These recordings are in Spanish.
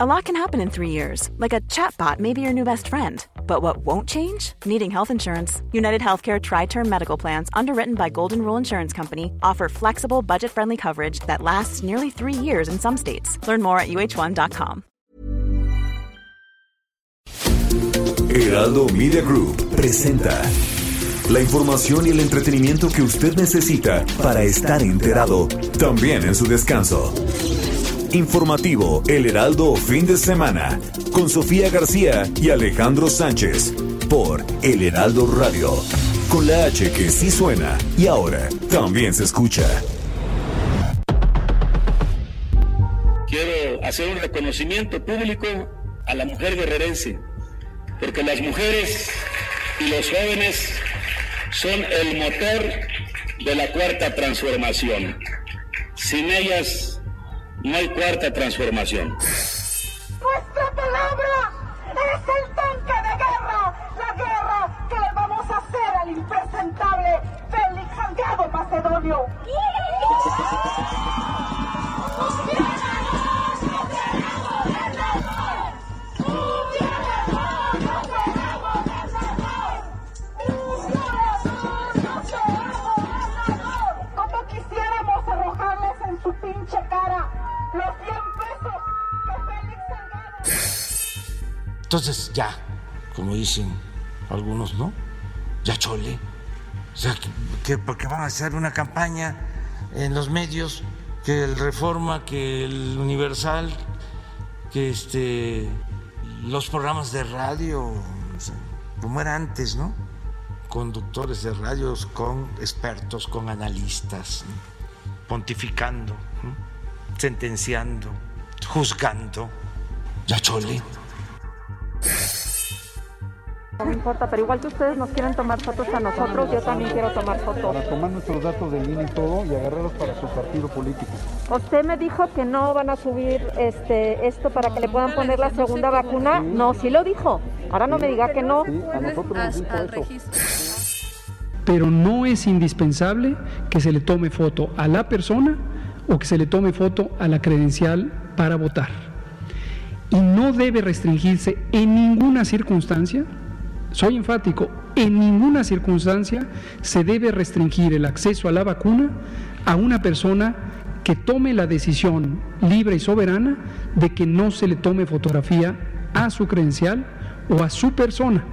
A lot can happen in three years, like a chatbot may be your new best friend. But what won't change? Needing health insurance. United Healthcare Tri Term Medical Plans, underwritten by Golden Rule Insurance Company, offer flexible, budget friendly coverage that lasts nearly three years in some states. Learn more at uh1.com. Heraldo Media Group presenta la información y el entretenimiento que usted necesita para estar enterado, también en su descanso. Informativo El Heraldo Fin de Semana con Sofía García y Alejandro Sánchez por El Heraldo Radio. Con la H que sí suena y ahora también se escucha. Quiero hacer un reconocimiento público a la mujer guerrerense, porque las mujeres y los jóvenes son el motor de la cuarta transformación. Sin ellas no hay cuarta transformación. Nuestra palabra es el tanque de guerra, la guerra que le vamos a hacer al impresentable Félix Santiago Macedonio. Entonces ya, como dicen algunos, ¿no? Ya chole. O sea, que, que porque van a hacer una campaña en los medios, que el Reforma, que el Universal, que este los programas de radio, como era antes, ¿no? Conductores de radios con expertos, con analistas, pontificando, sentenciando, juzgando. Ya chole. No me importa, pero igual que ustedes nos quieren tomar fotos a nosotros, yo también quiero tomar fotos. para tomar nuestros datos del INE y todo y agarrarlos para su partido político. Usted me dijo que no van a subir este esto para que le puedan poner la segunda vacuna. No, sí lo dijo. Ahora no me diga que no. Sí, a nosotros nos dijo eso. pero no es indispensable que se le tome foto a la persona o que se le tome foto a la credencial para votar. Y no debe restringirse en ninguna circunstancia, soy enfático, en ninguna circunstancia se debe restringir el acceso a la vacuna a una persona que tome la decisión libre y soberana de que no se le tome fotografía a su credencial o a su persona.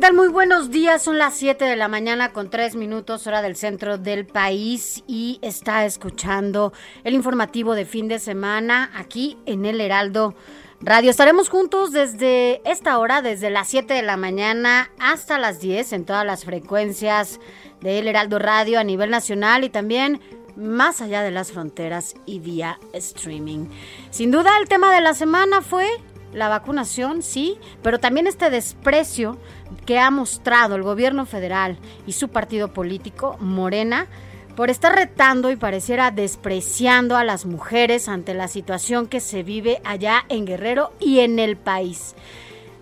Tal? Muy buenos días. Son las 7 de la mañana con 3 minutos hora del centro del país y está escuchando el informativo de fin de semana aquí en el Heraldo Radio. Estaremos juntos desde esta hora, desde las 7 de la mañana hasta las 10 en todas las frecuencias del Heraldo Radio a nivel nacional y también más allá de las fronteras y vía streaming. Sin duda el tema de la semana fue la vacunación, sí, pero también este desprecio que ha mostrado el gobierno federal y su partido político, Morena, por estar retando y pareciera despreciando a las mujeres ante la situación que se vive allá en Guerrero y en el país.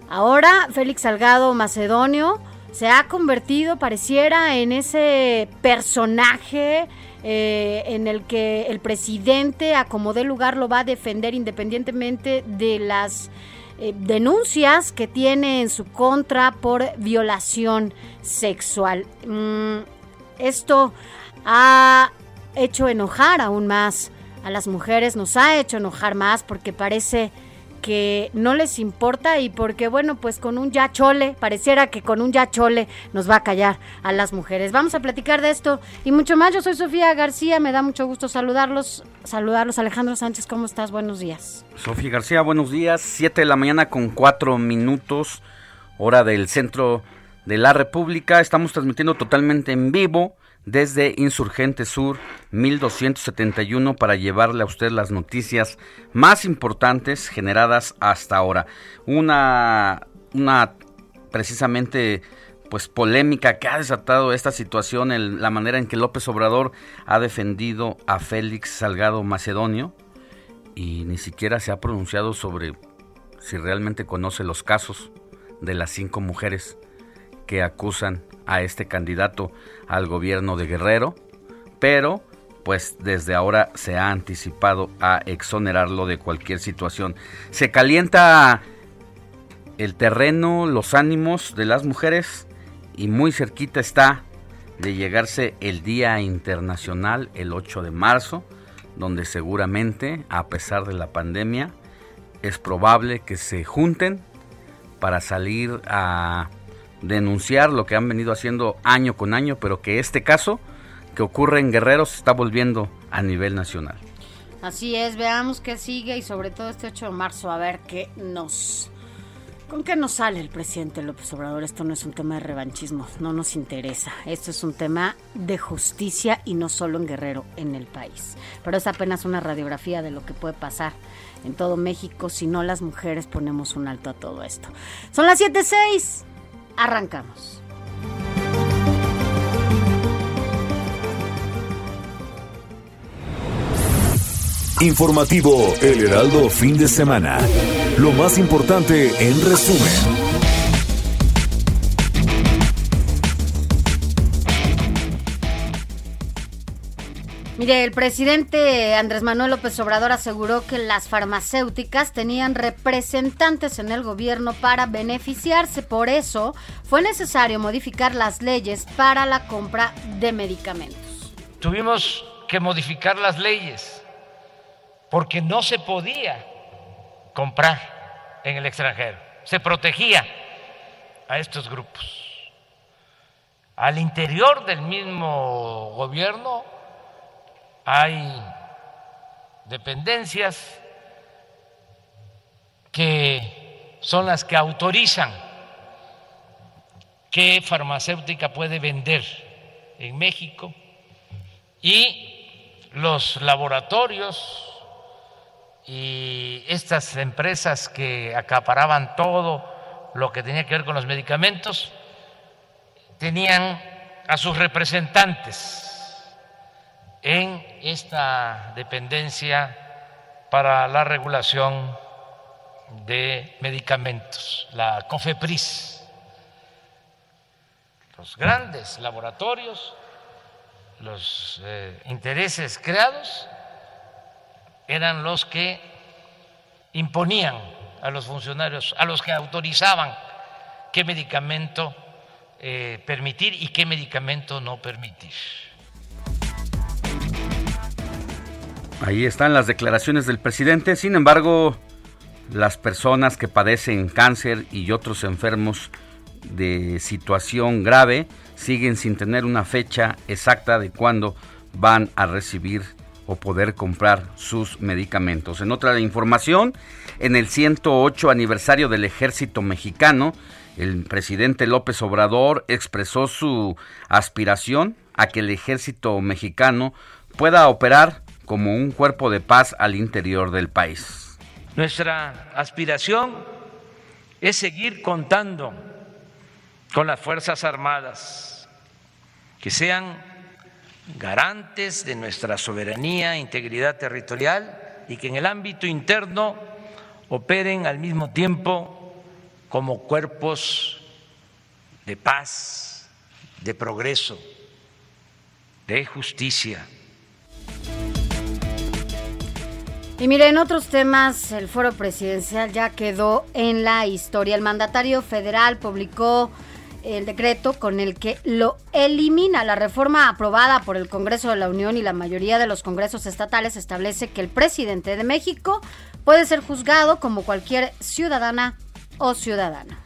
Ahora Félix Salgado Macedonio se ha convertido, pareciera, en ese personaje eh, en el que el presidente a como dé lugar lo va a defender independientemente de las eh, denuncias que tiene en su contra por violación sexual. Mm, esto ha hecho enojar aún más a las mujeres, nos ha hecho enojar más porque parece que no les importa y porque bueno, pues con un ya chole, pareciera que con un ya chole nos va a callar a las mujeres. Vamos a platicar de esto y mucho más. Yo soy Sofía García, me da mucho gusto saludarlos. Saludarlos, Alejandro Sánchez, ¿cómo estás? Buenos días. Sofía García, buenos días. Siete de la mañana con cuatro minutos, hora del centro de la República. Estamos transmitiendo totalmente en vivo desde Insurgente Sur 1271 para llevarle a usted las noticias más importantes generadas hasta ahora. Una, una precisamente pues polémica que ha desatado esta situación, el, la manera en que López Obrador ha defendido a Félix Salgado Macedonio y ni siquiera se ha pronunciado sobre si realmente conoce los casos de las cinco mujeres que acusan a este candidato al gobierno de Guerrero, pero pues desde ahora se ha anticipado a exonerarlo de cualquier situación. Se calienta el terreno, los ánimos de las mujeres y muy cerquita está de llegarse el Día Internacional el 8 de marzo, donde seguramente, a pesar de la pandemia, es probable que se junten para salir a denunciar lo que han venido haciendo año con año, pero que este caso que ocurre en Guerrero se está volviendo a nivel nacional. Así es, veamos qué sigue y sobre todo este 8 de marzo, a ver qué nos... ¿Con qué nos sale el presidente López Obrador? Esto no es un tema de revanchismo, no nos interesa. Esto es un tema de justicia y no solo en Guerrero, en el país. Pero es apenas una radiografía de lo que puede pasar en todo México si no las mujeres ponemos un alto a todo esto. Son las 7.06. Arrancamos. Informativo El Heraldo fin de semana. Lo más importante en resumen. Mire, el presidente Andrés Manuel López Obrador aseguró que las farmacéuticas tenían representantes en el gobierno para beneficiarse. Por eso fue necesario modificar las leyes para la compra de medicamentos. Tuvimos que modificar las leyes porque no se podía comprar en el extranjero. Se protegía a estos grupos. Al interior del mismo gobierno hay dependencias que son las que autorizan qué farmacéutica puede vender en México y los laboratorios y estas empresas que acaparaban todo lo que tenía que ver con los medicamentos tenían a sus representantes en esta dependencia para la regulación de medicamentos, la COFEPRIS. Los grandes laboratorios, los eh, intereses creados eran los que imponían a los funcionarios, a los que autorizaban qué medicamento eh, permitir y qué medicamento no permitir. Ahí están las declaraciones del presidente. Sin embargo, las personas que padecen cáncer y otros enfermos de situación grave siguen sin tener una fecha exacta de cuándo van a recibir o poder comprar sus medicamentos. En otra información, en el 108 aniversario del ejército mexicano, el presidente López Obrador expresó su aspiración a que el ejército mexicano pueda operar como un cuerpo de paz al interior del país. Nuestra aspiración es seguir contando con las Fuerzas Armadas, que sean garantes de nuestra soberanía e integridad territorial y que en el ámbito interno operen al mismo tiempo como cuerpos de paz, de progreso, de justicia. Y mire, en otros temas, el foro presidencial ya quedó en la historia. El mandatario federal publicó el decreto con el que lo elimina. La reforma aprobada por el Congreso de la Unión y la mayoría de los congresos estatales establece que el presidente de México puede ser juzgado como cualquier ciudadana o ciudadana.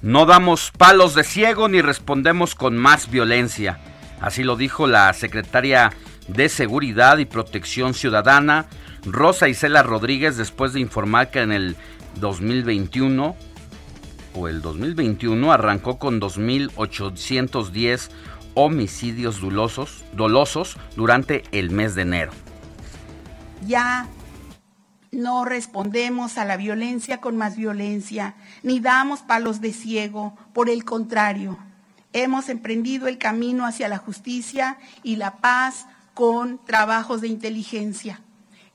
No damos palos de ciego ni respondemos con más violencia. Así lo dijo la secretaria de Seguridad y Protección Ciudadana, Rosa Isela Rodríguez, después de informar que en el 2021 o el 2021 arrancó con 2.810 homicidios dolosos, dolosos durante el mes de enero. Ya no respondemos a la violencia con más violencia, ni damos palos de ciego, por el contrario, hemos emprendido el camino hacia la justicia y la paz con trabajos de inteligencia.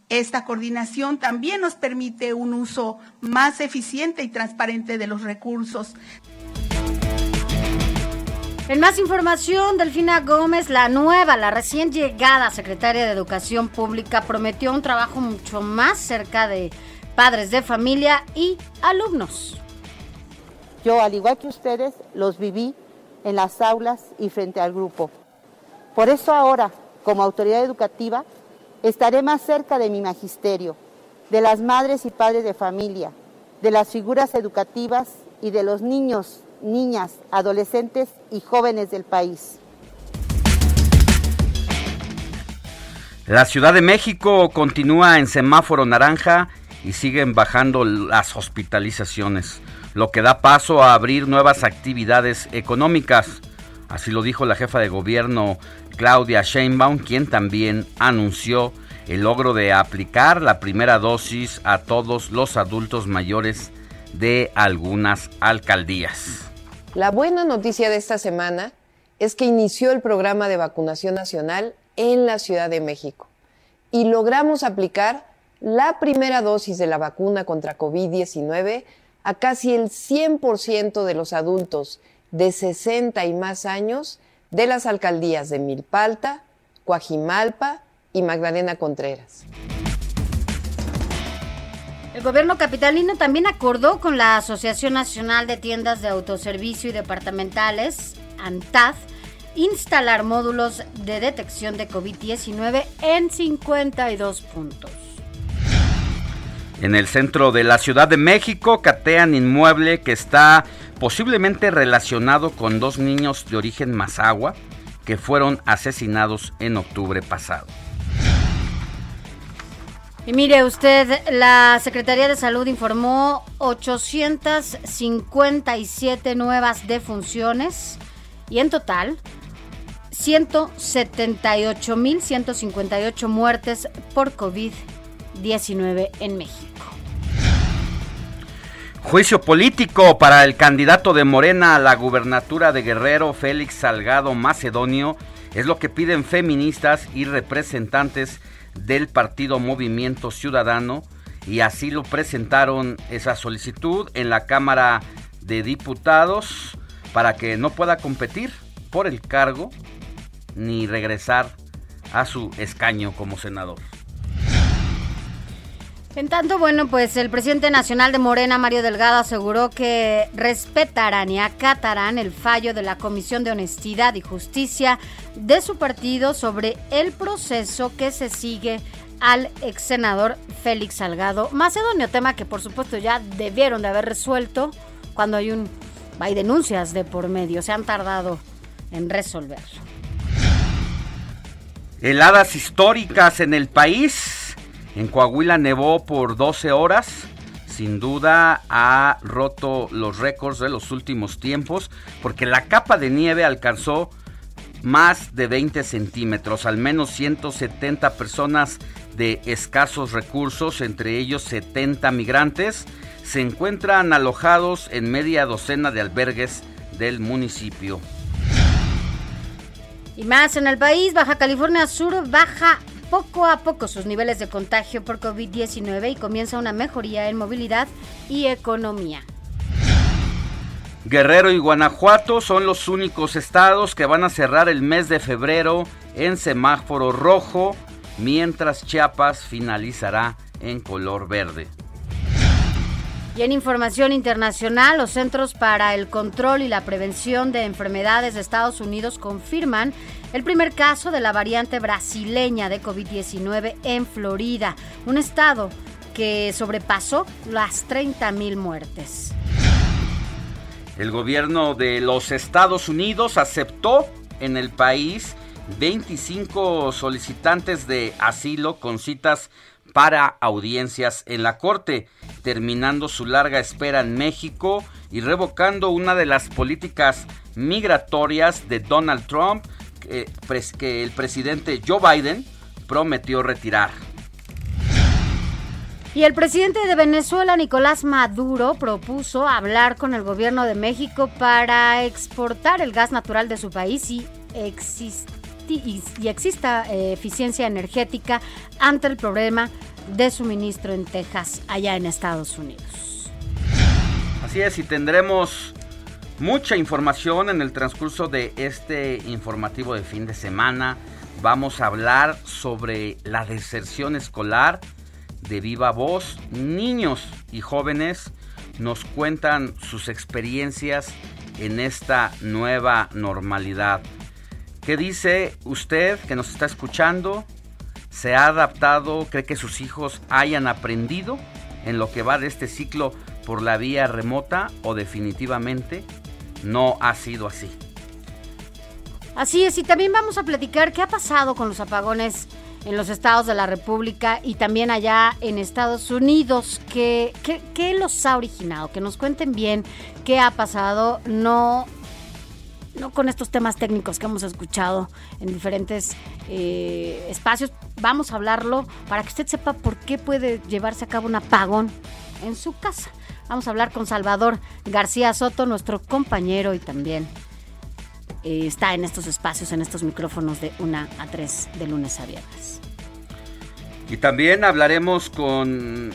Esta coordinación también nos permite un uso más eficiente y transparente de los recursos. En más información, Delfina Gómez, la nueva, la recién llegada secretaria de Educación Pública, prometió un trabajo mucho más cerca de padres de familia y alumnos. Yo, al igual que ustedes, los viví en las aulas y frente al grupo. Por eso ahora, como autoridad educativa, estaré más cerca de mi magisterio, de las madres y padres de familia, de las figuras educativas y de los niños, niñas, adolescentes y jóvenes del país. La Ciudad de México continúa en semáforo naranja y siguen bajando las hospitalizaciones, lo que da paso a abrir nuevas actividades económicas. Así lo dijo la jefa de gobierno Claudia Sheinbaum, quien también anunció el logro de aplicar la primera dosis a todos los adultos mayores de algunas alcaldías. La buena noticia de esta semana es que inició el programa de vacunación nacional en la Ciudad de México y logramos aplicar la primera dosis de la vacuna contra COVID-19 a casi el 100% de los adultos de 60 y más años de las alcaldías de Milpalta, Coajimalpa y Magdalena Contreras. El gobierno capitalino también acordó con la Asociación Nacional de Tiendas de Autoservicio y Departamentales, ANTAD, instalar módulos de detección de COVID-19 en 52 puntos. En el centro de la Ciudad de México catean inmueble que está posiblemente relacionado con dos niños de origen mazagua que fueron asesinados en octubre pasado. Y mire usted, la Secretaría de Salud informó 857 nuevas defunciones y en total 178.158 muertes por COVID-19 en México. Juicio político para el candidato de Morena a la gubernatura de Guerrero, Félix Salgado Macedonio, es lo que piden feministas y representantes del partido Movimiento Ciudadano y así lo presentaron esa solicitud en la Cámara de Diputados para que no pueda competir por el cargo ni regresar a su escaño como senador. En tanto, bueno, pues el presidente nacional de Morena, Mario Delgado, aseguró que respetarán y acatarán el fallo de la Comisión de Honestidad y Justicia de su partido sobre el proceso que se sigue al ex senador Félix Salgado Macedonio, tema que por supuesto ya debieron de haber resuelto cuando hay un hay denuncias de por medio, se han tardado en resolverlo. Heladas históricas en el país en Coahuila nevó por 12 horas. Sin duda ha roto los récords de los últimos tiempos porque la capa de nieve alcanzó más de 20 centímetros. Al menos 170 personas de escasos recursos, entre ellos 70 migrantes, se encuentran alojados en media docena de albergues del municipio. Y más en el país, Baja California Sur baja poco a poco sus niveles de contagio por COVID-19 y comienza una mejoría en movilidad y economía. Guerrero y Guanajuato son los únicos estados que van a cerrar el mes de febrero en semáforo rojo, mientras Chiapas finalizará en color verde. Y en información internacional, los Centros para el Control y la Prevención de Enfermedades de Estados Unidos confirman el primer caso de la variante brasileña de COVID-19 en Florida, un estado que sobrepasó las 30.000 muertes. El gobierno de los Estados Unidos aceptó en el país 25 solicitantes de asilo con citas para audiencias en la Corte, terminando su larga espera en México y revocando una de las políticas migratorias de Donald Trump que el presidente Joe Biden prometió retirar. Y el presidente de Venezuela, Nicolás Maduro, propuso hablar con el gobierno de México para exportar el gas natural de su país y y, exista eh, eficiencia energética ante el problema de suministro en Texas, allá en Estados Unidos. Así es, y tendremos mucha información en el transcurso de este informativo de fin de semana. Vamos a hablar sobre la deserción escolar de viva voz. Niños y jóvenes nos cuentan sus experiencias en esta nueva normalidad. ¿Qué dice usted que nos está escuchando? ¿Se ha adaptado? ¿Cree que sus hijos hayan aprendido en lo que va de este ciclo por la vía remota o definitivamente no ha sido así? Así es, y también vamos a platicar qué ha pasado con los apagones en los estados de la República y también allá en Estados Unidos. ¿Qué, qué, los ha originado? Que nos cuenten bien qué ha pasado, no, no con estos temas técnicos que hemos escuchado en diferentes eh, espacios. Vamos a hablarlo para que usted sepa por qué puede llevarse a cabo un apagón en su casa. Vamos a hablar con Salvador García Soto, nuestro compañero y también eh, está en estos espacios, en estos micrófonos de 1 a 3 de lunes a viernes. Y también hablaremos con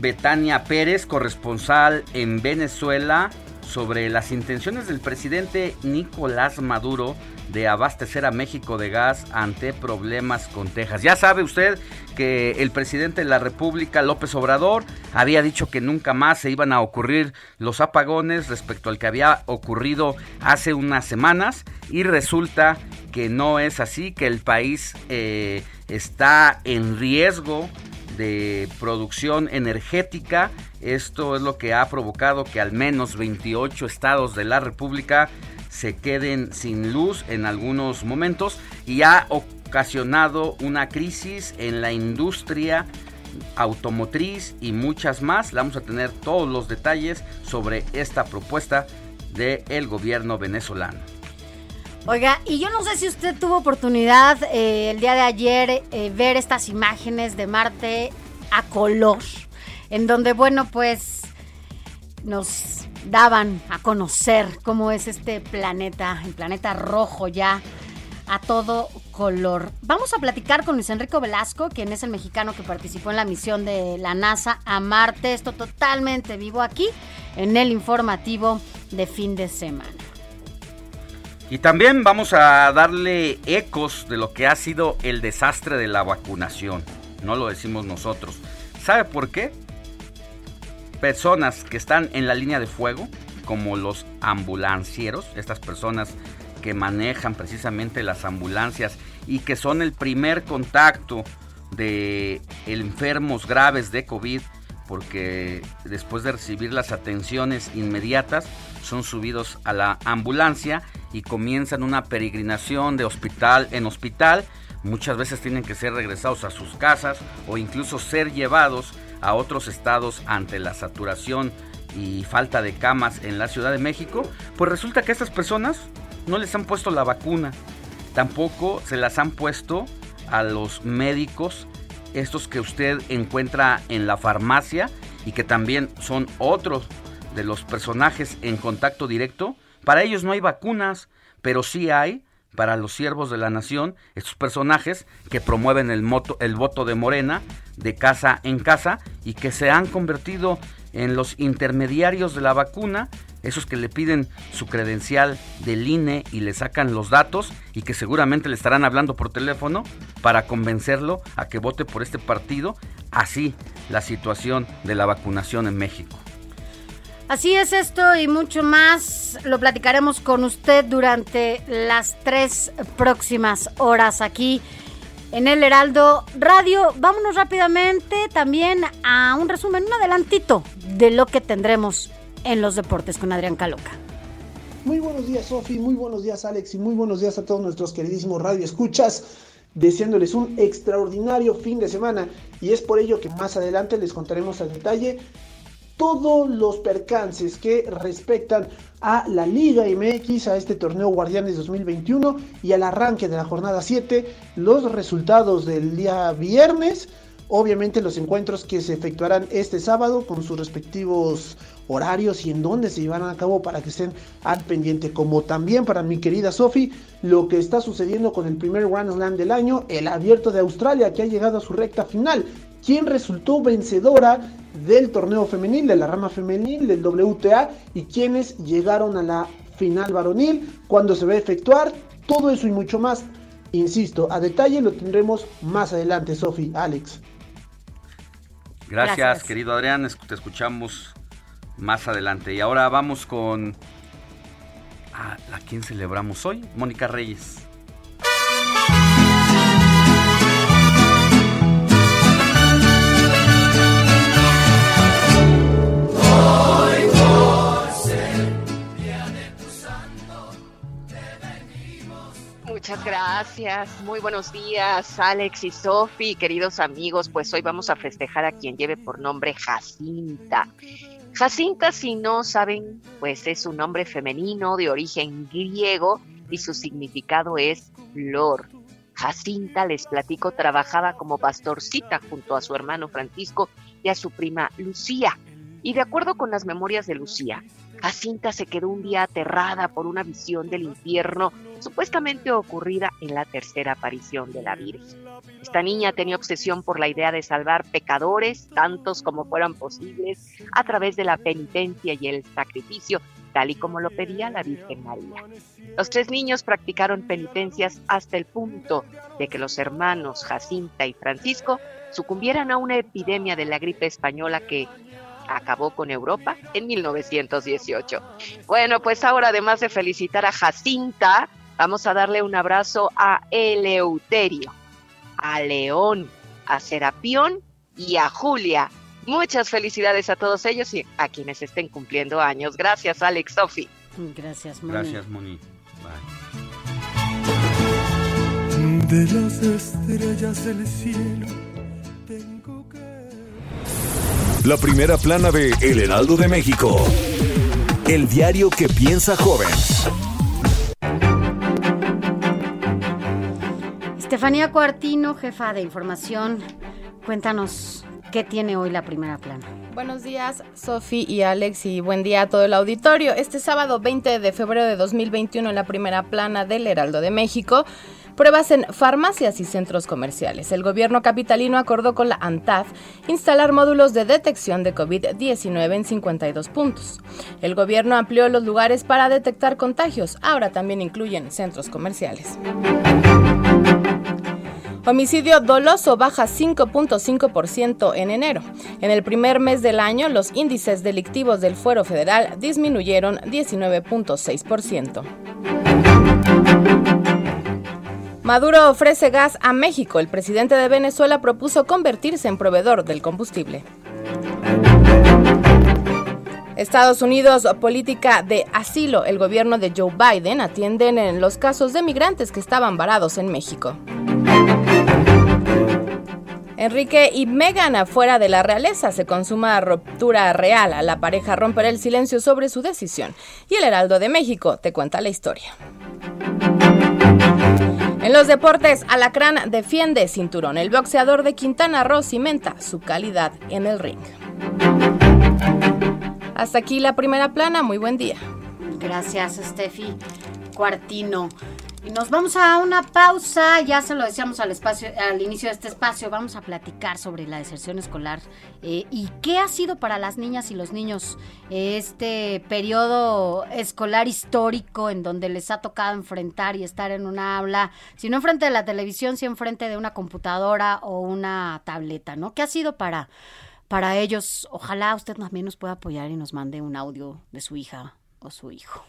Betania Pérez, corresponsal en Venezuela, sobre las intenciones del presidente Nicolás Maduro de abastecer a México de gas ante problemas con Texas. Ya sabe usted que el presidente de la República, López Obrador, había dicho que nunca más se iban a ocurrir los apagones respecto al que había ocurrido hace unas semanas y resulta que no es así, que el país eh, está en riesgo de producción energética. Esto es lo que ha provocado que al menos 28 estados de la República se queden sin luz en algunos momentos y ha ocasionado una crisis en la industria automotriz y muchas más. Vamos a tener todos los detalles sobre esta propuesta del gobierno venezolano. Oiga, y yo no sé si usted tuvo oportunidad eh, el día de ayer eh, ver estas imágenes de Marte a color, en donde, bueno, pues nos daban a conocer cómo es este planeta, el planeta rojo ya a todo color. Vamos a platicar con Luis Enrico Velasco, quien es el mexicano que participó en la misión de la NASA a Marte. Esto totalmente vivo aquí en el informativo de fin de semana. Y también vamos a darle ecos de lo que ha sido el desastre de la vacunación. No lo decimos nosotros. ¿Sabe por qué? Personas que están en la línea de fuego, como los ambulancieros, estas personas que manejan precisamente las ambulancias y que son el primer contacto de enfermos graves de COVID, porque después de recibir las atenciones inmediatas son subidos a la ambulancia y comienzan una peregrinación de hospital en hospital. Muchas veces tienen que ser regresados a sus casas o incluso ser llevados a otros estados ante la saturación y falta de camas en la Ciudad de México, pues resulta que a estas personas no les han puesto la vacuna, tampoco se las han puesto a los médicos, estos que usted encuentra en la farmacia y que también son otros de los personajes en contacto directo. Para ellos no hay vacunas, pero sí hay para los siervos de la nación, estos personajes que promueven el, el voto de Morena de casa en casa y que se han convertido en los intermediarios de la vacuna, esos que le piden su credencial del INE y le sacan los datos y que seguramente le estarán hablando por teléfono para convencerlo a que vote por este partido. Así la situación de la vacunación en México. Así es esto y mucho más lo platicaremos con usted durante las tres próximas horas aquí en el Heraldo Radio. Vámonos rápidamente también a un resumen, un adelantito de lo que tendremos en los deportes con Adrián Caloca. Muy buenos días, Sofi, muy buenos días, Alex, y muy buenos días a todos nuestros queridísimos radio escuchas, deseándoles un extraordinario fin de semana. Y es por ello que más adelante les contaremos al detalle todos los percances que respectan a la Liga MX, a este torneo Guardianes 2021 y al arranque de la jornada 7, los resultados del día viernes, obviamente los encuentros que se efectuarán este sábado con sus respectivos horarios y en dónde se llevarán a cabo para que estén al pendiente, como también para mi querida Sofi, lo que está sucediendo con el primer Grand Slam del año, el abierto de Australia que ha llegado a su recta final quien resultó vencedora del torneo femenil, de la rama femenil, del WTA, y quienes llegaron a la final varonil, cuando se va a efectuar, todo eso y mucho más. Insisto, a detalle lo tendremos más adelante, Sofi, Alex. Gracias, Gracias. querido Adrián, te escuchamos más adelante. Y ahora vamos con... ¿A, ¿a quién celebramos hoy? Mónica Reyes. Muchas gracias, muy buenos días Alex y Sofi, queridos amigos, pues hoy vamos a festejar a quien lleve por nombre Jacinta. Jacinta, si no saben, pues es un nombre femenino de origen griego y su significado es flor. Jacinta, les platico, trabajaba como pastorcita junto a su hermano Francisco y a su prima Lucía. Y de acuerdo con las memorias de Lucía, Jacinta se quedó un día aterrada por una visión del infierno supuestamente ocurrida en la tercera aparición de la Virgen. Esta niña tenía obsesión por la idea de salvar pecadores, tantos como fueran posibles, a través de la penitencia y el sacrificio, tal y como lo pedía la Virgen María. Los tres niños practicaron penitencias hasta el punto de que los hermanos Jacinta y Francisco sucumbieran a una epidemia de la gripe española que acabó con Europa en 1918. Bueno, pues ahora además de felicitar a Jacinta, vamos a darle un abrazo a Eleuterio, a León, a Serapión y a Julia. Muchas felicidades a todos ellos y a quienes estén cumpliendo años. Gracias, Alex Sofi. Gracias, Moni. Gracias, Moni. De las estrellas del cielo. La primera plana de El Heraldo de México. El diario que piensa joven. Estefanía Cuartino, jefa de información, cuéntanos qué tiene hoy la primera plana. Buenos días, Sofi y Alex, y buen día a todo el auditorio. Este sábado 20 de febrero de 2021, en la primera plana del Heraldo de México, pruebas en farmacias y centros comerciales. El gobierno capitalino acordó con la ANTAF instalar módulos de detección de COVID-19 en 52 puntos. El gobierno amplió los lugares para detectar contagios, ahora también incluyen centros comerciales. Homicidio doloso baja 5.5% en enero. En el primer mes del año, los índices delictivos del fuero federal disminuyeron 19.6%. Maduro ofrece gas a México. El presidente de Venezuela propuso convertirse en proveedor del combustible. Estados Unidos, política de asilo. El gobierno de Joe Biden atienden en los casos de migrantes que estaban varados en México. Enrique y Meghan afuera de la realeza se consuma ruptura real. La pareja romperá el silencio sobre su decisión. Y el Heraldo de México te cuenta la historia. En los deportes, Alacrán defiende cinturón. El boxeador de Quintana Roo cimenta su calidad en el ring. Hasta aquí la primera plana. Muy buen día. Gracias, Steffi Cuartino. Y nos vamos a una pausa, ya se lo decíamos al espacio, al inicio de este espacio, vamos a platicar sobre la deserción escolar eh, y qué ha sido para las niñas y los niños este periodo escolar histórico en donde les ha tocado enfrentar y estar en una aula, si no enfrente de la televisión, si enfrente de una computadora o una tableta, ¿no? ¿Qué ha sido para, para ellos? Ojalá usted también nos pueda apoyar y nos mande un audio de su hija o su hijo.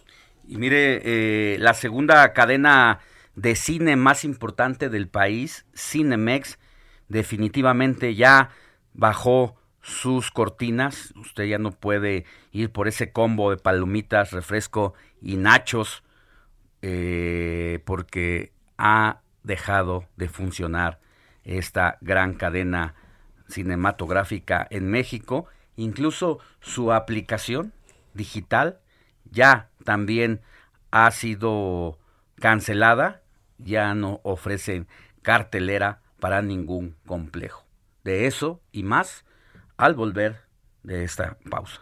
Y mire, eh, la segunda cadena de cine más importante del país, Cinemex, definitivamente ya bajó sus cortinas. Usted ya no puede ir por ese combo de palomitas, refresco y nachos eh, porque ha dejado de funcionar esta gran cadena cinematográfica en México. Incluso su aplicación digital ya también ha sido cancelada, ya no ofrecen cartelera para ningún complejo. De eso y más al volver de esta pausa.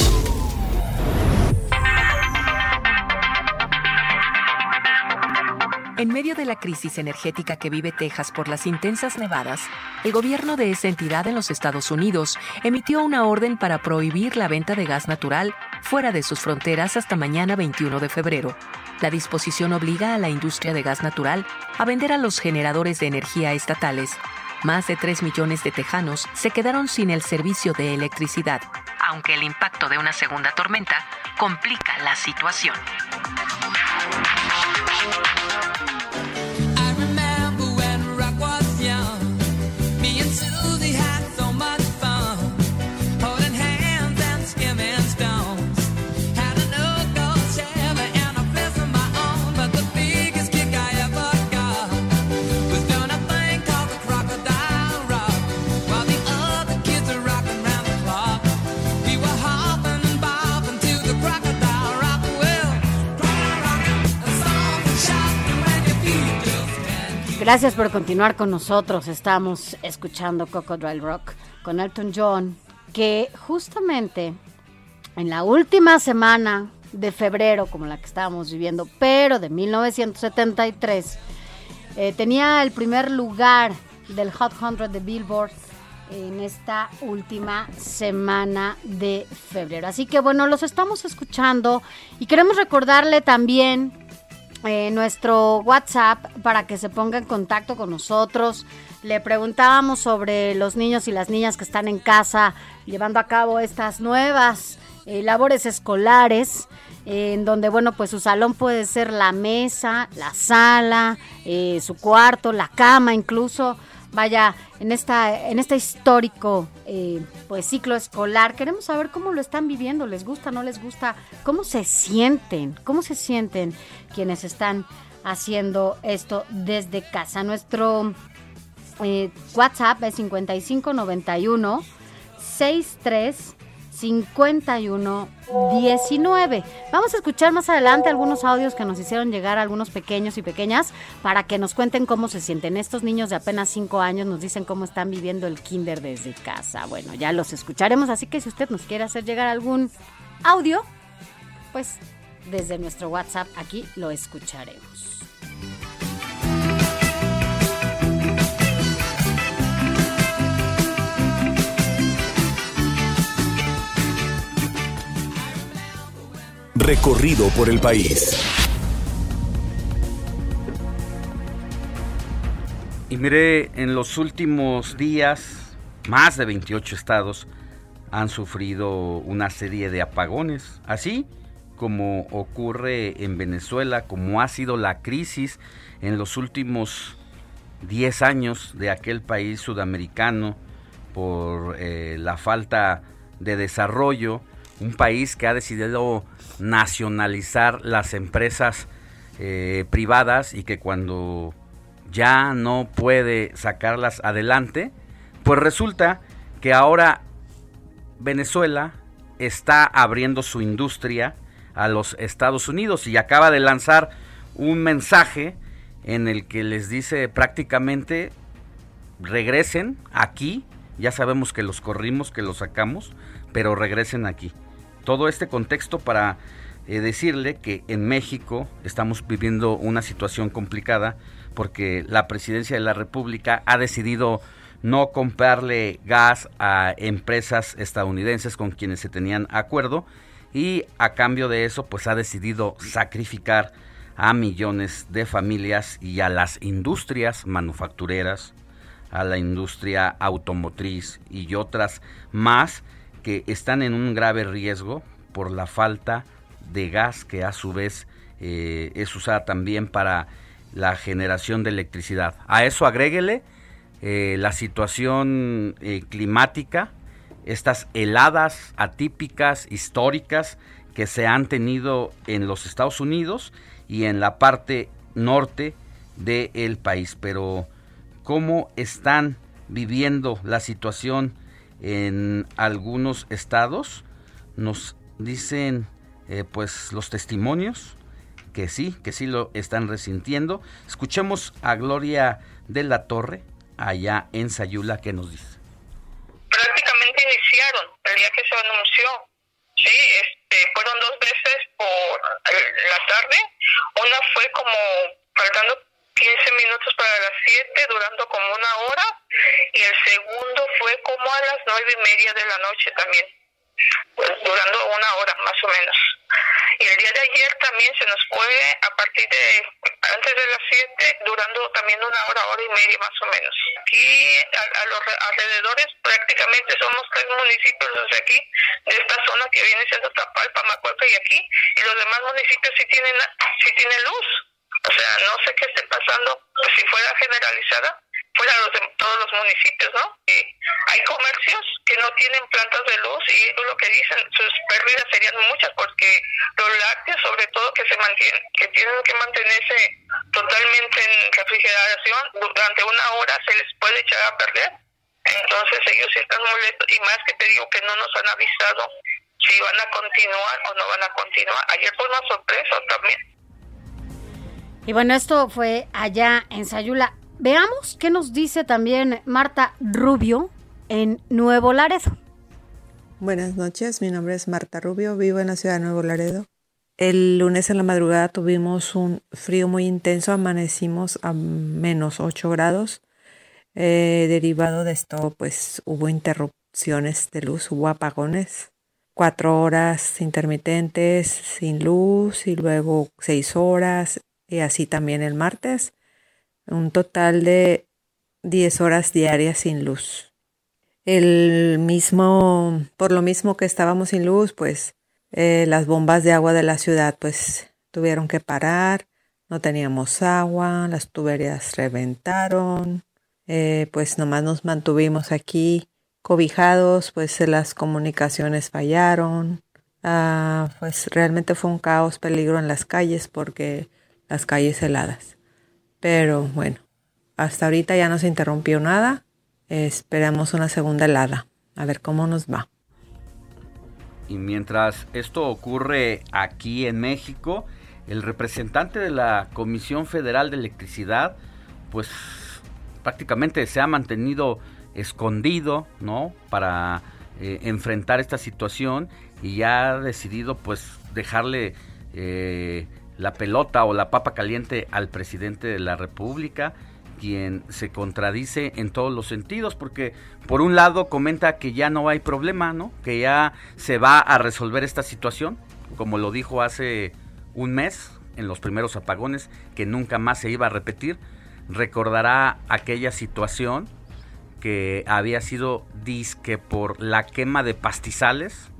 En medio de la crisis energética que vive Texas por las intensas nevadas, el gobierno de esa entidad en los Estados Unidos emitió una orden para prohibir la venta de gas natural fuera de sus fronteras hasta mañana 21 de febrero. La disposición obliga a la industria de gas natural a vender a los generadores de energía estatales. Más de 3 millones de tejanos se quedaron sin el servicio de electricidad, aunque el impacto de una segunda tormenta complica la situación. Gracias por continuar con nosotros. Estamos escuchando Crocodile Rock con Elton John, que justamente en la última semana de febrero, como la que estábamos viviendo, pero de 1973, eh, tenía el primer lugar del Hot 100 de Billboard en esta última semana de febrero. Así que bueno, los estamos escuchando y queremos recordarle también eh, nuestro WhatsApp para que se ponga en contacto con nosotros. Le preguntábamos sobre los niños y las niñas que están en casa llevando a cabo estas nuevas eh, labores escolares, eh, en donde, bueno, pues su salón puede ser la mesa, la sala, eh, su cuarto, la cama incluso. Vaya, en, esta, en este histórico eh, pues ciclo escolar, queremos saber cómo lo están viviendo, les gusta, no les gusta, cómo se sienten, cómo se sienten quienes están haciendo esto desde casa. Nuestro eh, WhatsApp es 5591 63 51 19. Vamos a escuchar más adelante algunos audios que nos hicieron llegar algunos pequeños y pequeñas para que nos cuenten cómo se sienten. Estos niños de apenas 5 años nos dicen cómo están viviendo el kinder desde casa. Bueno, ya los escucharemos, así que si usted nos quiere hacer llegar algún audio, pues desde nuestro WhatsApp aquí lo escucharemos. Recorrido por el país. Y mire, en los últimos días, más de 28 estados han sufrido una serie de apagones, así como ocurre en Venezuela, como ha sido la crisis en los últimos 10 años de aquel país sudamericano por eh, la falta de desarrollo, un país que ha decidido nacionalizar las empresas eh, privadas y que cuando ya no puede sacarlas adelante, pues resulta que ahora Venezuela está abriendo su industria a los Estados Unidos y acaba de lanzar un mensaje en el que les dice prácticamente regresen aquí, ya sabemos que los corrimos, que los sacamos, pero regresen aquí. Todo este contexto para eh, decirle que en México estamos viviendo una situación complicada porque la presidencia de la República ha decidido no comprarle gas a empresas estadounidenses con quienes se tenían acuerdo y a cambio de eso pues ha decidido sacrificar a millones de familias y a las industrias manufactureras, a la industria automotriz y otras más que están en un grave riesgo por la falta de gas que a su vez eh, es usada también para la generación de electricidad. A eso agréguele eh, la situación eh, climática, estas heladas atípicas, históricas que se han tenido en los Estados Unidos y en la parte norte del país. Pero cómo están viviendo la situación en algunos estados, nos dicen eh, pues los testimonios que sí, que sí lo están resintiendo. Escuchemos a Gloria de la Torre allá en Sayula que nos dice. prácticamente iniciaron el día que se anunció. Sí, este, fueron dos veces por eh, la tarde. Una fue como faltando 15 minutos para las 7, durando como una hora. Y el segundo fue como a las nueve y media de la noche también, pues durando una hora más o menos. Y el día de ayer también se nos fue a partir de antes de las 7, durando también una hora, hora y media más o menos. Aquí a, a los re- alrededores prácticamente somos tres municipios desde aquí, de esta zona que viene siendo Tapalpa, Macueca y aquí, y los demás municipios sí tienen, sí tienen luz. O sea, no sé qué esté pasando, si fuera generalizada, fuera los de todos los municipios, ¿no? Hay comercios que no tienen plantas de luz y es lo que dicen, sus pérdidas serían muchas porque los lácteos, sobre todo, que se mantienen, que tienen que mantenerse totalmente en refrigeración durante una hora, se les puede echar a perder. Entonces ellos están molestos y más que te digo que no nos han avisado si van a continuar o no van a continuar. Ayer fue una sorpresa también. Y bueno, esto fue allá en Sayula. Veamos qué nos dice también Marta Rubio en Nuevo Laredo. Buenas noches, mi nombre es Marta Rubio, vivo en la ciudad de Nuevo Laredo. El lunes en la madrugada tuvimos un frío muy intenso, amanecimos a menos 8 grados. Eh, derivado de esto, pues hubo interrupciones de luz, hubo apagones, cuatro horas intermitentes sin luz y luego seis horas y así también el martes. Un total de 10 horas diarias sin luz. El mismo, por lo mismo que estábamos sin luz, pues eh, las bombas de agua de la ciudad pues tuvieron que parar, no teníamos agua, las tuberías reventaron, eh, pues nomás nos mantuvimos aquí cobijados, pues las comunicaciones fallaron, ah, pues realmente fue un caos, peligro en las calles porque las calles heladas. Pero bueno, hasta ahorita ya no se interrumpió nada. Esperamos una segunda helada. A ver cómo nos va. Y mientras esto ocurre aquí en México, el representante de la Comisión Federal de Electricidad, pues prácticamente se ha mantenido escondido, ¿no? Para eh, enfrentar esta situación y ya ha decidido, pues, dejarle eh, la pelota o la papa caliente al presidente de la República quien se contradice en todos los sentidos, porque por un lado comenta que ya no hay problema, ¿no? Que ya se va a resolver esta situación, como lo dijo hace un mes en los primeros apagones, que nunca más se iba a repetir. Recordará aquella situación que había sido disque por la quema de pastizales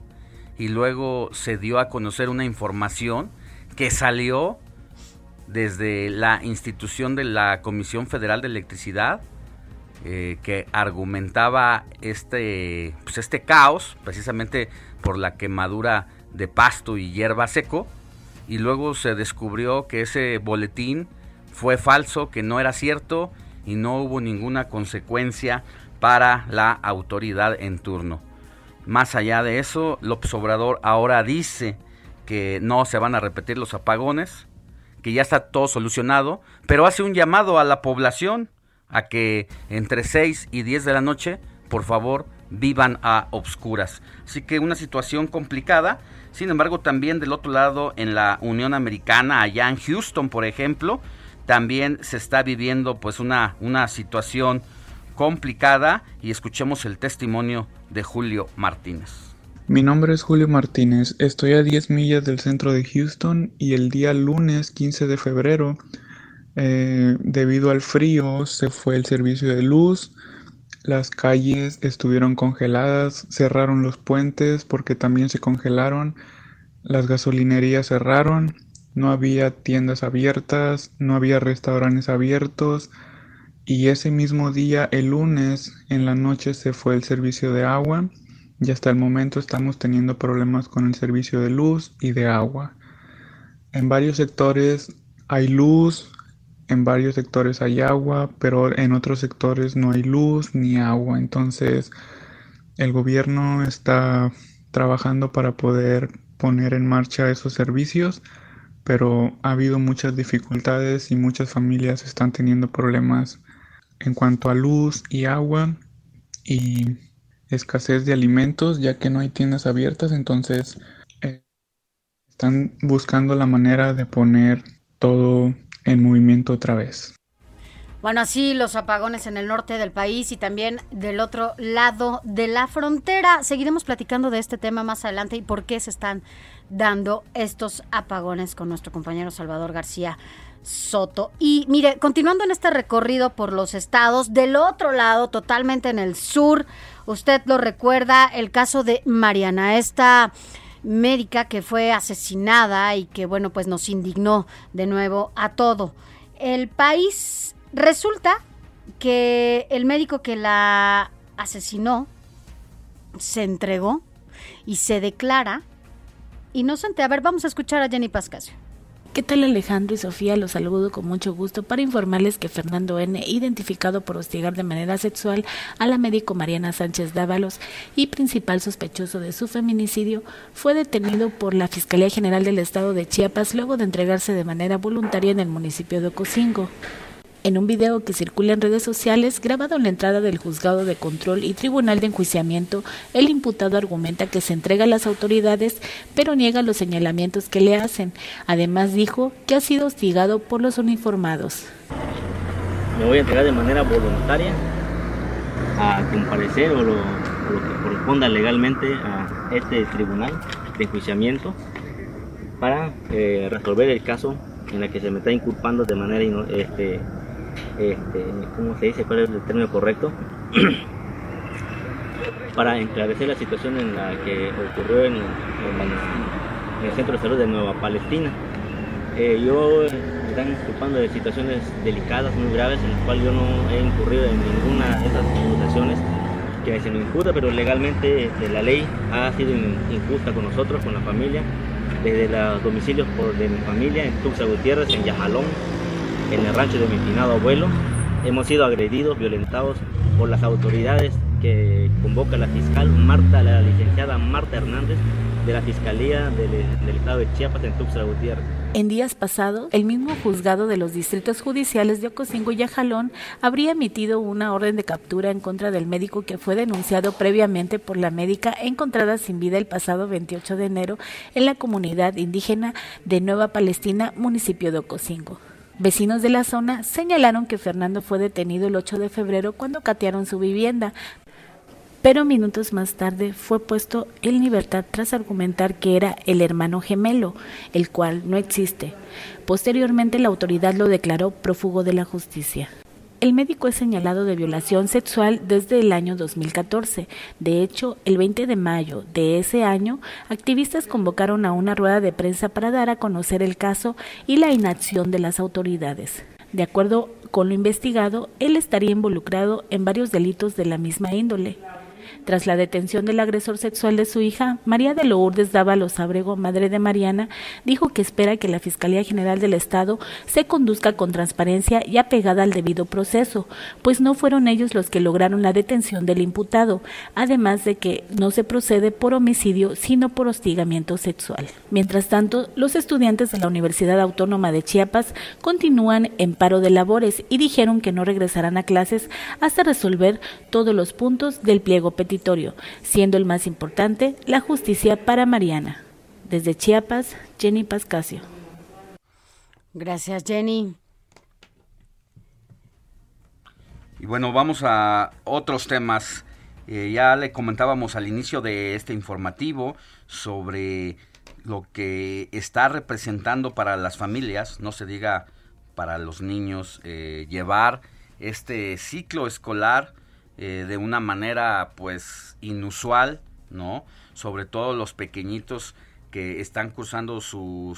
y luego se dio a conocer una información que salió desde la institución de la Comisión Federal de Electricidad, eh, que argumentaba este, pues este caos, precisamente por la quemadura de pasto y hierba seco, y luego se descubrió que ese boletín fue falso, que no era cierto y no hubo ninguna consecuencia para la autoridad en turno. Más allá de eso, López ahora dice que no se van a repetir los apagones, que ya está todo solucionado, pero hace un llamado a la población a que entre 6 y 10 de la noche, por favor, vivan a obscuras. Así que una situación complicada. Sin embargo, también del otro lado, en la Unión Americana, allá en Houston, por ejemplo, también se está viviendo pues una, una situación complicada y escuchemos el testimonio de Julio Martínez. Mi nombre es Julio Martínez, estoy a 10 millas del centro de Houston y el día lunes 15 de febrero, eh, debido al frío, se fue el servicio de luz, las calles estuvieron congeladas, cerraron los puentes porque también se congelaron, las gasolinerías cerraron, no había tiendas abiertas, no había restaurantes abiertos y ese mismo día, el lunes, en la noche se fue el servicio de agua y hasta el momento estamos teniendo problemas con el servicio de luz y de agua. En varios sectores hay luz, en varios sectores hay agua, pero en otros sectores no hay luz ni agua. Entonces el gobierno está trabajando para poder poner en marcha esos servicios, pero ha habido muchas dificultades y muchas familias están teniendo problemas en cuanto a luz y agua y escasez de alimentos ya que no hay tiendas abiertas, entonces eh, están buscando la manera de poner todo en movimiento otra vez. Bueno, así los apagones en el norte del país y también del otro lado de la frontera. Seguiremos platicando de este tema más adelante y por qué se están dando estos apagones con nuestro compañero Salvador García Soto. Y mire, continuando en este recorrido por los estados, del otro lado, totalmente en el sur, usted lo recuerda, el caso de Mariana, esta médica que fue asesinada y que, bueno, pues nos indignó de nuevo a todo. El país resulta que el médico que la asesinó se entregó y se declara inocente. A ver, vamos a escuchar a Jenny Pascasio. ¿Qué tal Alejandro y Sofía? Los saludo con mucho gusto para informarles que Fernando N., identificado por hostigar de manera sexual a la médico Mariana Sánchez Dávalos y principal sospechoso de su feminicidio, fue detenido por la Fiscalía General del Estado de Chiapas luego de entregarse de manera voluntaria en el municipio de Ocosingo. En un video que circula en redes sociales, grabado en la entrada del juzgado de control y tribunal de enjuiciamiento, el imputado argumenta que se entrega a las autoridades, pero niega los señalamientos que le hacen. Además dijo que ha sido hostigado por los uniformados. Me voy a entregar de manera voluntaria a comparecer o lo, que corresponda legalmente a este tribunal de enjuiciamiento para eh, resolver el caso en el que se me está inculpando de manera este, este, ¿cómo se dice? ¿Cuál es el término correcto? para esclarecer la situación en la que ocurrió en, en- en el centro de salud de Nueva Palestina. Eh, yo me están culpando de situaciones delicadas, muy graves, en las cuales yo no he incurrido en ninguna de esas acusaciones que se me imputa, pero legalmente este, la ley ha sido in- injusta con nosotros, con la familia, desde los domicilios por- de mi familia en Tuxtla Gutiérrez, en Yajalón, en el rancho de mi finado abuelo. Hemos sido agredidos, violentados por las autoridades que convoca la fiscal Marta, la licenciada Marta Hernández de la Fiscalía del, Estado de Chiapas en Tuxtla Gutiérrez. En días pasados, el mismo juzgado de los distritos judiciales de Ocosingo y Yajalón habría emitido una orden de captura en contra del médico que fue denunciado previamente por la médica encontrada sin vida el pasado 28 de enero en la comunidad indígena de Nueva Palestina, municipio de Ocosingo. Vecinos de la zona señalaron que Fernando fue detenido el 8 de febrero cuando catearon su vivienda, pero minutos más tarde fue puesto en libertad tras argumentar que era el hermano gemelo, el cual no existe. Posteriormente la autoridad lo declaró prófugo de la justicia. El médico es señalado de violación sexual desde el año 2014. De hecho, el 20 de mayo de ese año, activistas convocaron a una rueda de prensa para dar a conocer el caso y la inacción de las autoridades. De acuerdo con lo investigado, él estaría involucrado en varios delitos de la misma índole. Tras la detención del agresor sexual de su hija, María de Lourdes Dávalos Abrego, madre de Mariana, dijo que espera que la Fiscalía General del Estado se conduzca con transparencia y apegada al debido proceso, pues no fueron ellos los que lograron la detención del imputado, además de que no se procede por homicidio, sino por hostigamiento sexual. Mientras tanto, los estudiantes de la Universidad Autónoma de Chiapas continúan en paro de labores y dijeron que no regresarán a clases hasta resolver todos los puntos del pliego petitorio, siendo el más importante la justicia para Mariana. Desde Chiapas, Jenny Pascasio. Gracias, Jenny. Y bueno, vamos a otros temas. Eh, ya le comentábamos al inicio de este informativo sobre lo que está representando para las familias, no se diga para los niños, eh, llevar este ciclo escolar eh, de una manera pues inusual, ¿no? Sobre todo los pequeñitos que están cursando su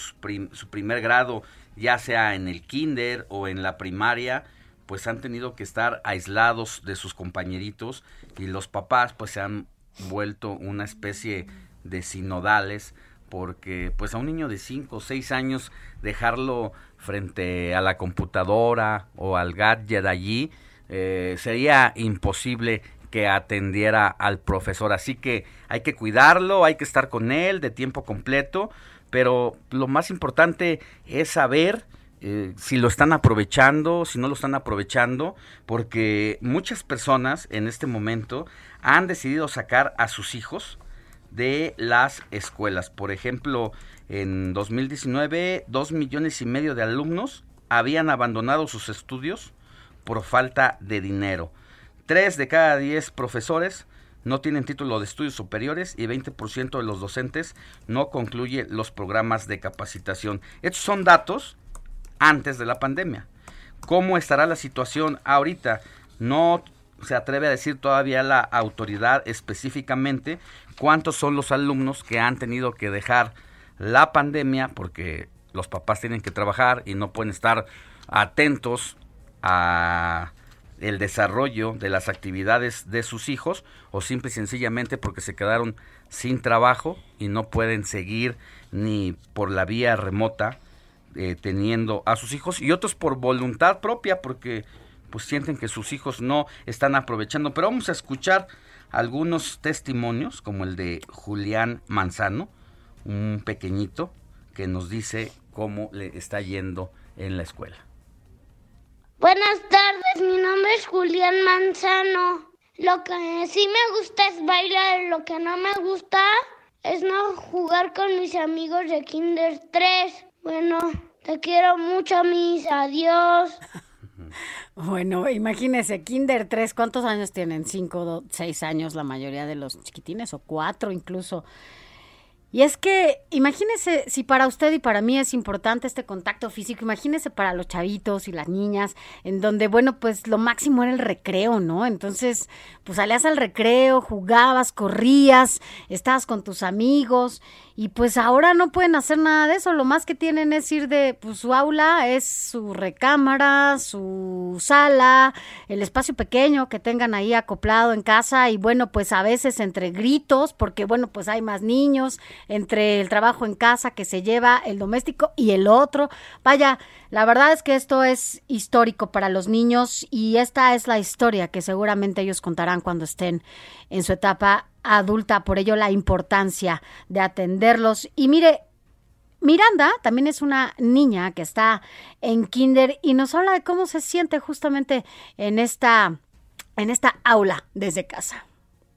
primer grado, ya sea en el kinder o en la primaria, pues han tenido que estar aislados de sus compañeritos y los papás pues se han vuelto una especie de sinodales porque pues a un niño de 5 o 6 años dejarlo frente a la computadora o al gadget allí eh, sería imposible que atendiera al profesor. Así que hay que cuidarlo, hay que estar con él de tiempo completo, pero lo más importante es saber eh, si lo están aprovechando, si no lo están aprovechando, porque muchas personas en este momento han decidido sacar a sus hijos de las escuelas. Por ejemplo, en 2019, dos millones y medio de alumnos habían abandonado sus estudios por falta de dinero. Tres de cada diez profesores no tienen título de estudios superiores y 20% de los docentes no concluye los programas de capacitación. Estos son datos antes de la pandemia. ¿Cómo estará la situación ahorita? No se atreve a decir todavía la autoridad específicamente cuántos son los alumnos que han tenido que dejar la pandemia porque los papás tienen que trabajar y no pueden estar atentos a el desarrollo de las actividades de sus hijos o simple y sencillamente porque se quedaron sin trabajo y no pueden seguir ni por la vía remota eh, teniendo a sus hijos y otros por voluntad propia porque pues sienten que sus hijos no están aprovechando. Pero vamos a escuchar algunos testimonios como el de Julián Manzano, un pequeñito que nos dice cómo le está yendo en la escuela. Buenas tardes, mi nombre es Julián Manzano. Lo que sí me gusta es bailar, lo que no me gusta es no jugar con mis amigos de Kinder 3. Bueno, te quiero mucho, mis adiós. Bueno, imagínese, Kinder 3, ¿cuántos años tienen? ¿Cinco, seis años la mayoría de los chiquitines o cuatro incluso? Y es que imagínese si para usted y para mí es importante este contacto físico, imagínese para los chavitos y las niñas, en donde, bueno, pues lo máximo era el recreo, ¿no? Entonces, pues salías al recreo, jugabas, corrías, estabas con tus amigos y pues ahora no pueden hacer nada de eso, lo más que tienen es ir de, pues su aula es su recámara, su sala, el espacio pequeño que tengan ahí acoplado en casa y bueno, pues a veces entre gritos, porque bueno, pues hay más niños, entre el trabajo en casa que se lleva el doméstico y el otro. Vaya, la verdad es que esto es histórico para los niños y esta es la historia que seguramente ellos contarán cuando estén en su etapa adulta, por ello la importancia de atenderlos. Y mire, Miranda también es una niña que está en kinder y nos habla de cómo se siente justamente en esta en esta aula desde casa.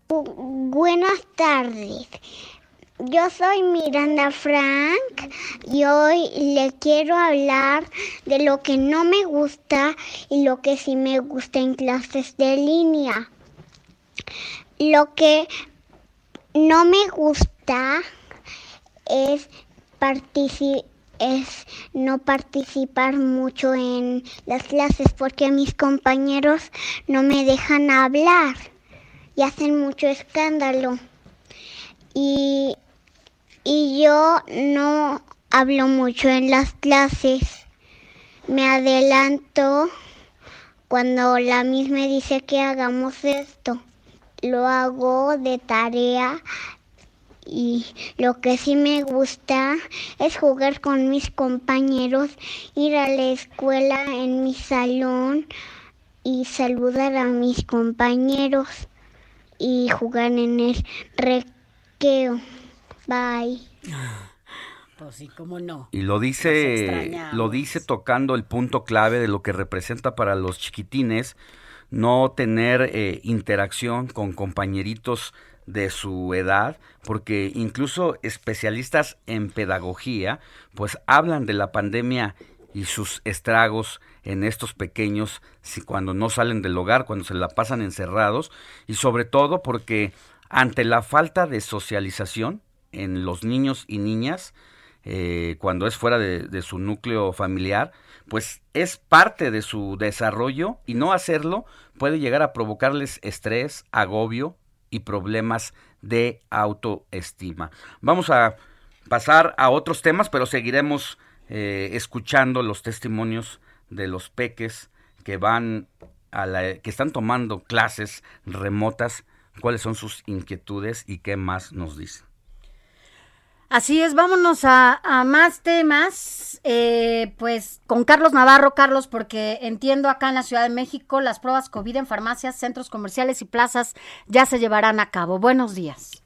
Buenas tardes. Yo soy Miranda Frank y hoy le quiero hablar de lo que no me gusta y lo que sí me gusta en clases de línea. Lo que no me gusta es, no participar mucho en las clases porque mis compañeros no me dejan hablar y hacen mucho escándalo. Y, y yo no hablo mucho en las clases. Me adelanto cuando la misma dice que hagamos esto. Lo hago de tarea y lo que sí me gusta es jugar con mis compañeros, ir a la escuela en mi salón y saludar a mis compañeros y jugar en el recreo. Bye. Pues sí, cómo no. Y lo dice, lo dice tocando el punto clave de lo que representa para los chiquitines no tener eh, interacción con compañeritos de su edad, porque incluso especialistas en pedagogía, pues hablan de la pandemia y sus estragos en estos pequeños si cuando no salen del hogar, cuando se la pasan encerrados y sobre todo porque ante la falta de socialización en los niños y niñas, eh, cuando es fuera de, su núcleo familiar, pues es parte de su desarrollo y no hacerlo puede llegar a provocarles estrés, agobio y problemas de autoestima. Vamos a pasar a otros temas, pero seguiremos eh, escuchando los testimonios de los peques que van a la, que están tomando clases remotas, cuáles son sus inquietudes y qué más nos dicen. Así es, vámonos a, a más temas, eh, pues con Carlos Navarro, Carlos, porque entiendo acá en la Ciudad de México las pruebas COVID en farmacias, centros comerciales y plazas ya se llevarán a cabo. Buenos días.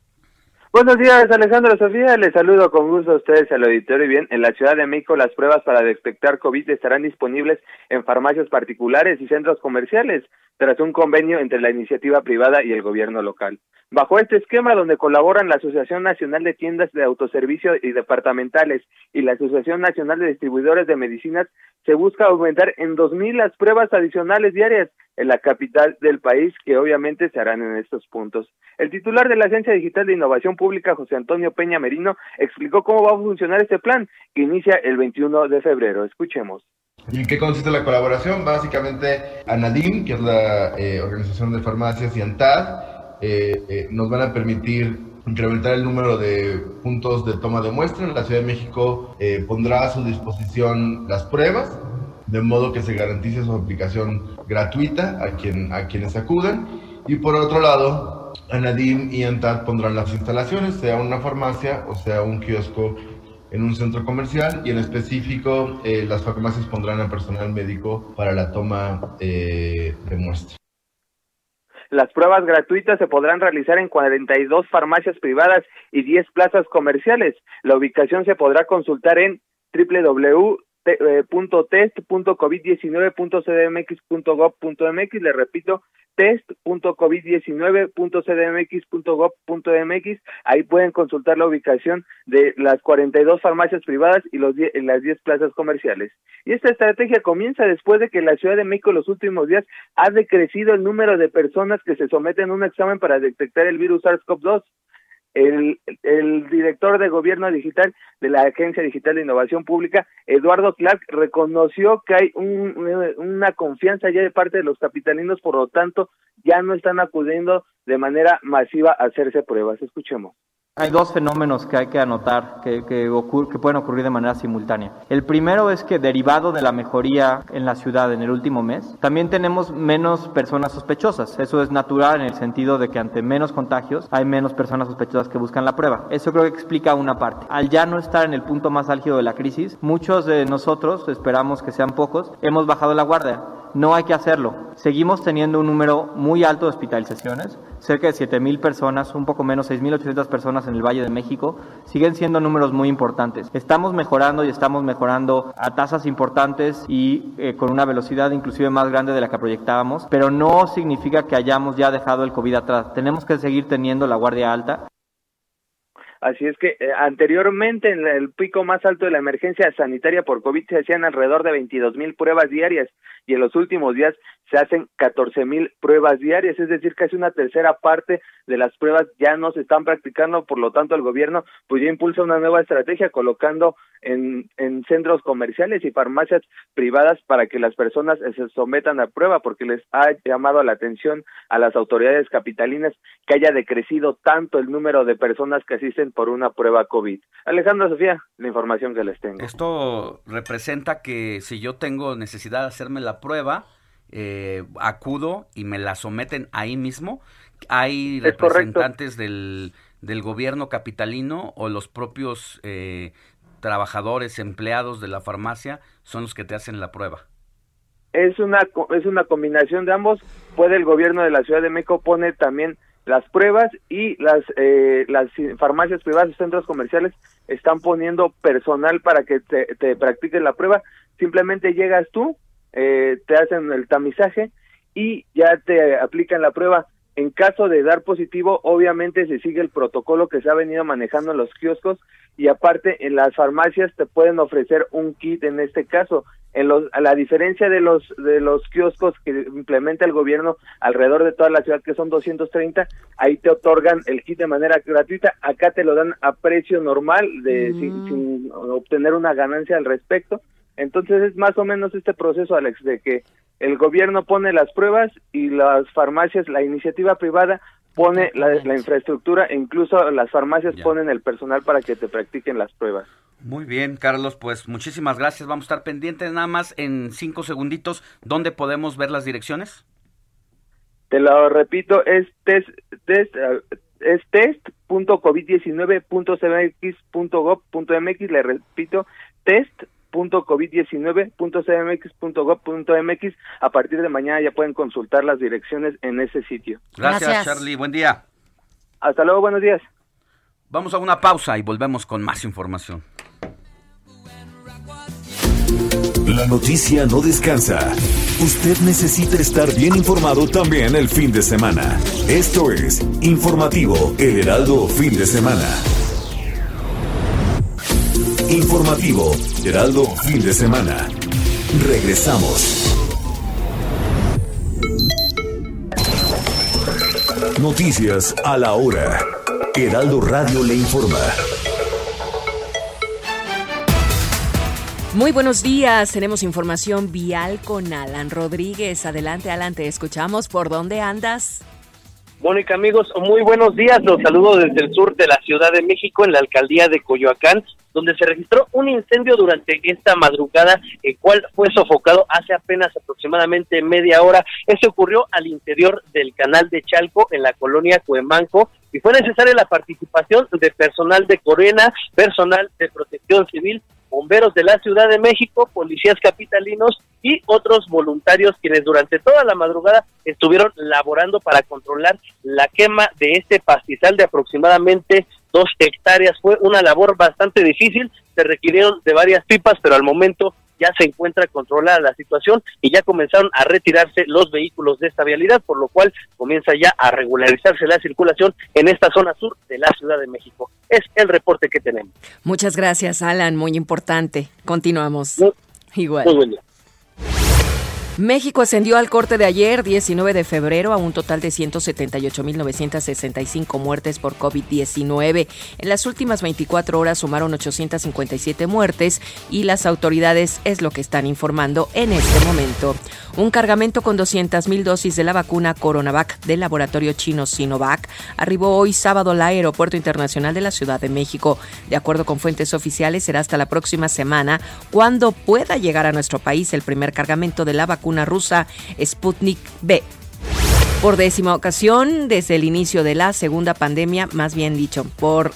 Buenos días, Alejandro Sofía. Les saludo con gusto a ustedes al auditorio. Y bien, en la Ciudad de México las pruebas para detectar COVID estarán disponibles en farmacias particulares y centros comerciales, tras un convenio entre la iniciativa privada y el gobierno local. Bajo este esquema, donde colaboran la Asociación Nacional de Tiendas de Autoservicio y Departamentales y la Asociación Nacional de Distribuidores de Medicinas, se busca aumentar en 2.000 las pruebas adicionales diarias en la capital del país, que obviamente se harán en estos puntos. El titular de la Agencia Digital de Innovación Pública, José Antonio Peña Merino, explicó cómo va a funcionar este plan, que inicia el 21 de febrero. Escuchemos. ¿Y en qué consiste la colaboración? Básicamente, ANADIM, que es la eh, Organización de Farmacias, y ANTAD, eh, eh, nos van a permitir incrementar el número de puntos de toma de muestra. La Ciudad de México eh, pondrá a su disposición las pruebas, de modo que se garantice su aplicación gratuita a, quien, a quienes acudan. Y por otro lado, ANADIM y ANTAD pondrán las instalaciones, sea una farmacia o sea un kiosco en un centro comercial y en específico eh, las farmacias pondrán a personal médico para la toma eh, de muestra. Las pruebas gratuitas se podrán realizar en 42 farmacias privadas y 10 plazas comerciales. La ubicación se podrá consultar en www.test.covid19.cdmx.gov.mx. Le repito, test.covid19.cdmx.gov.mx. Ahí pueden consultar la ubicación de las 42 farmacias privadas y los las 10 plazas comerciales. Y esta estrategia comienza después de que la Ciudad de México los últimos días ha decrecido el número de personas que se someten a un examen para detectar el virus SARS-CoV-2. El, el director de gobierno digital de la Agencia Digital de Innovación Pública, Eduardo Clark, reconoció que hay un- una confianza ya de parte de los capitalinos, por lo tanto, ya no están acudiendo de manera masiva a hacerse pruebas. Escuchemos. Hay dos fenómenos que hay que anotar que, que, ocur- que pueden ocurrir de manera simultánea. El primero es que derivado de la mejoría en la ciudad en el último mes, también tenemos menos personas sospechosas. Eso es natural en el sentido de que ante menos contagios hay menos personas sospechosas que buscan la prueba. Eso creo que explica una parte. Al ya no estar en el punto más álgido de la crisis, muchos de nosotros, esperamos que sean pocos, hemos bajado la guardia. No hay que hacerlo. Seguimos teniendo un número muy alto de hospitalizaciones, cerca de 7.000 personas, un poco menos 6.800 personas en el Valle de México. Siguen siendo números muy importantes. Estamos mejorando y estamos mejorando a tasas importantes y eh, con una velocidad inclusive más grande de la que proyectábamos, pero no significa que hayamos ya dejado el COVID atrás. Tenemos que seguir teniendo la guardia alta. Así es que eh, anteriormente en el pico más alto de la emergencia sanitaria por COVID se hacían alrededor de 22 mil pruebas diarias y en los últimos días se hacen 14 mil pruebas diarias, es decir, casi una tercera parte de las pruebas ya no se están practicando, por lo tanto el gobierno pues ya impulsa una nueva estrategia colocando en, en centros comerciales y farmacias privadas para que las personas se sometan a prueba porque les ha llamado la atención a las autoridades capitalinas que haya decrecido tanto el número de personas que asisten por una prueba COVID. Alejandro Sofía, la información que les tengo. Esto representa que si yo tengo necesidad de hacerme la prueba, eh, acudo y me la someten ahí mismo. Hay Es representantes del, del gobierno capitalino o los propios eh, trabajadores, empleados de la farmacia son los que te hacen la prueba. es una es una combinación de ambos puede el gobierno de la Ciudad de México pone también las pruebas y las eh, las farmacias privadas y centros comerciales están poniendo personal para que te, te practiquen la prueba simplemente llegas tú eh, te hacen el tamizaje y ya te aplican la prueba. En caso de dar positivo obviamente se sigue el protocolo que se ha venido manejando en los kioscos y aparte en las farmacias te pueden ofrecer un kit en este caso. En los a la diferencia de los de los kioscos que implementa el gobierno alrededor de toda la ciudad que son 230 ahí te otorgan el kit de manera gratuita. Acá te lo dan a precio normal de sin, sin obtener una ganancia al respecto entonces es más o menos este proceso Alex de que el gobierno pone las pruebas y las farmacias la iniciativa privada pone la, la infraestructura e incluso las farmacias ponen el personal para que te practiquen las pruebas Muy bien, Carlos, pues muchísimas gracias. Vamos a estar pendientes nada más en cinco segunditos. ¿Dónde podemos ver las direcciones? Te lo repito, es test, test, eh, es test.covid19.cmx.gov.mx, le repito, test.covid19.cmx.gov.mx. A partir de mañana ya pueden consultar las direcciones en ese sitio. Gracias, Charlie. Buen día. Hasta luego, buenos días. Vamos a una pausa y volvemos con más información. La noticia no descansa. Usted necesita estar bien informado también el fin de semana. Esto es Informativo El Heraldo Fin de Semana. Informativo Heraldo Fin de Semana. Regresamos. Noticias a la hora. Heraldo Radio le informa. Muy buenos días, tenemos información vial con Alan Rodríguez. Adelante, Alan, te escuchamos. ¿Por dónde andas? Mónica, amigos, muy buenos días. Los saludo desde el sur de la Ciudad de México, en la alcaldía de Coyoacán, donde se registró un incendio durante esta madrugada, el cual fue sofocado hace apenas aproximadamente media hora. Este ocurrió al interior del canal de Chalco, en la colonia Cuemanco, y fue necesaria la participación de personal de Corena, personal de protección civil, bomberos de la Ciudad de México, policías capitalinos y otros voluntarios quienes durante toda la madrugada estuvieron laborando para controlar la quema de este pastizal de aproximadamente dos hectáreas. Fue una labor bastante difícil, se requirieron de varias pipas, pero al momento ya se encuentra controlada la situación y ya comenzaron a retirarse los vehículos de esta vialidad, por lo cual comienza ya a regularizarse la circulación en esta zona sur de la Ciudad de México. Es el reporte que tenemos. Muchas gracias, Alan, muy importante. Continuamos. Igual. Muy buen día. México ascendió al corte de ayer, 19 de febrero, a un total de 178.965 muertes por COVID-19. En las últimas 24 horas sumaron 857 muertes y las autoridades es lo que están informando en este momento. Un cargamento con 200.000 dosis de la vacuna Coronavac del laboratorio chino Sinovac arribó hoy sábado al Aeropuerto Internacional de la Ciudad de México. De acuerdo con fuentes oficiales, será hasta la próxima semana cuando pueda llegar a nuestro país el primer cargamento de la vacuna rusa Sputnik B. Por décima ocasión, desde el inicio de la segunda pandemia, más bien dicho, por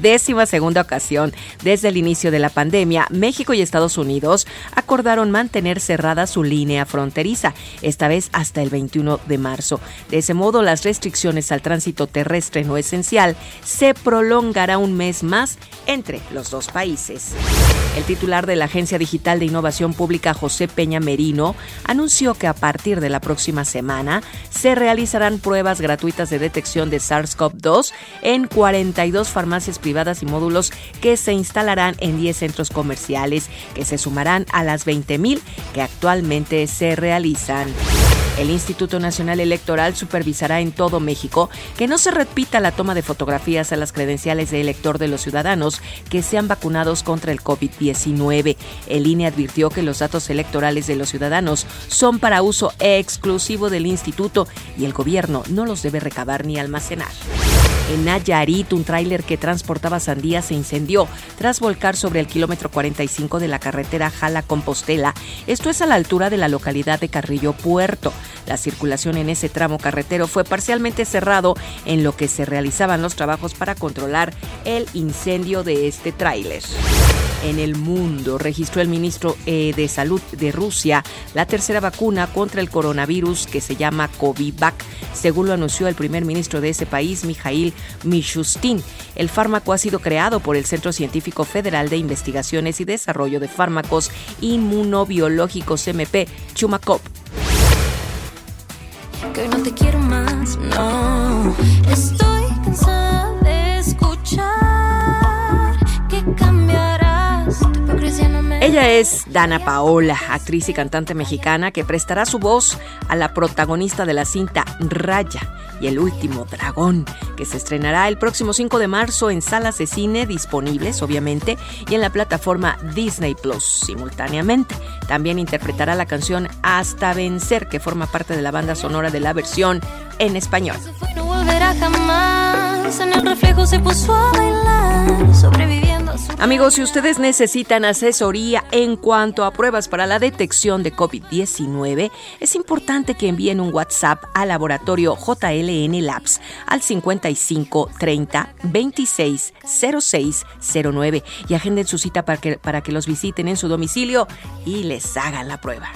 décima segunda ocasión desde el inicio de la pandemia, México y Estados Unidos acordaron mantener cerrada su línea fronteriza, esta vez hasta el 21 de marzo. De ese modo, las restricciones al tránsito terrestre no esencial se prolongará un mes más entre los dos países. El titular de la Agencia Digital de Innovación Pública, José Peña Merino, anunció que a partir de la próxima semana se realizarán pruebas gratuitas de detección de SARS-CoV-2 en 42 farmacias privadas y módulos que se instalarán en 10 centros comerciales, que se sumarán a las 20.000 que actualmente se realizan. El Instituto Nacional Electoral supervisará en todo México que no se repita la toma de fotografías a las credenciales de elector de los ciudadanos que sean vacunados contra el COVID-19. El INE advirtió que los datos electorales de los ciudadanos son para uso exclusivo del instituto y el gobierno no los debe recabar ni almacenar. En Nayarit, un tráiler que transportaba sandías se incendió tras volcar sobre el kilómetro 45 de la carretera Jala-Compostela. Esto es a la altura de la localidad de Carrillo Puerto. La circulación en ese tramo carretero fue parcialmente cerrado en lo que se realizaban los trabajos para controlar el incendio de este tráiler. En el mundo registró el ministro eh, de Salud de Rusia la tercera vacuna contra el coronavirus que se llama Covivac, según lo anunció el primer ministro de ese país, Mijail Mishustin. El fármaco ha sido creado por el Centro Científico Federal de Investigaciones y Desarrollo de Fármacos Inmunobiológicos MP Chumakov. Que hoy no te quiero más, no. Estoy Es Dana Paola, actriz y cantante mexicana que prestará su voz a la protagonista de la cinta Raya y el último dragón, que se estrenará el próximo 5 de marzo en salas de cine disponibles, obviamente, y en la plataforma Disney Plus simultáneamente. También interpretará la canción Hasta Vencer, que forma parte de la banda sonora de la versión en español. no volverá jamás. En el reflejo se puso a bailar, sobreviviendo Amigos, si ustedes necesitan asesoría en cuanto a pruebas para la detección de COVID-19, es importante que envíen un WhatsApp al laboratorio JLN Labs al 55 30 26 06 09 y agenden su cita para que, para que los visiten en su domicilio y les hagan la prueba.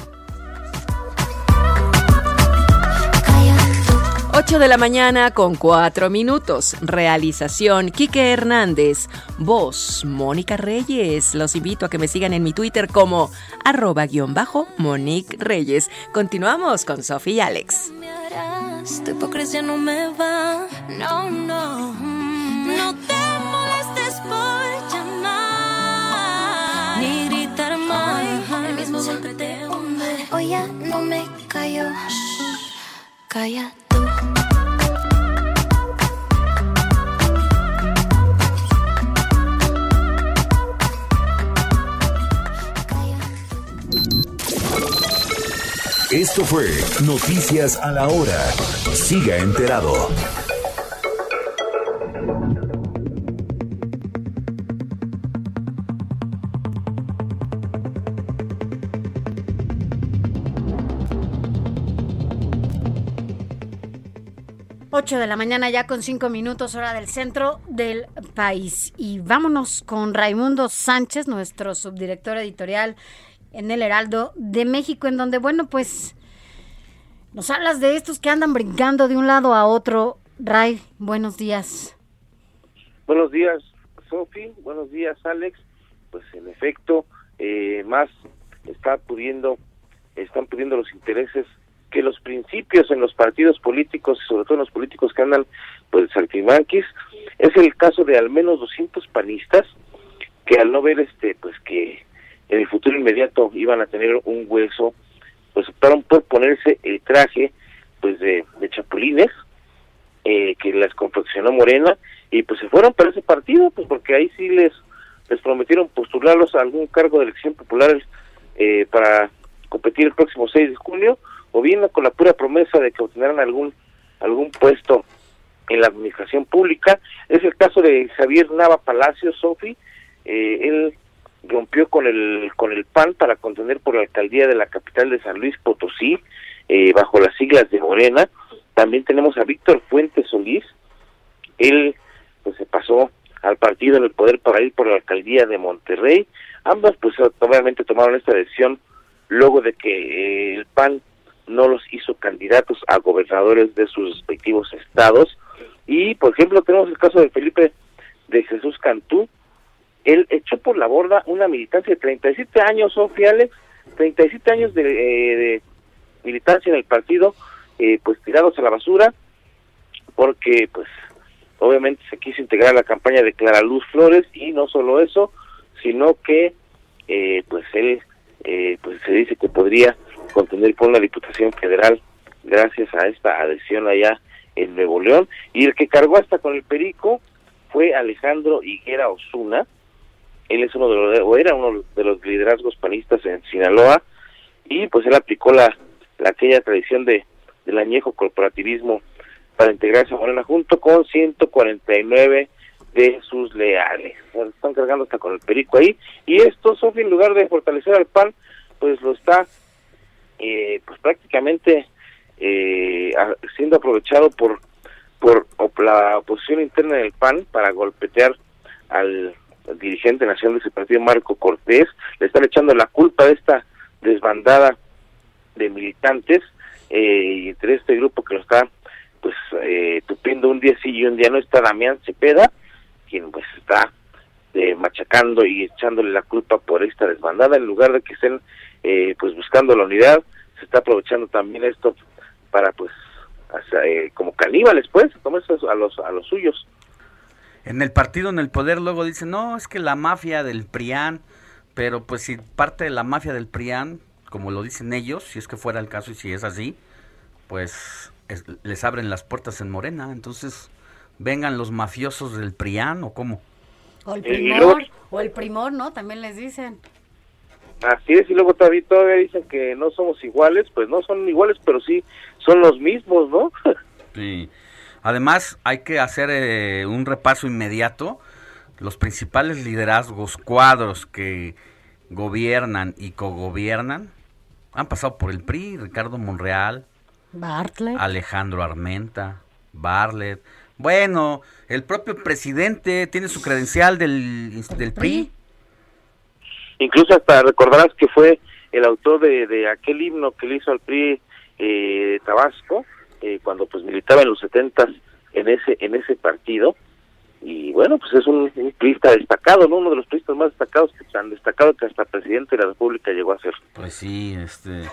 8 de la mañana con 4 minutos. Realización Quique Hernández. Voz Mónica Reyes. Los invito a que me sigan en mi Twitter como arroba guion bajo Monique Reyes. Continuamos con Sofía y Alex. Tu hipocresía no me va, no, no. No te molestes por llamar, ni gritar más. El mismo golpe te hunde. Hoy ya no me callo. Shh, Esto fue Noticias a la Hora. Siga enterado. Ocho de la mañana ya con cinco minutos hora del centro del país. Y vámonos con Raimundo Sánchez, nuestro subdirector editorial en el Heraldo de México, en donde, bueno, pues nos hablas de estos que andan brincando de un lado a otro. Ray, buenos días. Buenos días, Sofi. Buenos días, Alex. Pues en efecto, eh, más está pudiendo, están pudiendo los intereses que los principios en los partidos políticos sobre todo en los políticos que andan pues saltimbanquis. Es el caso de al menos 200 panistas que al no ver este pues que en el futuro inmediato iban a tener un hueso, pues optaron por ponerse el traje pues de, chapulines eh, que las confeccionó Morena y pues se fueron para ese partido pues porque ahí sí les les prometieron postularlos a algún cargo de elección popular eh, para competir el próximo 6 de junio o bien con la pura promesa de que obtendrán algún algún puesto en la administración pública. Es el caso de Javier Nava Palacios Sofi eh, él rompió con el con el PAN para contender por la alcaldía de la capital de San Luis Potosí eh, bajo las siglas de Morena. También tenemos a Víctor Fuentes Solís. Él pues se pasó al partido en el poder para ir por la alcaldía de Monterrey. Ambos pues obviamente tomaron esta decisión luego de que eh, el PAN no los hizo candidatos a gobernadores de sus respectivos estados. Y por ejemplo tenemos el caso de Felipe de Jesús Cantú él echó por la borda una militancia de 37 años, Sofía Alex, 37 años de, eh, de militancia en el partido, eh, pues tirados a la basura, porque pues obviamente se quiso integrar a la campaña de Clara Luz Flores y no solo eso, sino que eh, pues él eh, pues se dice que podría contender por una diputación federal gracias a esta adhesión allá en Nuevo León y el que cargó hasta con el perico fue Alejandro Higuera Osuna, él es uno de los, o era uno de los liderazgos panistas en Sinaloa, y pues él aplicó la, la aquella tradición de del añejo corporativismo para integrarse a Morena junto con 149 de sus leales. O están cargando hasta con el perico ahí, y esto, Sofía, en lugar de fortalecer al PAN, pues lo está eh, pues prácticamente eh, siendo aprovechado por por la oposición interna del PAN para golpetear al dirigente nacional de ese partido, Marco Cortés, le están echando la culpa de esta desbandada de militantes eh, entre este grupo que lo está pues eh, tupiendo un día sí y un día no está Damián Cepeda, quien pues está eh, machacando y echándole la culpa por esta desbandada en lugar de que estén eh, pues buscando la unidad, se está aprovechando también esto para pues eh, como caníbales pues comerse a los a los suyos. En el partido, en el poder, luego dicen, no, es que la mafia del PRIAN, pero pues si parte de la mafia del PRIAN, como lo dicen ellos, si es que fuera el caso y si es así, pues es- les abren las puertas en Morena, entonces vengan los mafiosos del PRIAN o cómo. O el primor, o el primor, ¿no? También les dicen. Así es, y luego todavía, todavía dicen que no somos iguales, pues no son iguales, pero sí son los mismos, ¿no? Sí. Además, hay que hacer eh, un repaso inmediato. los principales liderazgos, cuadros que gobiernan y cogobiernan, han pasado por el PRI, Ricardo Monreal, Bartlett. Alejandro Armenta, Bartlett. Bueno, el propio presidente tiene su credencial del, del PRI. Incluso hasta recordarás que fue el autor de, de aquel himno que le hizo al PRI eh, Tabasco, eh, cuando pues militaba en los setentas en ese en ese partido. Y bueno pues es un, un destacado no uno de los priistas más destacados que tan destacado que hasta presidente de la república llegó a ser. Pues sí, este,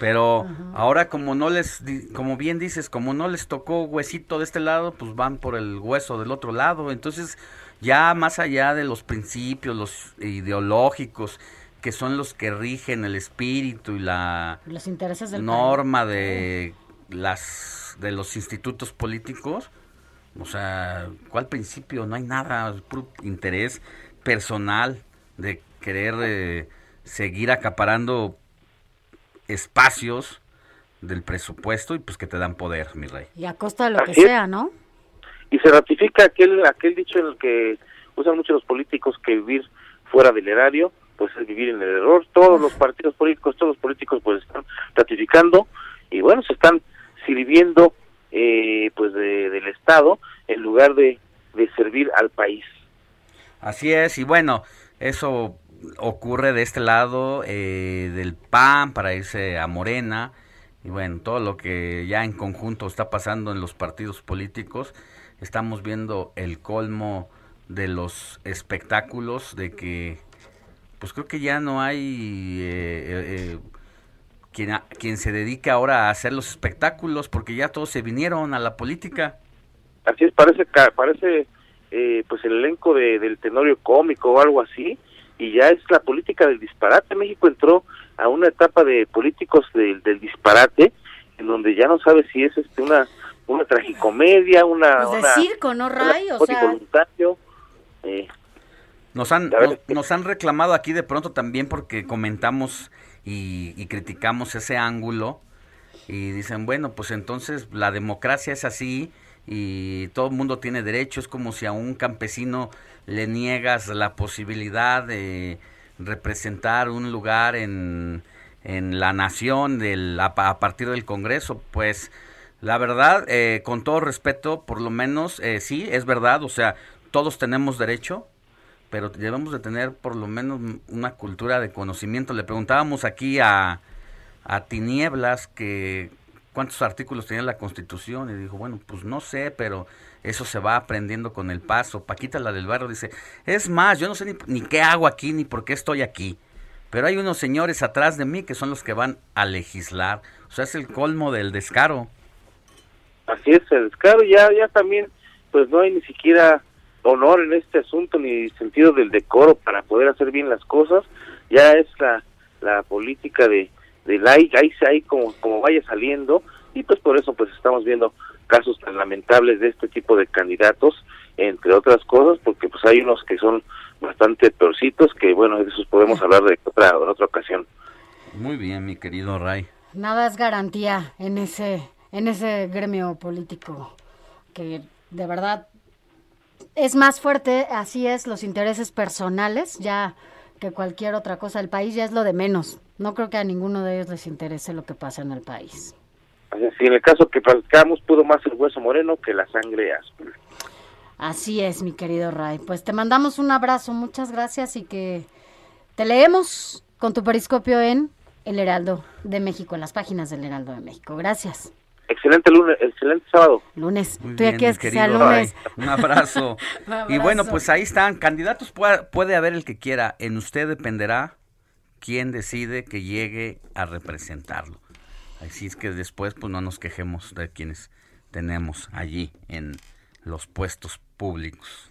pero ahora como no les, di- como bien dices, como no les tocó huesito de este lado, pues van por el hueso del otro lado. Entonces, ya más allá de los principios, los ideológicos, que son los que rigen el espíritu y la Los intereses del norma de las de los institutos políticos, o sea, ¿cuál principio? No hay nada, puro interés personal de querer eh, seguir acaparando espacios del presupuesto y pues que te dan poder, mi rey. Y a costa de lo que Así sea, ¿no? y se ratifica aquel aquel dicho en el que usan mucho los políticos que vivir fuera del erario pues es vivir en el error todos los partidos políticos todos los políticos pues están ratificando y bueno se están sirviendo eh, pues de- del estado en lugar de, de servir al país. Así es, y bueno, eso ocurre de este lado eh, del PAN para irse a Morena, y bueno, todo lo que ya en conjunto está pasando en los partidos políticos, estamos viendo el colmo de los espectáculos, de que, pues creo que ya no hay eh, eh, eh, quien, a- quien se dedique ahora a hacer los espectáculos, porque ya todos se vinieron a la política. así es parece ca- parece eh, pues el elenco de, del tenorio cómico o algo así y ya es la política del disparate México entró a una etapa de políticos del, del disparate en donde ya no sabe si es este una una tragicomedia una, Pues de una- circo, ¿no, Ray? O sea, voluntario eh, Nos han, nos han reclamado aquí de pronto también porque comentamos y, criticamos ese ángulo y dicen, bueno, pues entonces la democracia es así y todo el mundo tiene derecho, es como si a un campesino le niegas la posibilidad de representar un lugar en, en la nación del, a partir del Congreso, pues la verdad, eh, con todo respeto, por lo menos eh, sí, es verdad, o sea, todos tenemos derecho, pero debemos de tener por lo menos una cultura de conocimiento. Le preguntábamos aquí a, a Tinieblas que cuántos artículos tenía la Constitución y dijo, bueno, pues no sé, pero eso se va aprendiendo con el paso. Paquita, la del barrio, dice, es más, yo no sé ni, ni qué hago aquí ni por qué estoy aquí, pero hay unos señores atrás de mí que son los que van a legislar. O sea, es el colmo del descaro. así es el descaro ya ya también pues no hay ni siquiera honor en este asunto ni sentido del decoro para poder hacer bien las cosas. Ya es la la política de del ahí ahí se- ahí como como vaya saliendo. Y pues por eso pues estamos viendo casos tan lamentables de este tipo de candidatos entre otras cosas porque pues hay unos que son bastante peorcitos que bueno de esos podemos hablar de otra en otra ocasión. Muy bien, mi querido Ray. nada es garantía en ese, en ese gremio político que de verdad es más fuerte, así es, los intereses personales, ya que cualquier otra cosa. El país ya es lo de menos. No creo que a ninguno de ellos les interese lo que pasa en el país. Así es, y en el caso que platicamos pudo más el hueso moreno que la sangre azul Así es, mi querido Ray. Pues te mandamos un abrazo, muchas gracias y que te leemos con tu periscopio en El Heraldo de México, en las páginas del Heraldo de México. Gracias. Excelente lunes excelente sábado Lunes. Muy Tú ya bien, que sea querido lunes. Un abrazo. Un Y bueno, pues ahí están. Candidatos puede, puede haber el que quiera. En usted dependerá quién decide que llegue a representarlo. Así es que después pues no nos quejemos de quienes tenemos allí en los puestos públicos.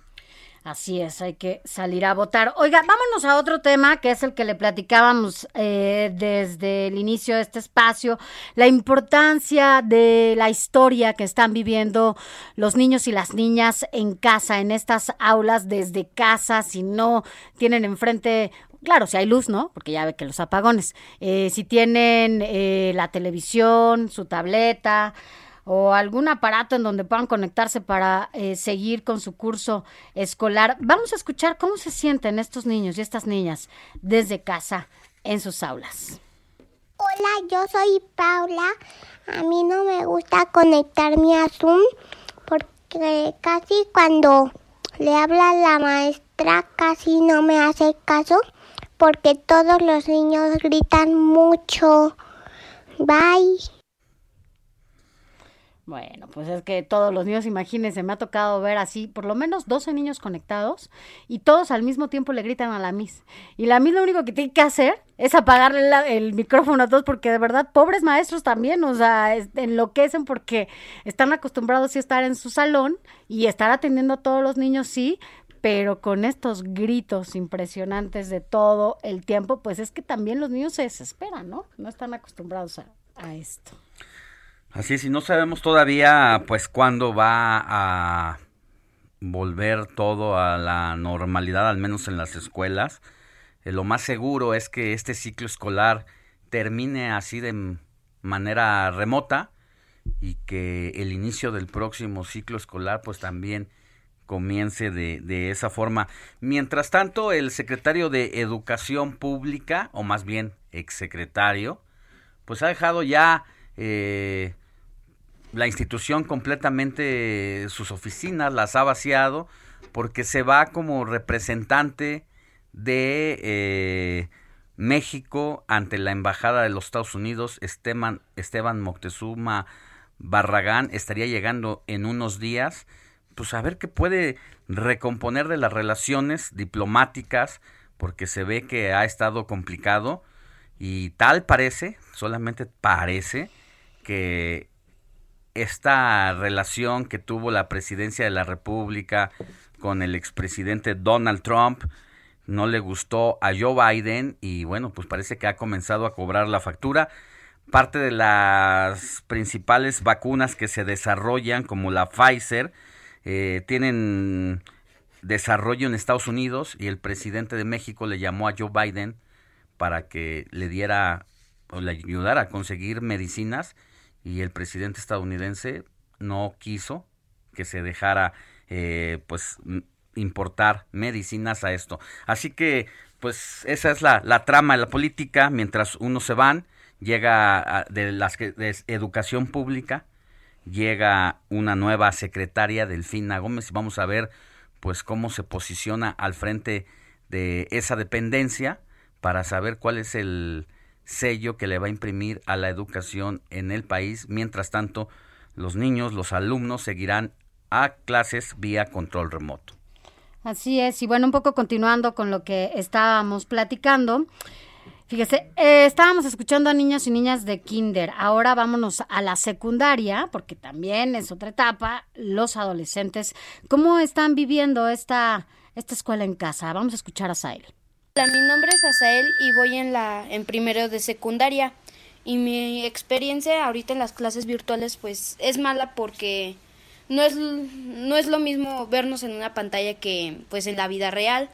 Así es, hay que salir a votar. Oiga, vámonos a otro tema que es el que le platicábamos eh, desde el inicio de este espacio, la importancia de la historia que están viviendo los niños y las niñas en casa, en estas aulas desde casa, si no tienen enfrente Claro, si hay luz, ¿no? Porque ya ve que los apagones. Eh, si tienen eh, la televisión, su tableta o algún aparato en donde puedan conectarse para eh, seguir con su curso escolar. Vamos a escuchar cómo se sienten estos niños y estas niñas desde casa en sus aulas. Hola, yo soy Paula. A mí no me gusta conectarme a Zoom porque casi cuando le habla la maestra casi no me hace caso porque todos los niños gritan mucho. Bye. Bueno, pues es que todos los niños, imagínense, me ha tocado ver así, por lo menos 12 niños conectados y todos al mismo tiempo le gritan a la Miss. Y la Miss lo único que tiene que hacer es apagarle la- el micrófono a todos porque de verdad, pobres maestros también, o sea, enloquecen porque están acostumbrados a estar en su salón y estar atendiendo a todos los niños, sí, pero con estos gritos impresionantes de todo el tiempo, pues es que también los niños se desesperan, ¿no? No están acostumbrados a, a esto. Así es, y no sabemos todavía pues cuándo va a volver todo a la normalidad, al menos en las escuelas. Eh, lo más seguro es que este ciclo escolar termine así de manera remota y que el inicio del próximo ciclo escolar pues también comience de, de esa forma. Mientras tanto, el secretario de Educación Pública, o más bien exsecretario, pues ha dejado ya eh, la institución completamente sus oficinas, las ha vaciado, porque se va como representante de eh, México ante la Embajada de los Estados Unidos, Esteban, Esteban Moctezuma Barragán, estaría llegando en unos días, pues a ver qué puede recomponer de las relaciones diplomáticas, porque se ve que ha estado complicado. Y tal parece, solamente parece, que esta relación que tuvo la presidencia de la República con el expresidente Donald Trump no le gustó a Joe Biden y bueno, pues parece que ha comenzado a cobrar la factura. Parte de las principales vacunas que se desarrollan, como la Pfizer, eh, tienen desarrollo en Estados Unidos y el presidente de México le llamó a Joe Biden para que le diera o le ayudara a conseguir medicinas y el presidente estadounidense no quiso que se dejara eh, pues importar medicinas a esto. Así que pues esa es la, la trama de la política, mientras unos se van, llega a- de las que educación pública, llega una nueva secretaria Delfina Gómez y vamos a ver pues cómo se posiciona al frente de esa dependencia para saber cuál es el sello que le va a imprimir a la educación en el país. Mientras tanto, los niños, los alumnos seguirán a clases vía control remoto. Así es, y bueno, un poco continuando con lo que estábamos platicando. Fíjese, eh, estábamos escuchando a niños y niñas de kinder. Ahora vámonos a la secundaria, porque también es otra etapa. Los adolescentes, ¿cómo están viviendo esta, esta escuela en casa? Vamos a escuchar a Sael. Hola, mi nombre es Asael y voy en la en primero de secundaria y mi experiencia ahorita en las clases virtuales pues es mala porque no es no es lo mismo vernos en una pantalla que pues en la vida real.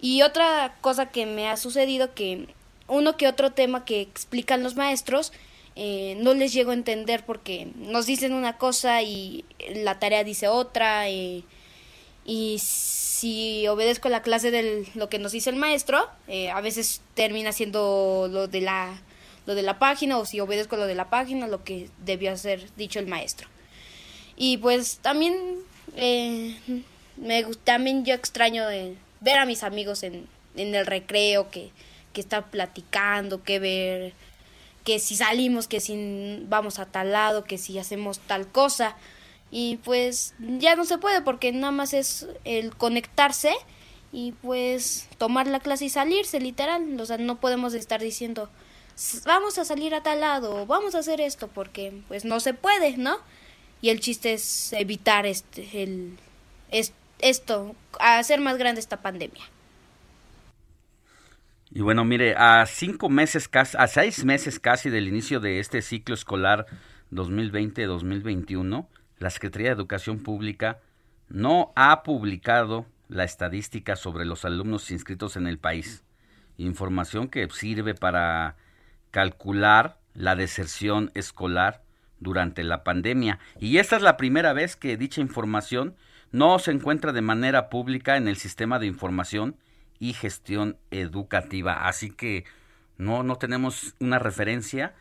Y otra cosa que me ha sucedido que uno que otro tema que explican los maestros eh, no les llego a entender porque nos dicen una cosa y la tarea dice otra eh, y si obedezco la clase de lo que nos dice el maestro, eh, a veces termina siendo lo de la lo de la página o si obedezco lo de la página, lo que debió haber dicho el maestro. Y pues también eh, me también yo extraño ver a mis amigos en, en el recreo que, que platicando, que ver que si salimos, que si vamos a tal lado, que si hacemos tal cosa. Y pues ya no se puede porque nada más es el conectarse y pues tomar la clase y salirse, literal. O sea, no podemos estar diciendo, "S- vamos a salir a tal lado, vamos a hacer esto, porque pues no se puede, ¿no? Y el chiste es evitar este, el, es, esto, hacer más grande esta pandemia. Y bueno, mire, a cinco meses casi, a seis meses casi del inicio de este ciclo escolar 2020-2021, la Secretaría de Educación Pública no ha publicado la estadística sobre los alumnos inscritos en el país. Información que sirve para calcular la deserción escolar. durante la pandemia. Y esta es la primera vez que dicha información no se encuentra de manera pública en el sistema de información y gestión educativa. Así que no, no tenemos una referencia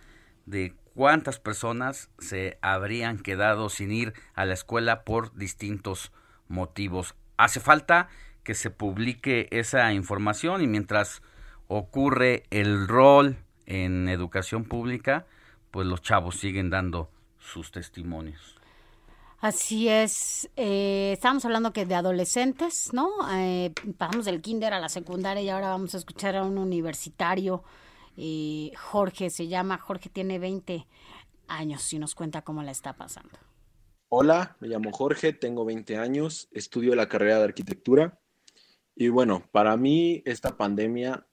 de cuántas personas se habrían quedado sin ir a la escuela por distintos motivos. Hace falta que se publique esa información y mientras ocurre el rol en educación pública, pues los chavos siguen dando sus testimonios. Así es. Eh, estábamos hablando que de adolescentes, ¿no? Eh, pasamos del kinder a la secundaria y ahora vamos a escuchar a un universitario. Eh, Jorge se llama, Jorge tiene 20 años y nos cuenta cómo la está pasando. Hola, me llamo Jorge, tengo 20 años, estudio la carrera de arquitectura y bueno, para mí esta pandemia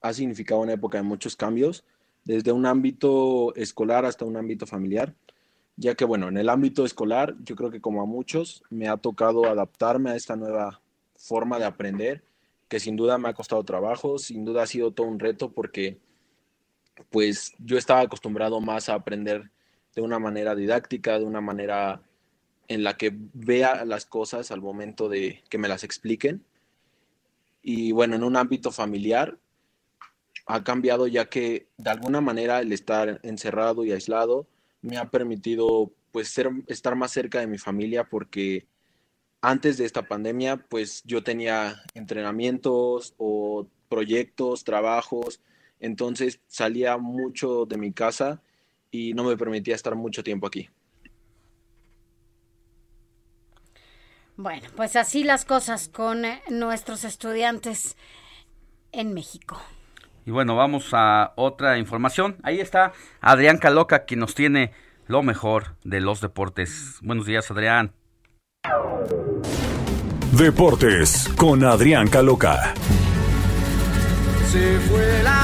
ha significado una época de muchos cambios, desde un ámbito escolar hasta un ámbito familiar, ya que bueno, en el ámbito escolar yo creo que como a muchos me ha tocado adaptarme a esta nueva forma de aprender, que sin duda me ha costado trabajo, sin duda ha sido todo un reto porque pues yo estaba acostumbrado más a aprender de una manera didáctica, de una manera en la que vea las cosas al momento de que me las expliquen. Y bueno, en un ámbito familiar ha cambiado ya que de alguna manera el estar encerrado y aislado me ha permitido pues ser, estar más cerca de mi familia porque antes de esta pandemia pues yo tenía entrenamientos o proyectos, trabajos, entonces salía mucho de mi casa y no me permitía estar mucho tiempo aquí. Bueno, pues así las cosas con eh, nuestros estudiantes en México. Y bueno, vamos a otra información. Ahí está Adrián Caloca, quien nos tiene lo mejor de los deportes. Buenos días, Adrián. Deportes con Adrián Caloca. Se fue la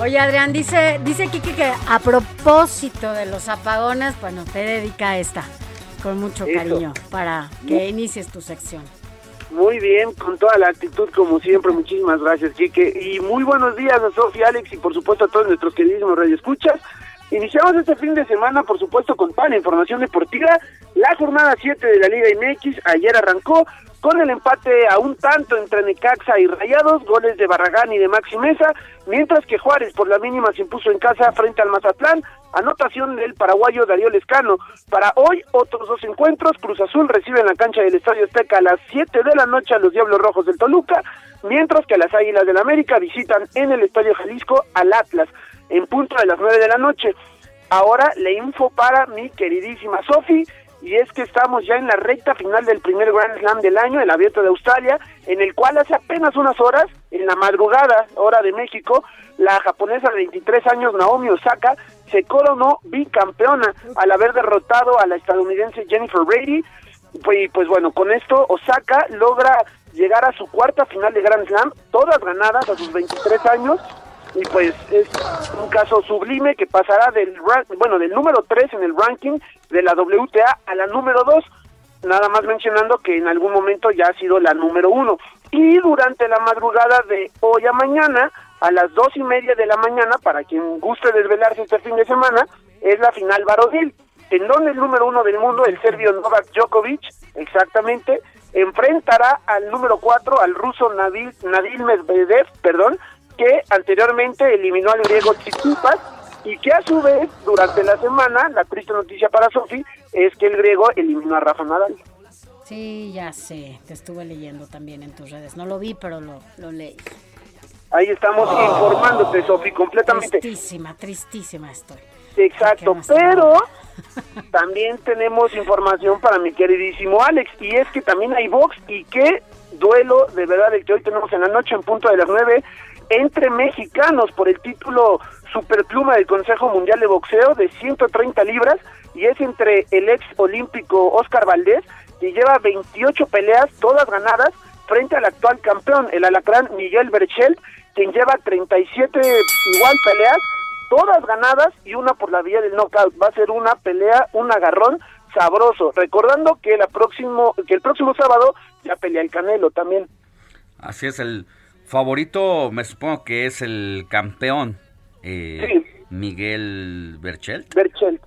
Oye, Adrián, dice, dice Kiki que a propósito de los apagones, bueno, te dedica esta con mucho Eso. cariño para que inicies tu sección. Muy bien, con toda la actitud como siempre. Muchísimas gracias, Quique. Y muy buenos días a Sofía, Alex y por supuesto a todos nuestros queridísimos radioescuchas. Iniciamos este fin de semana, por supuesto, con toda la información deportiva. La jornada 7 de la Liga MX ayer arrancó con el empate a un tanto entre Necaxa y Rayados, goles de Barragán y de Maxi Mesa, mientras que Juárez por la mínima se impuso en casa frente al Mazatlán, anotación del paraguayo Darío Lescano. Para hoy, otros dos encuentros, Cruz Azul recibe en la cancha del Estadio Azteca a las 7 de la noche a los Diablos Rojos del Toluca, mientras que las Águilas del América visitan en el Estadio Jalisco al Atlas, en punto de las 9 de la noche. Ahora le info para mi queridísima Sofi, y es que estamos ya en la recta final del primer Grand Slam del año, el Abierto de Australia, en el cual hace apenas unas horas, en la madrugada, hora de México, la japonesa de 23 años Naomi Osaka se coronó bicampeona al haber derrotado a la estadounidense Jennifer Brady. Pues, pues bueno, con esto Osaka logra llegar a su cuarta final de Grand Slam, todas ganadas a sus 23 años, y pues es un caso sublime que pasará del bueno del número 3 en el ranking de la WTA a la número 2 nada más mencionando que en algún momento ya ha sido la número 1 y durante la madrugada de hoy a mañana a las dos y media de la mañana para quien guste desvelarse este fin de semana es la final varonil en donde el número uno del mundo el serbio Novak Djokovic exactamente enfrentará al número 4 al ruso Nadil, Nadil Medvedev perdón que anteriormente eliminó al griego Tsitsipas y que a su vez durante la semana la triste noticia para Sofi es que el griego eliminó a Rafa Nadal Sí, ya sé, te estuve leyendo también en tus redes. No lo vi, pero lo, lo leí. ahí estamos informándote Sofi completamente Tristísima, tristísima estoy. Exacto, pero también tenemos información para mi queridísimo Alex, y es que también hay box y qué duelo de verdad el que hoy tenemos en la noche en punto de las nueve entre mexicanos por el título superpluma del Consejo Mundial de Boxeo de 130 libras y es entre el ex olímpico Oscar Valdés que lleva 28 peleas todas ganadas frente al actual campeón el alacrán Miguel Berchel quien lleva 37 igual peleas todas ganadas y una por la vía del knockout. Va a ser una pelea, un agarrón sabroso. Recordando que, la próximo, que el próximo sábado ya pelea el Canelo también. Así es, el favorito me supongo que es el campeón eh, Miguel Berchel. Berchelt.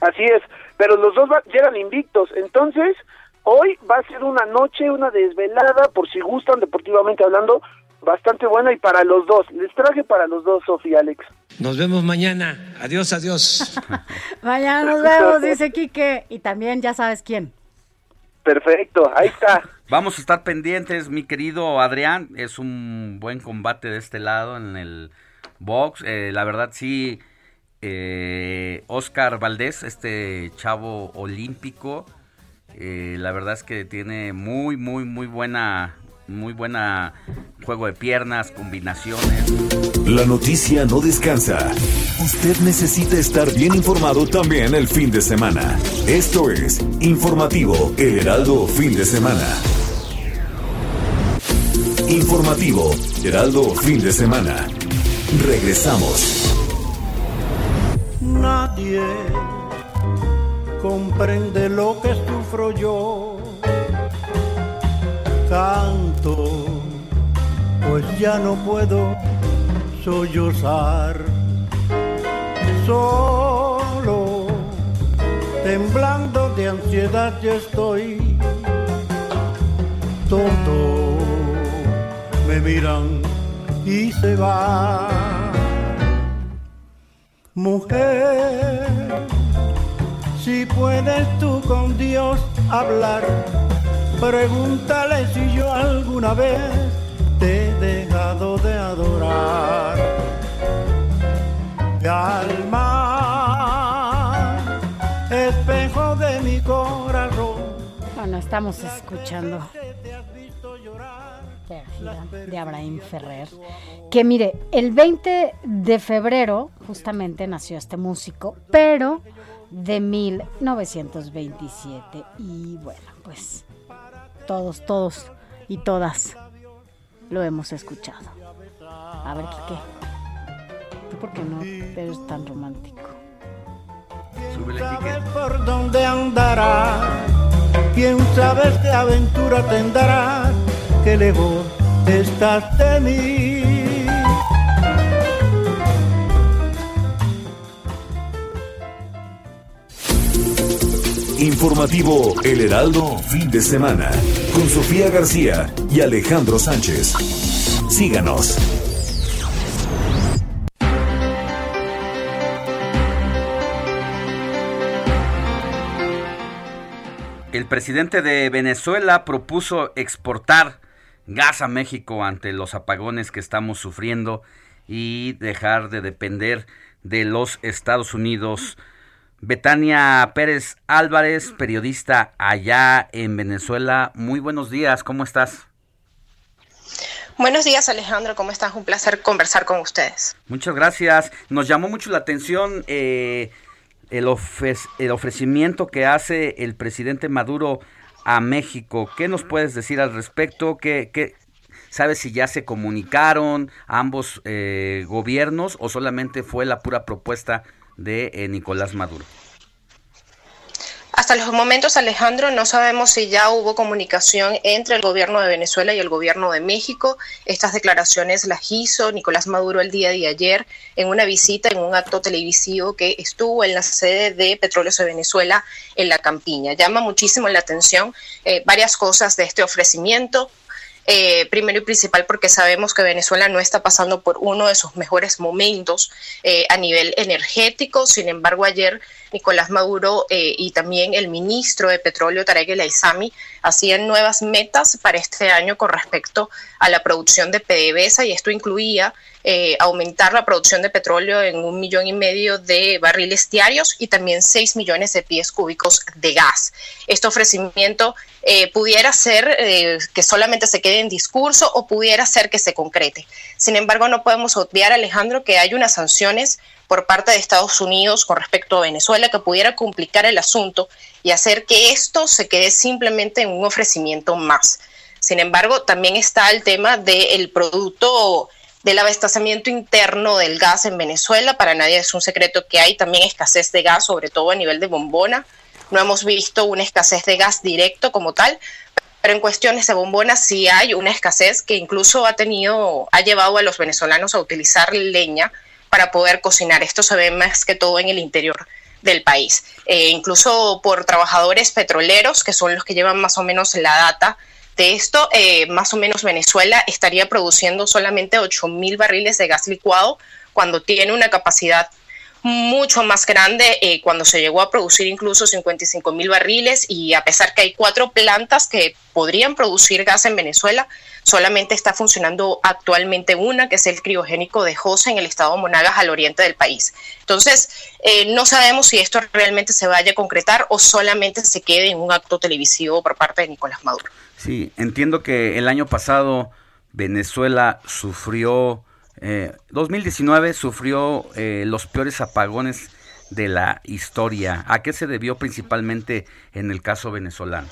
Así es, pero los dos va- llegan invictos. Entonces, hoy va a ser una noche, una desvelada, por si gustan, deportivamente hablando, bastante buena y para los dos. Les traje para los dos, Sofía Alex. Nos vemos mañana. Adiós, adiós. Mañana nos vemos, dice Quique. Y también ya sabes quién. Perfecto, ahí está. Vamos a estar pendientes, mi querido Adrián. Es un buen combate de este lado en el box. Eh, la verdad, sí, eh, Oscar Valdés, este chavo olímpico, eh, la verdad es que tiene muy, muy, muy buena, muy buena juego de piernas, combinaciones. La noticia no descansa. Usted necesita estar bien informado también el fin de semana. Esto es Informativo El Heraldo Fin de Semana. Informativo Heraldo Fin de Semana. Regresamos. Nadie comprende lo que sufro yo. Canto, pues ya no puedo sollozar. Solo, temblando de ansiedad ya estoy. Todo me miran y se va. Mujer, si puedes tú con Dios hablar, pregúntale si yo alguna vez dejado de adorar. Mi alma, espejo de mi corazón. Bueno, estamos escuchando de Abraham Ferrer. Que mire, el 20 de febrero justamente nació este músico, pero de 1927. Y bueno, pues todos, todos y todas lo hemos escuchado. A ver, ¿qué? ¿Tú por qué no eres tan romántico? ¿Sabes por dónde andará? ¿Quién sabe qué aventura tendrá? Que lejos estás de mí. Informativo El Heraldo Fin de Semana. Con Sofía García y Alejandro Sánchez. Síganos. El presidente de Venezuela propuso exportar gas a México ante los apagones que estamos sufriendo y dejar de depender de los Estados Unidos. Betania Pérez Álvarez, periodista allá en Venezuela. Muy buenos días, ¿cómo estás? Buenos días Alejandro, ¿cómo estás? Un placer conversar con ustedes. Muchas gracias. Nos llamó mucho la atención eh, el, ofre- el ofrecimiento que hace el presidente Maduro a México. ¿Qué nos puedes decir al respecto? ¿Qué, qué- ¿Sabes si ya se comunicaron ambos eh, gobiernos o solamente fue la pura propuesta de eh, Nicolás Maduro? Hasta los momentos, Alejandro, no sabemos si ya hubo comunicación entre el gobierno de Venezuela y el gobierno de México. Estas declaraciones las hizo Nicolás Maduro el día de ayer en una visita, en un acto televisivo que estuvo en la sede de Petróleos de Venezuela en la campiña. Llama muchísimo la atención eh, varias cosas de este ofrecimiento. Eh, primero y principal porque sabemos que Venezuela no está pasando por uno de sus mejores momentos eh, a nivel energético. Sin embargo, ayer Nicolás Maduro eh, y también el ministro de Petróleo, Tarek El hacían nuevas metas para este año con respecto a la producción de PDVSA y esto incluía eh, aumentar la producción de petróleo en un millón y medio de barriles diarios y también seis millones de pies cúbicos de gas. Este ofrecimiento eh, pudiera ser que solamente se quede en discurso o pudiera ser que se concrete. Sin embargo, no podemos obviar, Alejandro, que hay unas sanciones por parte de Estados Unidos con respecto a Venezuela que pudiera complicar el asunto y hacer que esto se quede simplemente en un ofrecimiento más. Sin embargo, también está el tema del producto del abastecimiento interno del gas en Venezuela. Para nadie es un secreto que hay también escasez de gas, sobre todo a nivel de bombona. no hemos visto una escasez de gas directo como tal, pero en cuestiones de bombonas sí hay una escasez que incluso ha tenido, ha llevado a los venezolanos a utilizar leña para poder cocinar. Esto se ve más que todo en el interior del país. Eh, incluso por trabajadores petroleros, que son los que llevan más o menos la data de esto, eh, más o menos Venezuela estaría produciendo solamente 8 mil barriles de gas licuado cuando tiene una capacidad mucho más grande eh, cuando se llegó a producir incluso 55 mil barriles y a pesar que hay cuatro plantas que podrían producir gas en Venezuela, solamente está funcionando actualmente una, que es el criogénico de José en el estado Monagas al oriente del país. Entonces, eh, no sabemos si esto realmente se vaya a concretar o solamente se quede en un acto televisivo por parte de Nicolás Maduro. Sí, entiendo que el año pasado Venezuela sufrió, eh, 2019 sufrió eh, los peores apagones de la historia. ¿A qué se debió principalmente en el caso venezolano?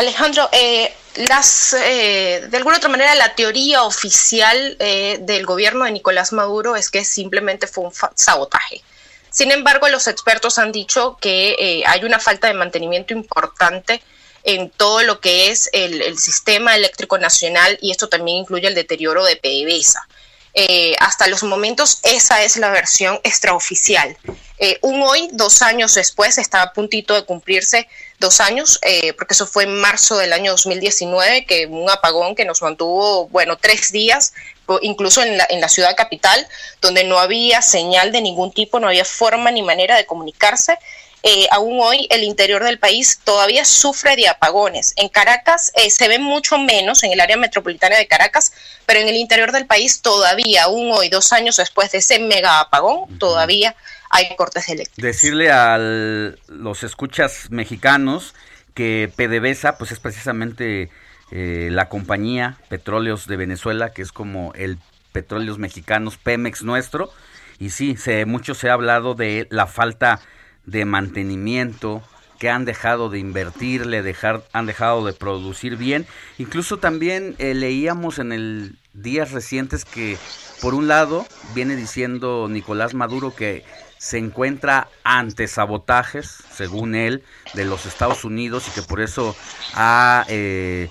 Alejandro, eh, las, eh, de alguna otra manera la teoría oficial eh, del gobierno de Nicolás Maduro es que simplemente fue un sabotaje. Sin embargo, los expertos han dicho que eh, hay una falta de mantenimiento importante en todo lo que es el, el sistema eléctrico nacional y esto también incluye el deterioro de PDVSA. Eh, hasta los momentos esa es la versión extraoficial. Eh, un hoy, dos años después, está a puntito de cumplirse dos años, eh, porque eso fue en marzo del año 2019, que un apagón que nos mantuvo, bueno, tres días, incluso en la, en la ciudad capital, donde no había señal de ningún tipo, no había forma ni manera de comunicarse. Eh, aún hoy el interior del país todavía sufre de apagones. En Caracas eh, se ve mucho menos, en el área metropolitana de Caracas, pero en el interior del país todavía, aún hoy, dos años después de ese mega apagón, todavía hay cortes eléctricos. Decirle a los escuchas mexicanos que PDVSA pues es precisamente eh, la compañía Petróleos de Venezuela, que es como el Petróleos Mexicanos Pemex nuestro. Y sí, se, mucho se ha hablado de la falta de mantenimiento, que han dejado de invertirle, dejar, han dejado de producir bien. Incluso también eh, leíamos en el días recientes que, por un lado, viene diciendo Nicolás Maduro que se encuentra ante sabotajes, según él, de los Estados Unidos y que por eso ha eh,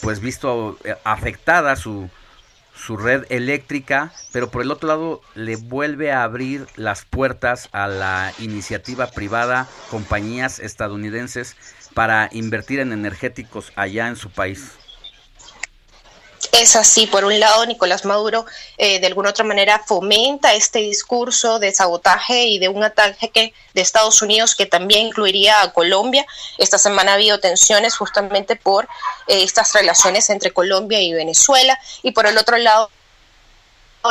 pues visto eh, afectada su, su red eléctrica, pero por el otro lado le vuelve a abrir las puertas a la iniciativa privada, compañías estadounidenses, para invertir en energéticos allá en su país. Es así, por un lado, Nicolás Maduro eh, de alguna otra manera fomenta este discurso de sabotaje y de un ataque de Estados Unidos que también incluiría a Colombia. Esta semana ha habido tensiones justamente por eh, estas relaciones entre Colombia y Venezuela y por el otro lado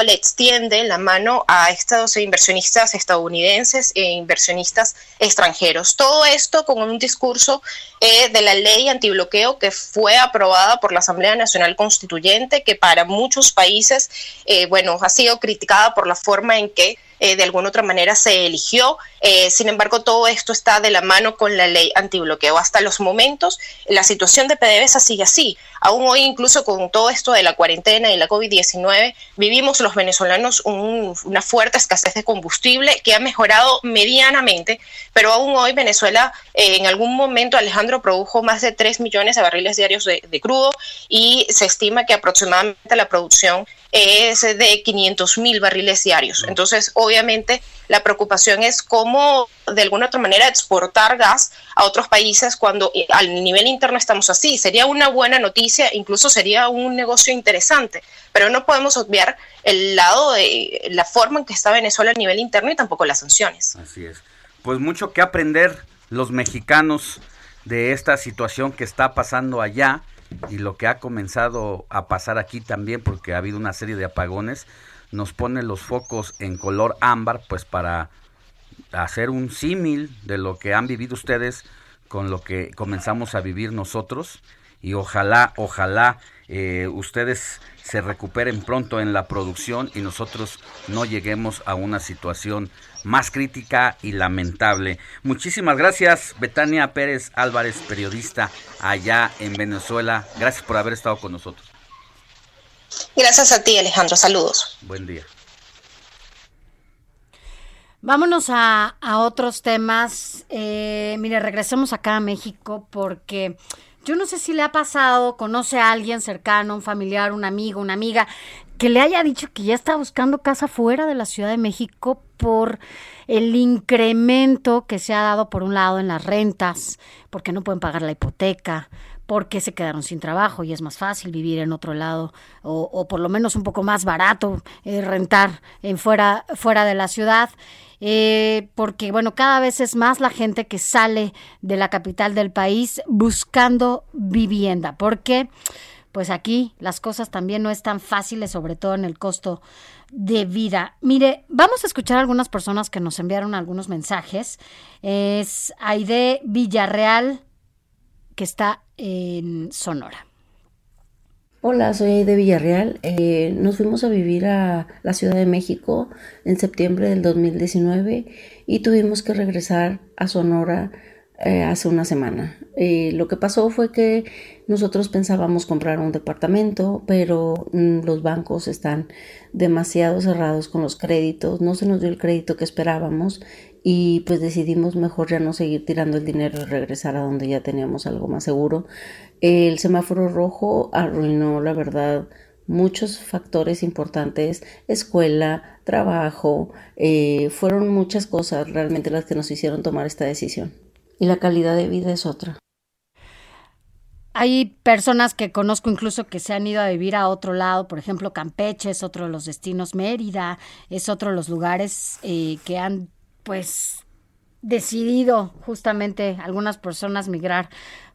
le extiende la mano a estos inversionistas estadounidenses e inversionistas extranjeros. Todo esto con un discurso eh, de la ley antibloqueo que fue aprobada por la Asamblea Nacional Constituyente, que para muchos países, eh, bueno, ha sido criticada por la forma en que eh, de alguna otra manera se eligió. Eh, sin embargo, todo esto está de la mano con la ley antibloqueo. Hasta los momentos, la situación de PDVSA sigue así. Aún hoy, incluso con todo esto de la cuarentena y la COVID-19, vivimos los venezolanos un- una fuerte escasez de combustible que ha mejorado medianamente, pero aún hoy Venezuela eh, en algún momento, Alejandro, produjo más de 3 millones de barriles diarios de, de crudo y se estima que aproximadamente la producción es de 500 mil barriles diarios. Entonces, obviamente, la preocupación es cómo, de alguna otra manera, exportar gas a otros países cuando eh, al nivel interno estamos así. Sería una buena noticia, incluso sería un negocio interesante, pero no podemos obviar el lado de la forma en que está Venezuela a nivel interno y tampoco las sanciones. Así es. Pues mucho que aprender los mexicanos de esta situación que está pasando allá y lo que ha comenzado a pasar aquí también porque ha habido una serie de apagones nos pone los focos en color ámbar pues para hacer un símil de lo que han vivido ustedes con lo que comenzamos a vivir nosotros. Y ojalá, ojalá eh, ustedes se recuperen pronto en la producción y nosotros no lleguemos a una situación más crítica y lamentable. Muchísimas gracias, Betania Pérez Álvarez, periodista allá en Venezuela. Gracias por haber estado con nosotros. Gracias a ti, Alejandro. Saludos. Buen día. Vámonos a, a otros temas. Eh, mire, regresemos acá a México porque yo no sé si le ha pasado, conoce a alguien cercano, un familiar, un amigo, una amiga, que le haya dicho que ya está buscando casa fuera de la Ciudad de México por el incremento que se ha dado por un lado en las rentas, porque no pueden pagar la hipoteca, porque se quedaron sin trabajo y es más fácil vivir en otro lado o, o por lo menos un poco más barato eh, rentar en fuera, fuera de la ciudad. Eh, porque bueno, cada vez es más la gente que sale de la capital del país buscando vivienda, porque pues aquí las cosas también no están fáciles, sobre todo en el costo de vida. Mire, vamos a escuchar a algunas personas que nos enviaron algunos mensajes. Es Aide Villarreal, que está en Sonora. Hola, soy de Villarreal. Eh, nos fuimos a vivir a la Ciudad de México en septiembre del 2019 y tuvimos que regresar a Sonora eh, hace una semana. Eh, lo que pasó fue que nosotros pensábamos comprar un departamento, pero mm, los bancos están demasiado cerrados con los créditos, no se nos dio el crédito que esperábamos y pues decidimos mejor ya no seguir tirando el dinero y regresar a donde ya teníamos algo más seguro. El semáforo rojo arruinó, la verdad, muchos factores importantes, escuela, trabajo, eh, fueron muchas cosas realmente las que nos hicieron tomar esta decisión. Y la calidad de vida es otra. Hay personas que conozco incluso que se han ido a vivir a otro lado, por ejemplo, Campeche es otro de los destinos, Mérida es otro de los lugares eh, que han pues decidido justamente algunas personas migrar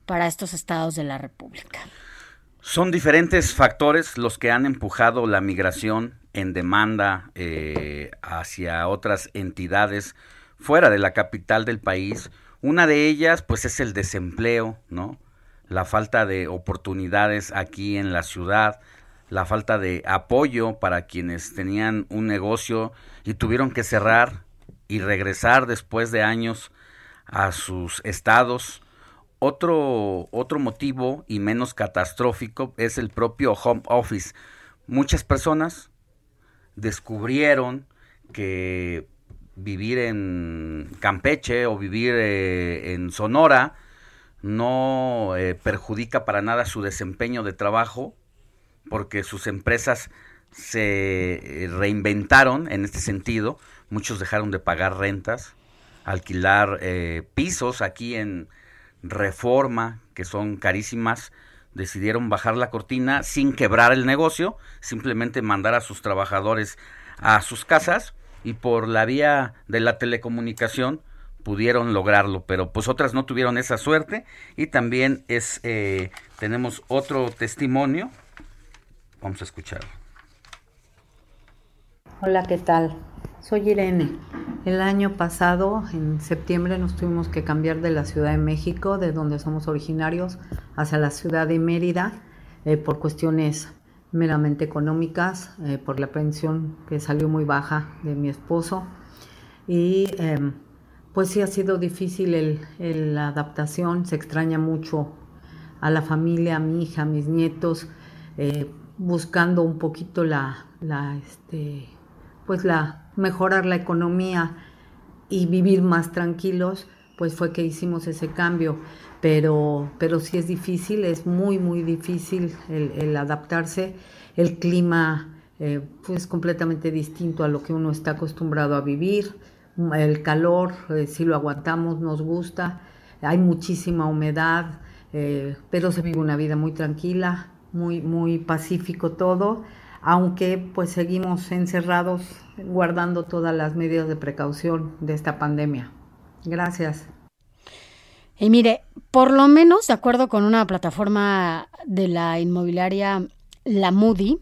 para estos estados de la República. Son diferentes factores los que han empujado la migración en demanda eh, hacia otras entidades fuera de la capital del país. Una de ellas, pues, es el desempleo, ¿no? La falta de oportunidades aquí en la ciudad, la falta de apoyo para quienes tenían un negocio y tuvieron que cerrar y regresar después de años a sus estados. Otro, otro motivo y menos catastrófico es el propio home office. Muchas personas descubrieron que vivir en Campeche o vivir eh, en Sonora no eh, perjudica para nada su desempeño de trabajo porque sus empresas se eh, reinventaron en este sentido. Muchos dejaron de pagar rentas, alquilar eh, pisos aquí en Reforma, que son carísimas. Decidieron bajar la cortina sin quebrar el negocio, simplemente mandar a sus trabajadores a sus casas y por la vía de la telecomunicación pudieron lograrlo, pero pues otras no tuvieron esa suerte y también es eh, tenemos otro testimonio, vamos a escuchar. Hola, ¿qué tal? Soy Irene. El año pasado, en septiembre, nos tuvimos que cambiar de la Ciudad de México, de donde somos originarios, hacia la ciudad de Mérida, eh, por cuestiones meramente económicas, eh, por la pensión que salió muy baja de mi esposo. Y eh, pues sí ha sido difícil el, la adaptación, se extraña mucho a la familia, a mi hija, a mis nietos, eh, buscando un poquito la, la este, pues la mejorar la economía y vivir más tranquilos, pues fue que hicimos ese cambio. Pero, pero sí es difícil, es muy, muy difícil el, adaptarse. El clima eh, pues completamente distinto a lo que uno está acostumbrado a vivir. El calor, eh, si lo aguantamos, nos gusta. Hay muchísima humedad, eh, pero se vive una vida muy tranquila, muy, muy pacífico todo aunque pues seguimos encerrados guardando todas las medidas de precaución de esta pandemia. Gracias. Y mire, por lo menos, de acuerdo con una plataforma de la inmobiliaria La Moody,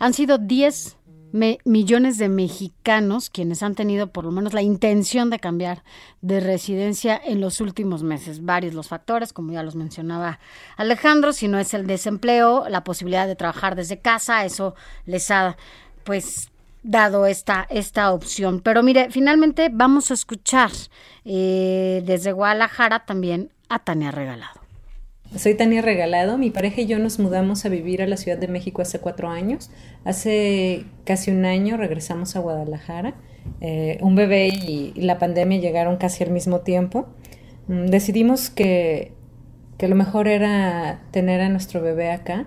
han sido 10 me, millones de mexicanos quienes han tenido por lo menos la intención de cambiar de residencia en los últimos meses. Varios los factores, como ya los mencionaba Alejandro, si no es el desempleo, la posibilidad de trabajar desde casa, eso les ha pues dado esta, esta opción. Pero mire, finalmente vamos a escuchar eh, desde Guadalajara también a Tania Regalado. Soy Tania Regalado, mi pareja y yo nos mudamos a vivir a la Ciudad de México hace cuatro años. Hace casi un año regresamos a Guadalajara eh, un bebé y, la pandemia llegaron casi al mismo tiempo, mm, decidimos que, que lo mejor era tener a nuestro bebé acá.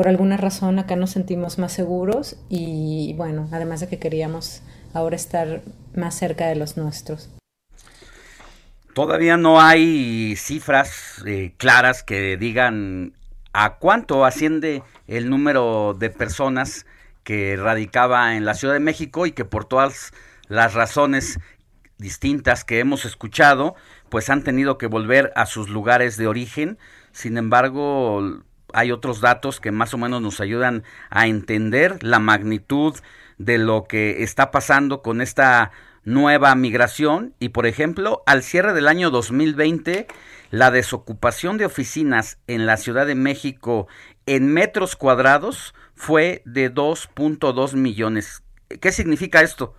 Por alguna razón acá nos sentimos más seguros y bueno, además de que queríamos ahora estar más cerca de los nuestros. Todavía no hay cifras eh, claras que digan a cuánto asciende el número de personas que radicaba en la Ciudad de México y que por todas las razones distintas que hemos escuchado, pues han tenido que volver a sus lugares de origen. Sin embargo, hay otros datos que más o menos nos ayudan a entender la magnitud de lo que está pasando con esta nueva migración y por ejemplo al cierre del año 2020 la desocupación de oficinas en la Ciudad de México en metros cuadrados fue de 2.2 millones. ¿Qué significa esto?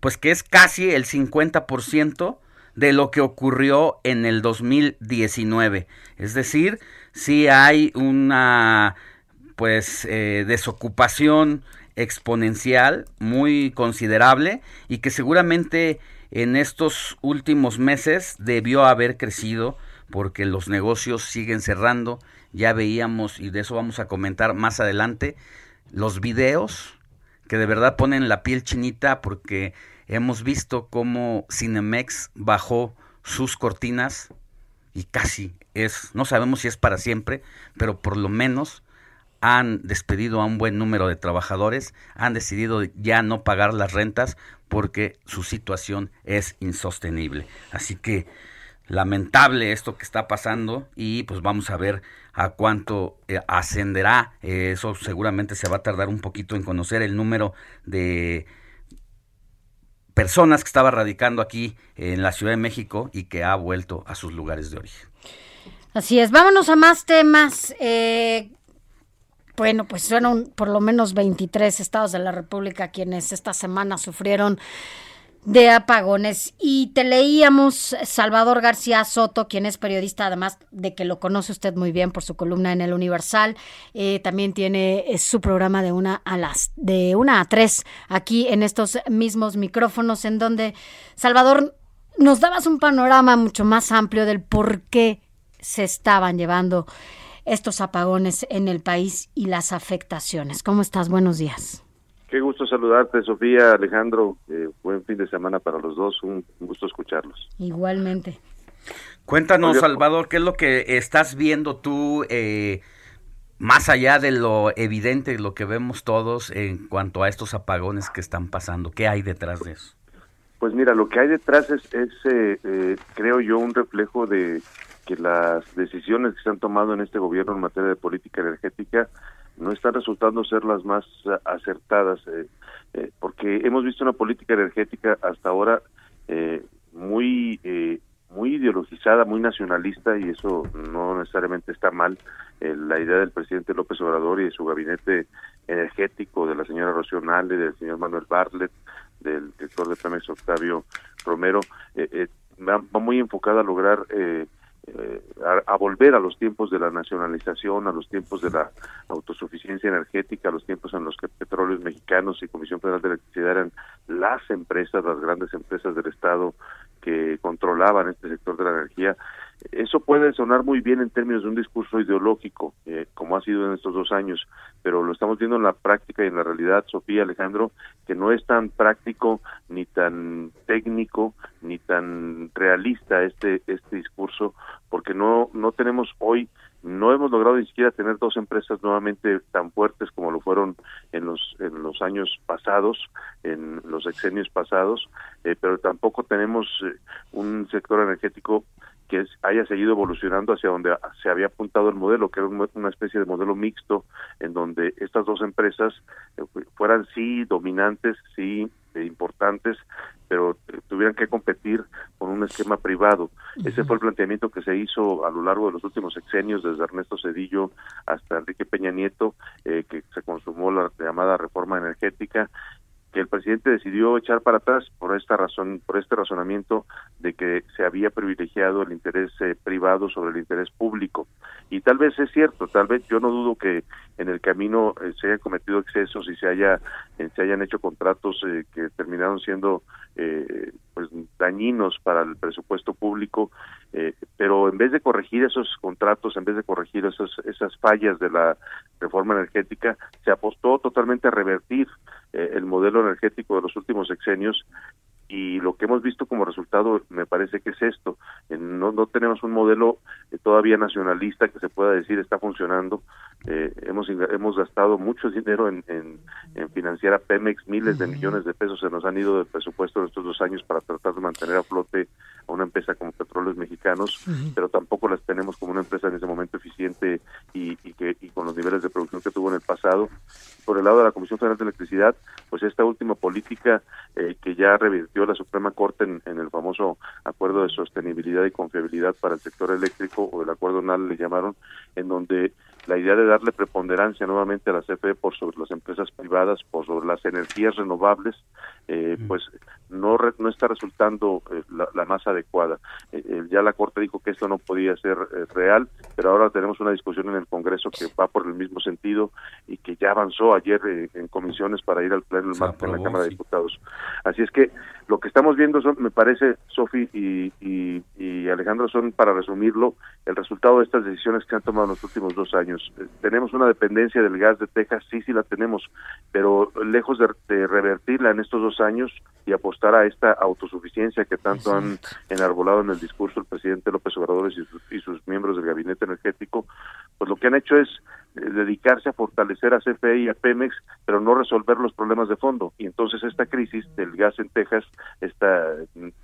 Pues que es casi el 50% de lo que ocurrió en el 2019. Es decir, si hay una pues eh, desocupación exponencial muy considerable y que seguramente en estos últimos meses debió haber crecido porque los negocios siguen cerrando. Ya veíamos, y de eso vamos a comentar más adelante, los videos que de verdad ponen la piel chinita porque hemos visto cómo Cinemex bajó sus cortinas y casi es, no sabemos si es para siempre, pero por lo menos han despedido a un buen número de trabajadores, han decidido ya no pagar las rentas porque su situación es insostenible. Así que lamentable esto que está pasando y pues vamos a ver a cuánto eh, ascenderá. Eh, eso seguramente se va a tardar un poquito en conocer el número de personas que estaba radicando aquí en la Ciudad de México y que ha vuelto a sus lugares de origen. Así es, vámonos a más temas. Eh, bueno, pues fueron por lo menos 23 estados de la República quienes esta semana sufrieron de apagones. Y te leíamos Salvador García Soto, quien es periodista, además de que lo conoce usted muy bien por su columna en el Universal. Eh, también tiene eh, su programa de una a las de una a tres aquí en estos mismos micrófonos, en donde Salvador nos dabas un panorama mucho más amplio del por qué se estaban llevando estos apagones en el país y las afectaciones. ¿Cómo estás? Buenos días. Qué gusto saludarte, Sofía, Alejandro. Eh, buen fin de semana para los dos. Un, un gusto escucharlos. Igualmente. Cuéntanos, Oye, Salvador, ¿qué es lo que estás viendo tú eh, más allá de lo evidente, lo que vemos todos en cuanto a estos apagones que están pasando? ¿Qué hay detrás de eso? Pues mira, lo que hay detrás es, es eh, eh, creo yo, un reflejo de que las decisiones que se han tomado en este gobierno en materia de política energética no están resultando ser las más eh, acertadas, eh, eh, porque hemos visto una política energética hasta ahora eh, muy muy ideologizada, muy nacionalista y eso no necesariamente está mal. La idea del presidente López Obrador y de su gabinete energético, de la señora Rocío Nale, del señor Manuel Bartlett, del director de Pemex Octavio Romero, va, va muy enfocada a lograr eh, eh, a, a volver a los tiempos de la nacionalización, a los tiempos de la autosuficiencia energética, a los tiempos en los que Petróleos Mexicanos y Comisión Federal de Electricidad eran las empresas, las grandes empresas del Estado que controlaban este sector de la energía. Eso puede sonar muy bien en términos de un discurso ideológico, eh, como ha sido en estos dos años, pero lo estamos viendo en la práctica y en la realidad, Sofía Alejandro, que no es tan práctico, ni tan técnico, ni tan realista este este discurso, porque no no tenemos hoy no hemos logrado ni siquiera tener dos empresas nuevamente tan fuertes como lo fueron en los en los años pasados, en los exenios pasados, eh, pero tampoco tenemos eh, un sector energético que haya seguido evolucionando hacia donde se había apuntado el modelo, que era un- una especie de modelo mixto, en donde estas dos empresas eh, fu- fueran sí dominantes, sí eh, importantes, pero eh, tuvieran que competir con un esquema privado. Ese fue el planteamiento que se hizo a lo largo de los últimos sexenios, desde Ernesto Cedillo hasta Enrique Peña Nieto, eh, que se consumó la llamada reforma energética que el presidente decidió echar para atrás por esta razón, por este razonamiento de que se había privilegiado el interés eh, privado sobre el interés público. Y tal vez es cierto, tal vez yo no dudo que en el camino eh, se hayan cometido excesos y se haya eh, se hayan hecho contratos eh, que terminaron siendo pues dañinos para el presupuesto público, pero en vez de corregir esos contratos, en vez de corregir esos, esas fallas de la reforma energética, se apostó totalmente a revertir eh, el modelo energético de los últimos sexenios y lo que hemos visto como resultado me parece que es esto. No no tenemos un modelo eh, todavía nacionalista que se pueda decir está funcionando Eh, hemos hemos gastado mucho dinero en, en, en financiar a Pemex miles de millones de pesos se nos han ido del presupuesto en estos dos años para tratar de mantener a flote a una empresa como Petróleos Mexicanos pero tampoco las tenemos como una empresa en ese momento eficiente y, y que y con los niveles de producción que tuvo en el pasado. Por el lado de la Comisión Federal de Electricidad pues esta última política eh, que ya revirtió la Suprema Corte en, en el famoso acuerdo de sostenibilidad y confiabilidad para el sector eléctrico o el acuerdo NAL le llamaron en donde la idea de darle preponderancia nuevamente a la CFE por sobre las empresas privadas, por sobre las energías renovables, eh, pues no re- no está resultando eh, la, la más adecuada. Eh, eh, ya la Corte dijo que esto no podía ser eh, real, pero ahora tenemos una discusión en el Congreso que va por el mismo sentido y que ya avanzó ayer en comisiones para ir al Pleno el martes en la Cámara de. Diputados. Así es que lo que estamos viendo, son, me parece, Sofi y, y, y Alejandro, son, para resumirlo, el resultado de estas decisiones que han tomado en los últimos dos años. Eh, tenemos una dependencia del gas de Texas, sí, sí la tenemos, pero lejos de, de revertirla en estos dos años y apostar a esta autosuficiencia que tanto han enarbolado en el discurso el presidente López Obrador y sus, y sus miembros del gabinete energético, pues lo que han hecho es dedicarse a fortalecer a CFE y a Pemex, pero no resolver los problemas de fondo. Y entonces esta crisis del gas en Texas, esta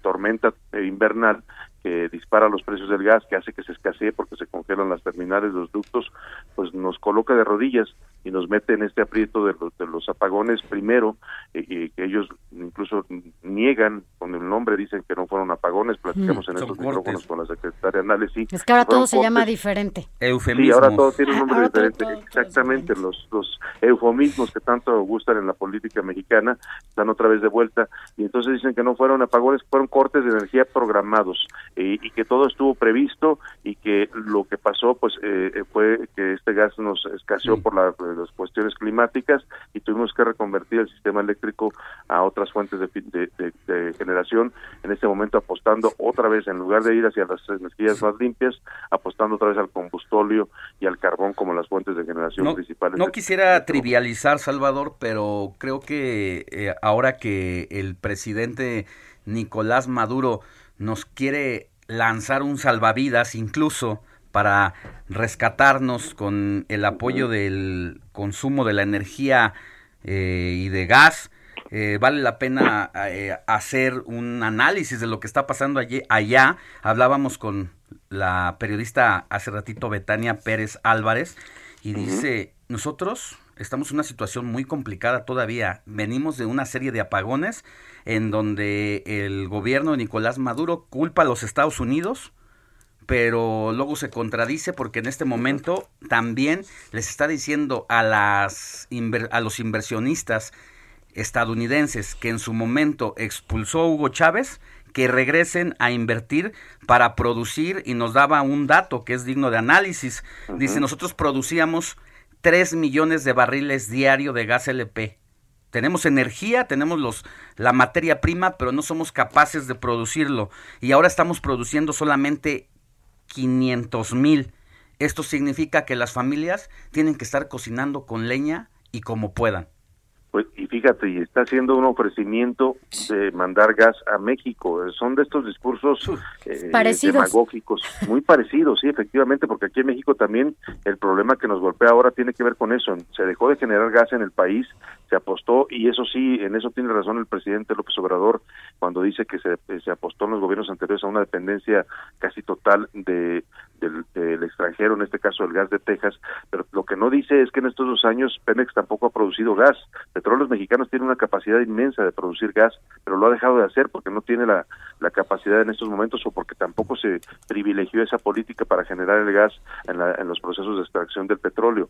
tormenta eh, invernal que dispara los precios del gas, que hace que se escasee porque se congelan las terminales, los ductos, pues nos coloca de rodillas y nos mete en este aprieto de los, de los apagones primero, eh, y que ellos incluso niegan con el nombre, dicen que no fueron apagones, platicamos Mm. en estos cortes. micrófonos con la secretaria Náles, sí. Es que ahora todo se llama diferente. Sí, ahora todo tiene un nombre Ahora todo- diferente. Exactamente, los, los eufemismos que tanto gustan en la política mexicana están otra vez de vuelta y entonces dicen que no fueron apagones, fueron cortes de energía programados eh, y que todo estuvo previsto y que lo que pasó pues eh, eh, fue que este gas nos escaseó por la- las cuestiones climáticas y tuvimos que reconvertir el sistema eléctrico a otras fuentes de, fi- de- de- de generación, en este momento apostando otra vez, en lugar de ir hacia las energías más limpias, apostando otra vez al combustóleo y al carbón como las fuentes de generación No, principales. no quisiera trivializar, Salvador, pero creo que eh, ahora que el presidente Nicolás Maduro nos quiere lanzar un salvavidas incluso para rescatarnos con el apoyo del consumo de la energía eh, y de gas, eh, vale la pena eh, hacer un análisis de lo que está pasando allí, allá. Hablábamos con la periodista hace ratito, Betania Pérez Álvarez, y dice, nosotros estamos en una situación muy complicada todavía. Venimos de una serie de apagones en donde el gobierno de Nicolás Maduro culpa a los Estados Unidos, pero luego se contradice porque en este momento también les está diciendo a las a los inversionistas estadounidenses que en su momento expulsó a Hugo Chávez que regresen a invertir para producir y nos daba un dato que es digno de análisis. Dice, nosotros producíamos 3 millones de barriles diario de gas LP. Tenemos energía, tenemos los, la materia prima, pero no somos capaces de producirlo. Y ahora estamos produciendo solamente 500 mil. Esto significa que las familias tienen que estar cocinando con leña y como puedan. Pues, y fíjate, y está haciendo un ofrecimiento de mandar gas a México. Eh, Son de estos discursos eh, demagógicos, muy parecidos, sí, efectivamente, porque aquí en México también el problema que nos golpea ahora tiene que ver con eso. Se dejó de generar gas en el país, se apostó, y eso sí, en eso tiene razón el presidente López Obrador cuando dice que se, se apostó en los gobiernos anteriores a una dependencia casi total de del, del extranjero, en este caso el gas de Texas, pero lo que no dice es que en estos dos años Pemex tampoco ha producido gas. Petróleos Mexicanos tiene una capacidad inmensa de producir gas, pero lo ha dejado de hacer porque no tiene la, capacidad en estos momentos o porque tampoco se privilegió esa política para generar el gas en, la- en los procesos de extracción del petróleo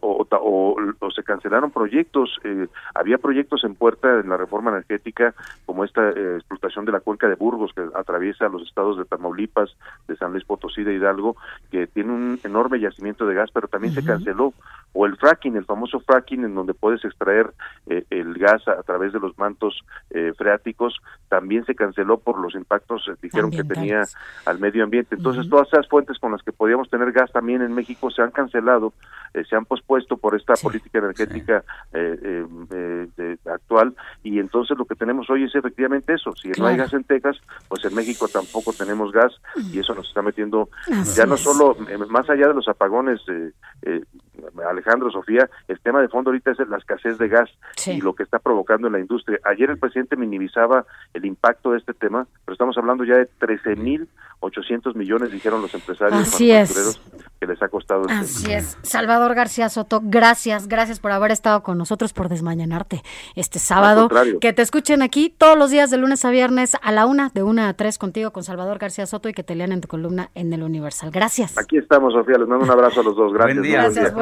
o se cancelaron proyectos eh, había proyectos en puerta en la reforma energética como esta eh, explotación de la cuenca de Burgos que atraviesa los estados de Tamaulipas de San Luis Potosí de Hidalgo que tiene un enorme yacimiento de gas pero también se canceló o el fracking el famoso fracking en donde puedes extraer eh, el gas a, a través de los mantos eh, freáticos también se canceló por los impactos eh, dijeron que tenía al medio ambiente. Entonces todas esas fuentes con las que podíamos tener gas también en México se han cancelado eh, se han pospuesto por esta política energética eh, de- actual y entonces lo que tenemos hoy es efectivamente eso si no hay gas en Texas pues en México tampoco tenemos gas y eso nos está metiendo Así ya no solo eh, más allá de los apagones eh, eh, Alejandro Sofía el tema de fondo ahorita es la escasez de gas y lo que está provocando en la industria ayer el presidente minimizaba el impacto de este tema pero estamos hablando ya de 13 mil 800 millones dijeron los empresarios Así es. que les ha costado este Así es. Salvador García Soto, gracias, gracias por haber estado con nosotros, por desmañanarte este sábado. Que te escuchen aquí todos los días de lunes a viernes a la una, de una a tres contigo con Salvador García Soto y que te lean en tu columna en el Universal. Gracias. Aquí estamos, Sofía. Les mando un abrazo a los dos. Gracias. Buen día. Gracias, buen día.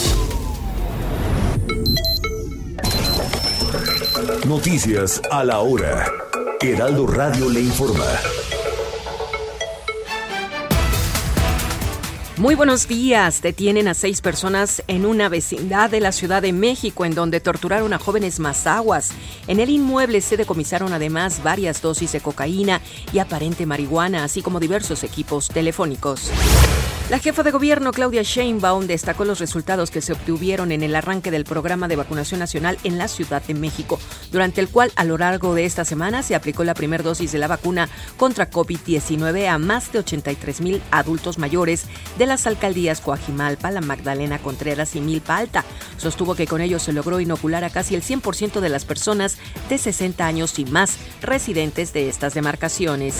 Noticias a la hora. Heraldo Radio le informa. Muy buenos días. Detienen a seis personas en una vecindad de la Ciudad de México en donde torturaron a jóvenes mazaguas. En el inmueble se decomisaron además varias dosis de cocaína y aparente marihuana, así como diversos equipos telefónicos. La jefa de gobierno Claudia Sheinbaum destacó los resultados que se obtuvieron en el arranque del programa de vacunación nacional en la Ciudad de México, durante el cual a lo largo de esta semana se aplicó la primera dosis de la vacuna contra COVID-19 a más de 83 mil adultos mayores de las alcaldías Coajimalpa, La Magdalena Contreras y Milpa Alta. Sostuvo que con ello se logró inocular a casi el 100% de las personas de 60 años y más residentes de estas demarcaciones.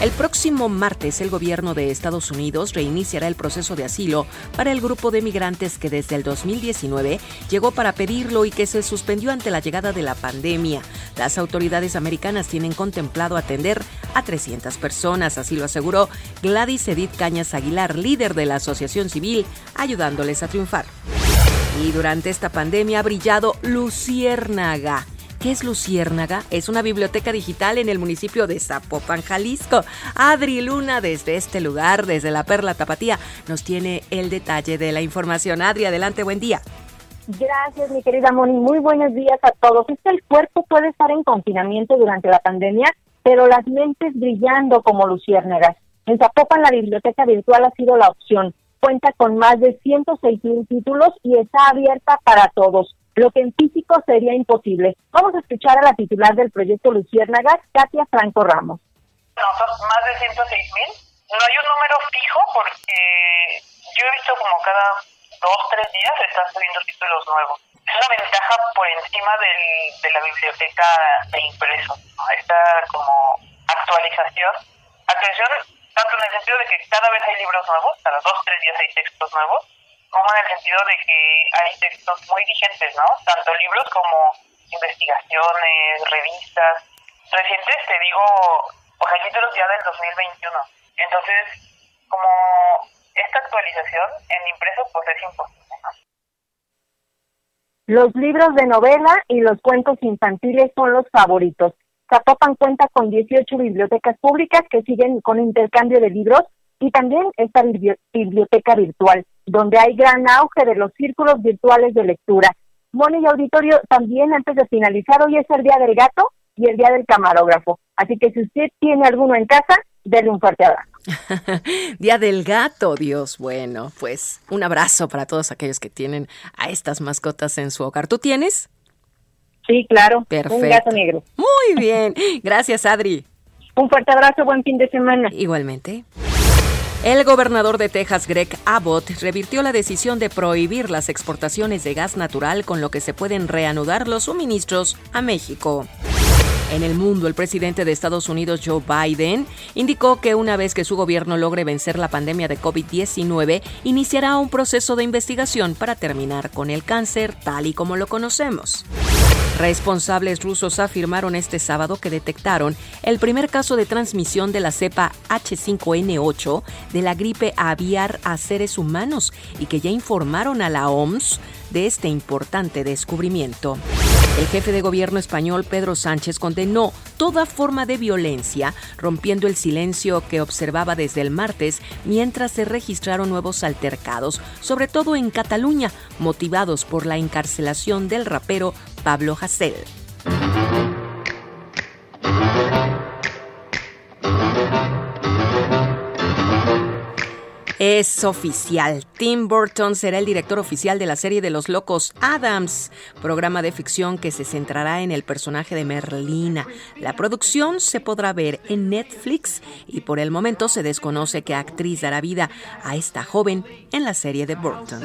El próximo martes el gobierno de Estados Unidos reiniciará el proceso de asilo para el grupo de migrantes que desde el 2019 llegó para pedirlo y que se suspendió ante la llegada de la pandemia. Las autoridades americanas tienen contemplado atender a 300 personas, así lo aseguró Gladys Edith Cañas Aguilar, líder de la Asociación Civil, ayudándoles a triunfar. Y durante esta pandemia ha brillado Luciérnaga. ¿Qué es Luciérnaga? Es una biblioteca digital en el municipio de Zapopan, Jalisco. Adri Luna, desde este lugar, desde la Perla Tapatía, nos tiene el detalle de la información. Adri, adelante, buen día. Gracias, mi querida Moni. Muy buenos días a todos. Es que el cuerpo puede estar en confinamiento durante la pandemia, pero las mentes brillando como luciérnagas. En Zapopan la biblioteca virtual ha sido la opción. Cuenta con más de 106 mil títulos y está abierta para todos, lo que en físico sería imposible. Vamos a escuchar a la titular del proyecto Luciérnagas, Katia Franco Ramos. No, son más de 106 mil. No hay un número fijo porque yo he visto como cada dos, tres días están subiendo títulos nuevos. Es una ventaja por encima de la biblioteca de impreso. Esta como actualización. Atención, tanto en el sentido de que cada vez hay libros nuevos, cada dos, tres días hay textos nuevos, como en el sentido de que hay textos muy vigentes, ¿no? Tanto libros como investigaciones, revistas. Recientes, te digo, pues hay títulos ya del 2021. Entonces, como esta actualización en impreso, pues es imposible, ¿no? Los libros de novela y los cuentos infantiles son los favoritos. Zapopan cuenta con 18 bibliotecas públicas que siguen con intercambio de libros y también esta bibli- biblioteca virtual, donde hay gran auge de los círculos virtuales de lectura. Moni y auditorio, también antes de finalizar, hoy es el Día del Gato y el Día del Camarógrafo. Así que si usted tiene alguno en casa, denle un fuerte abrazo. Día del gato, Dios. Bueno, pues un abrazo para todos aquellos que tienen a estas mascotas en su hogar. ¿Tú tienes? Sí, claro. Perfecto. Un gato negro. Muy bien. Gracias, Adri. Un fuerte abrazo, buen fin de semana. Igualmente. El gobernador de Texas, Greg Abbott, revirtió la decisión de prohibir las exportaciones de gas natural con lo que se pueden reanudar los suministros a México. En el mundo, el presidente de Estados Unidos, Joe Biden, indicó que una vez que su gobierno logre vencer la pandemia de COVID-19, iniciará un proceso de investigación para terminar con el cáncer tal y como lo conocemos. Responsables rusos afirmaron este sábado que detectaron el primer caso de transmisión de la cepa H5N8 de la gripe aviar a seres humanos y que ya informaron a la OMS de este importante descubrimiento. El jefe de gobierno español, Pedro Sánchez, condenó toda forma de violencia, rompiendo el silencio que observaba desde el martes mientras se registraron nuevos altercados, sobre todo en Cataluña, motivados por la encarcelación del rapero Pablo Hasél. Es oficial. Tim Burton será el director oficial de la serie de los locos Adams, programa de ficción que se centrará en el personaje de Merlina. La producción se podrá ver en Netflix y por el momento se desconoce qué actriz dará vida a esta joven en la serie de Burton.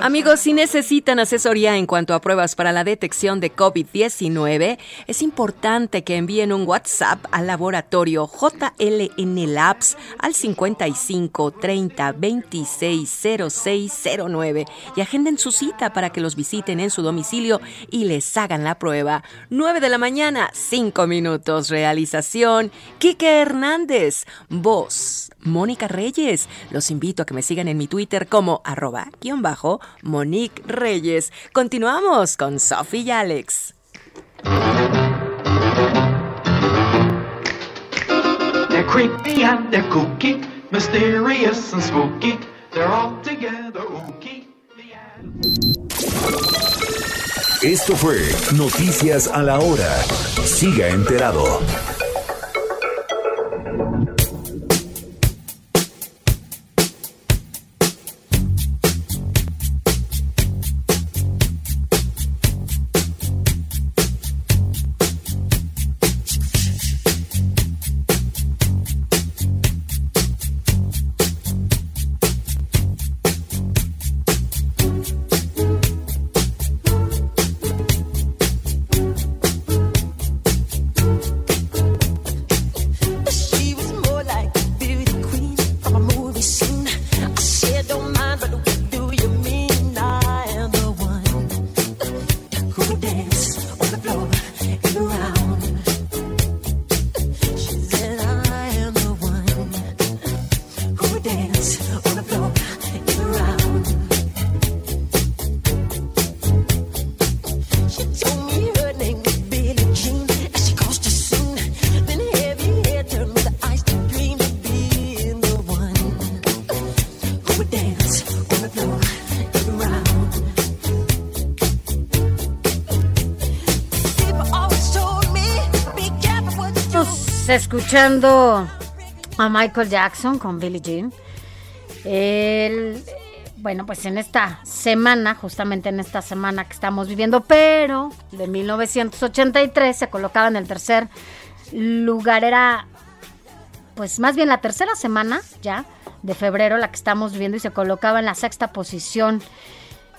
Amigos, si necesitan asesoría en cuanto a pruebas para la detección de COVID-19, es importante que envíen un WhatsApp al laboratorio JLN Labs al 55 30 26 0609 y agenden su cita para que los visiten en su domicilio y les hagan la prueba. 9 de la mañana, 5 minutos. Realización, Kike Hernández. Voz, Mónica Reyes. Los invito a que me sigan en mi Twitter como arroba guion bajo Monique Reyes. Continuamos con Sophie y Alex. They're creepy and they're kooky, mysterious and spooky. They're all together ooky. Esto fue Noticias a la Hora. Siga enterado. Escuchando a Michael Jackson con Billie Jean. El, bueno, pues en esta semana, justamente en esta semana que estamos viviendo, pero de 1983 se colocaba en el tercer lugar. Era, pues más bien la tercera semana ya de febrero, la que estamos viviendo, y se colocaba en la sexta posición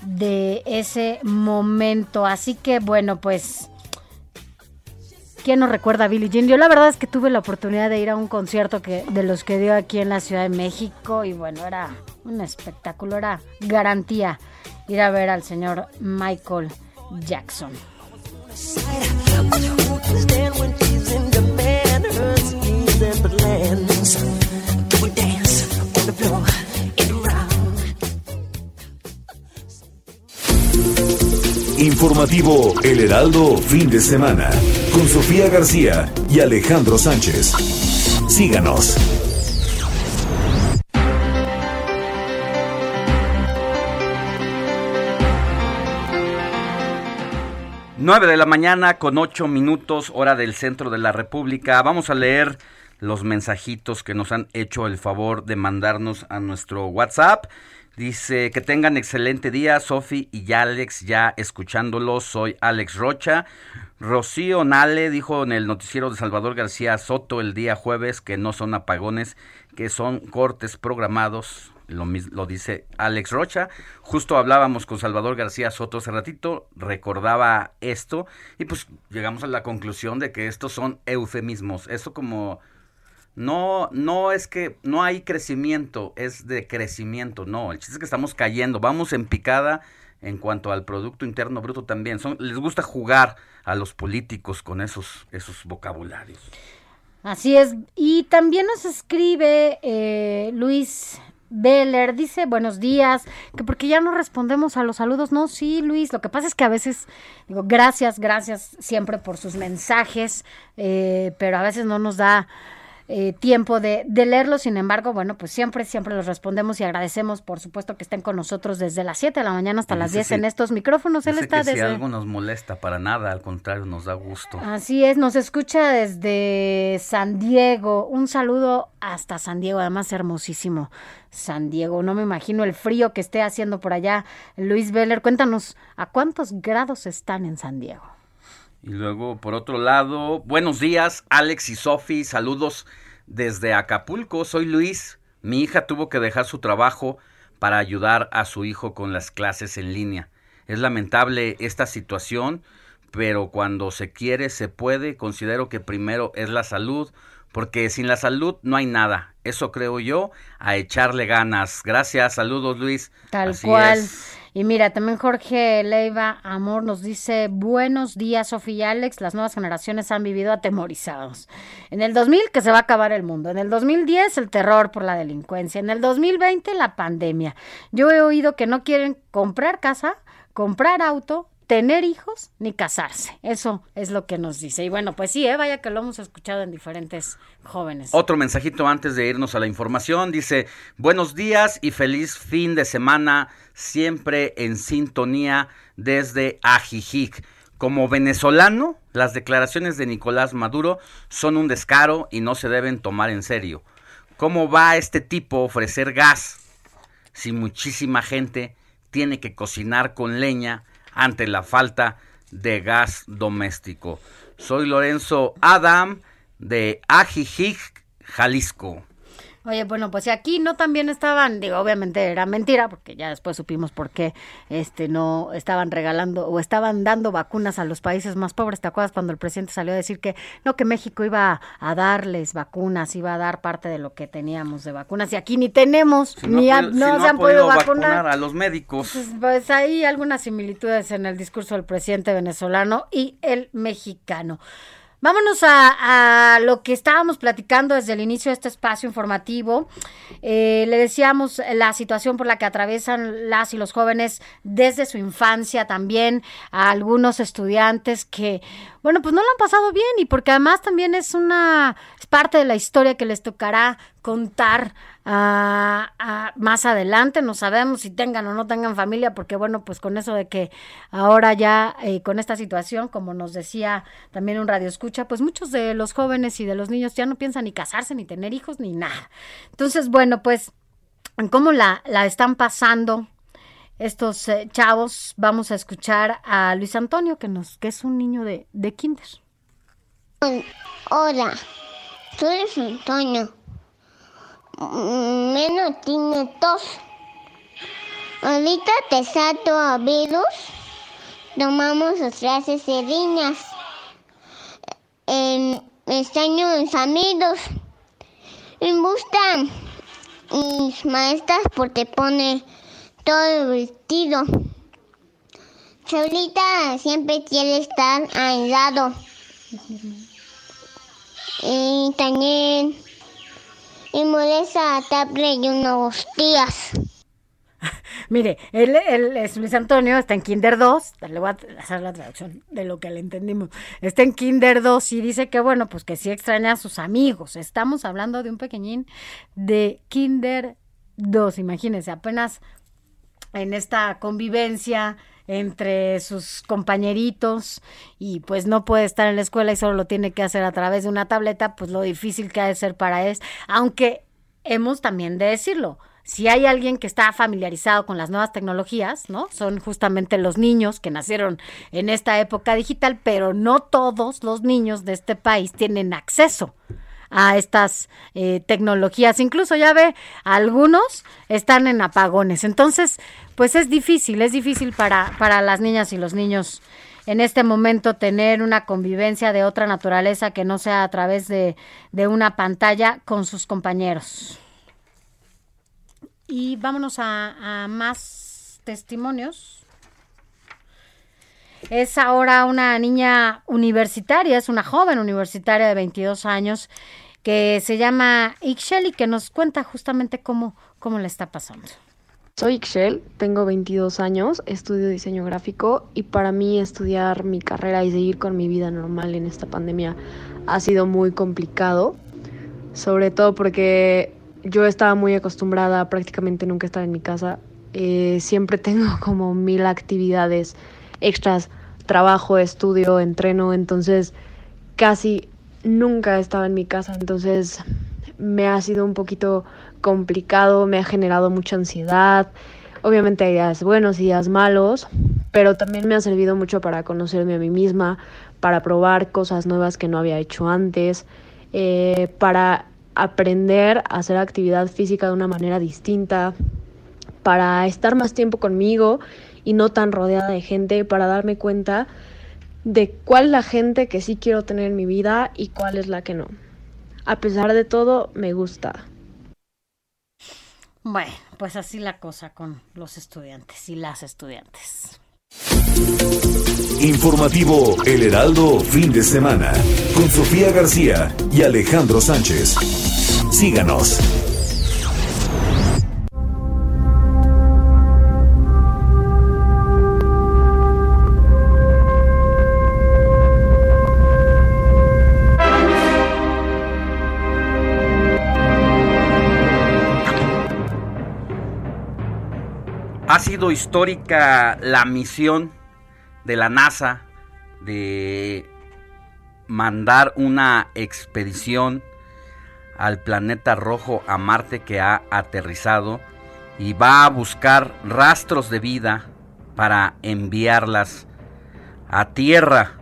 de ese momento. Así que bueno, pues ¿Quién nos recuerda a Billie Jean? Yo la verdad es que tuve la oportunidad de ir a un concierto que, de los que dio aquí en la Ciudad de México y bueno, era un espectáculo, era garantía ir a ver al señor Michael Jackson. Informativo El Heraldo Fin de Semana con Sofía García y Alejandro Sánchez. Síganos. 9 de la mañana con 8 minutos hora del centro de la República. Vamos a leer los mensajitos que nos han hecho el favor de mandarnos a nuestro WhatsApp. Dice que tengan excelente día, Sofi y Alex, ya escuchándolos. Soy Alex Rocha. Rocío Nale dijo en el noticiero de Salvador García Soto el día jueves que no son apagones, que son cortes programados. Lo, dice Alex Rocha. Justo hablábamos con Salvador García Soto hace ratito, recordaba esto y pues llegamos a la conclusión de que estos son eufemismos. Esto como no, no es que no hay crecimiento, es de crecimiento, no. El chiste es que estamos cayendo, vamos en picada en cuanto al Producto Interno Bruto también. Son, les gusta jugar a los políticos con esos, esos vocabularios. Así es. Y también nos escribe eh, Luis Beller, dice buenos días, que porque ya no respondemos a los saludos. No, sí, Luis, lo que pasa es que a veces, digo, gracias, gracias siempre por sus mensajes, eh, pero a veces no nos da eh, tiempo de, de leerlos. Sin embargo, bueno, pues siempre, siempre los respondemos y agradecemos, por supuesto, que estén con nosotros desde las 7 de la mañana hasta las dice 10 si- en estos micrófonos. Él está que si desde... algo nos molesta, para nada, al contrario, nos da gusto. Así es, nos escucha desde San Diego. Un saludo hasta San Diego, además hermosísimo San Diego. No me imagino el frío que esté haciendo por allá. Luis Veller, cuéntanos, ¿a cuántos grados están en San Diego? Y luego, por otro lado, buenos días, Alex y Sofi, saludos desde Acapulco. Soy Luis. Mi hija tuvo que dejar su trabajo para ayudar a su hijo con las clases en línea. Es lamentable esta situación, pero cuando se quiere, se puede. Considero que primero es la salud, porque sin la salud no hay nada. Eso creo yo, a echarle ganas. Gracias, saludos Luis. Tal Así cual. es. Y mira, también Jorge Leiva Amor nos dice, buenos días, Sofía y Alex, las nuevas generaciones han vivido atemorizados. En el 2000 que se va a acabar el mundo, en el 2010 el terror por la delincuencia, en el 2020 la pandemia. Yo he oído que no quieren comprar casa, comprar auto, tener hijos ni casarse. Eso es lo que nos dice. Y bueno, pues sí, ¿eh? vaya que lo hemos escuchado en diferentes jóvenes. Otro mensajito antes de irnos a la información. Dice, buenos días y feliz fin de semana, siempre en sintonía desde Ajijic. Como venezolano, las declaraciones de Nicolás Maduro son un descaro y no se deben tomar en serio. ¿Cómo va este tipo a ofrecer gas si muchísima gente tiene que cocinar con leña ante la falta de gas doméstico? Soy Lorenzo Adam de Ajijic, Jalisco. Oye, bueno, pues si aquí no también estaban, digo, obviamente era mentira, porque ya después supimos por qué este no estaban regalando o estaban dando vacunas a los países más pobres. ¿Te acuerdas cuando el presidente salió a decir que no, que México iba a darles vacunas, iba a dar parte de lo que teníamos de vacunas y aquí ni tenemos, Si no ni ha- podido- no, si se ha han podido podido vacunar. a los médicos. Pues, pues hay algunas similitudes en el discurso del presidente venezolano y el mexicano. Vámonos a, a lo que estábamos platicando desde el inicio de este espacio informativo. Eh, le decíamos la situación por la que atraviesan las y los jóvenes desde su infancia también, a algunos estudiantes que, bueno, pues no lo han pasado bien y porque además también es una, es parte de la historia que les tocará contar ah, ah, más adelante. No sabemos si tengan o no tengan familia, porque bueno, pues con eso de que ahora ya eh, con esta situación, como nos decía también un radio escucha, pues muchos de los jóvenes y de los niños ya no piensan ni casarse, ni tener hijos, ni nada. Entonces, bueno, pues cómo la, la están pasando estos eh, chavos, vamos a escuchar a Luis Antonio, que nos, que es un niño de, de kinder. Hola, soy Luis Antonio. Menos tiene tos. Ahorita te sato a virus. Tomamos las clases de riñas. En extraño mis amigos. Me gustan mis maestras porque pone todo vestido. Solita siempre quiere estar al lado. Y también me molesta a tablet y unos días. Mire, él, él es Luis Antonio, está en Kinder 2, le voy a hacer la traducción de lo que le entendimos. Está en Kinder 2 y dice que bueno, pues que sí extraña a sus amigos. Estamos hablando de un pequeñín de Kinder 2, imagínense, apenas en esta convivencia entre sus compañeritos y pues no puede estar en la escuela y solo lo tiene que hacer a través de una tableta, pues lo difícil que ha de ser para él, aunque hemos también de decirlo. Si hay alguien que está familiarizado con las nuevas tecnologías, ¿no? Son justamente los niños que nacieron en esta época digital, pero no todos los niños de este país tienen acceso a estas eh, tecnologías. Incluso ya ve, algunos están en apagones. Entonces, pues es difícil, es difícil para, para las niñas y los niños en este momento tener una convivencia de otra naturaleza que no sea a través de, de una pantalla con sus compañeros. Y vámonos a, más testimonios. Es ahora una niña universitaria, es una joven universitaria de 22 años que se llama Ixchel y que nos cuenta justamente cómo, cómo le está pasando. Soy Ixchel, tengo 22 años, estudio diseño gráfico y para mí estudiar mi carrera y seguir con mi vida normal en esta pandemia ha sido muy complicado, sobre todo porque yo estaba muy acostumbrada a prácticamente nunca estar en mi casa. Eh, siempre tengo como mil actividades extras, trabajo, estudio, entreno, entonces casi nunca he estado en mi casa, entonces me ha sido un poquito complicado, me ha generado mucha ansiedad. Obviamente hay días buenos y días malos, pero también me ha servido mucho para conocerme a mí misma, para probar cosas nuevas que no había hecho antes, eh, para aprender a hacer actividad física de una manera distinta, para estar más tiempo conmigo y no tan rodeada de gente, para darme cuenta de cuál es la gente que sí quiero tener en mi vida y cuál es la que no. A pesar de todo, me gusta. Bueno, pues así la cosa con los estudiantes y las estudiantes. Informativo El Heraldo fin de semana con Sofía García y Alejandro Sánchez. Síganos. Ha sido histórica la misión de la NASA de mandar una expedición al planeta rojo a Marte que ha aterrizado y va a buscar rastros de vida para enviarlas a Tierra.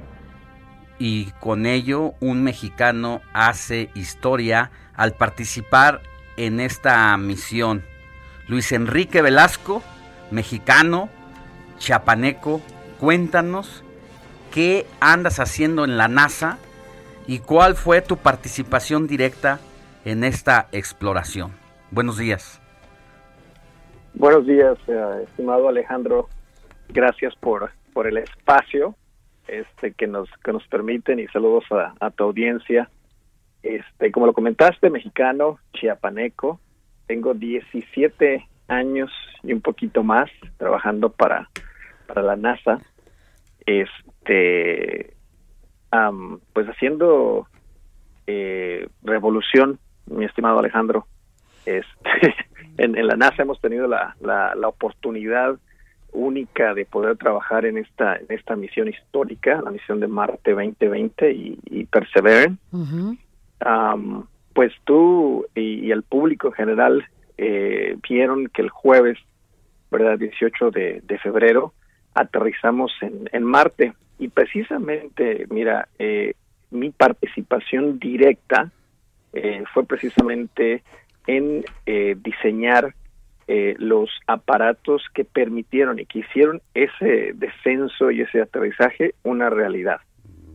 Y con ello un mexicano hace historia al participar en esta misión. Luis Enrique Velasco, mexicano, chapaneco, cuéntanos qué andas haciendo en la NASA y cuál fue tu participación directa en esta exploración. Buenos días. Buenos días, eh, estimado Alejandro. Gracias por, por el espacio este, que, nos, que nos permiten y saludos a, a tu audiencia. Este, como lo comentaste, mexicano, chiapaneco. Tengo 17 años y un poquito más trabajando para, para la NASA. Este, am, pues haciendo eh, revolución, mi estimado Alejandro. Este, en, en la NASA hemos tenido la, la, la oportunidad única de poder trabajar en esta en esta misión histórica, la misión de Marte 2020 y, y Perseverance. Am, pues tú y, y el público en general eh, vieron que el jueves, ¿verdad? 18 de, febrero, aterrizamos en, en Marte. Y precisamente, mira, eh, mi participación directa eh, fue precisamente en eh, diseñar eh, los aparatos que permitieron y que hicieron ese descenso y ese aterrizaje una realidad,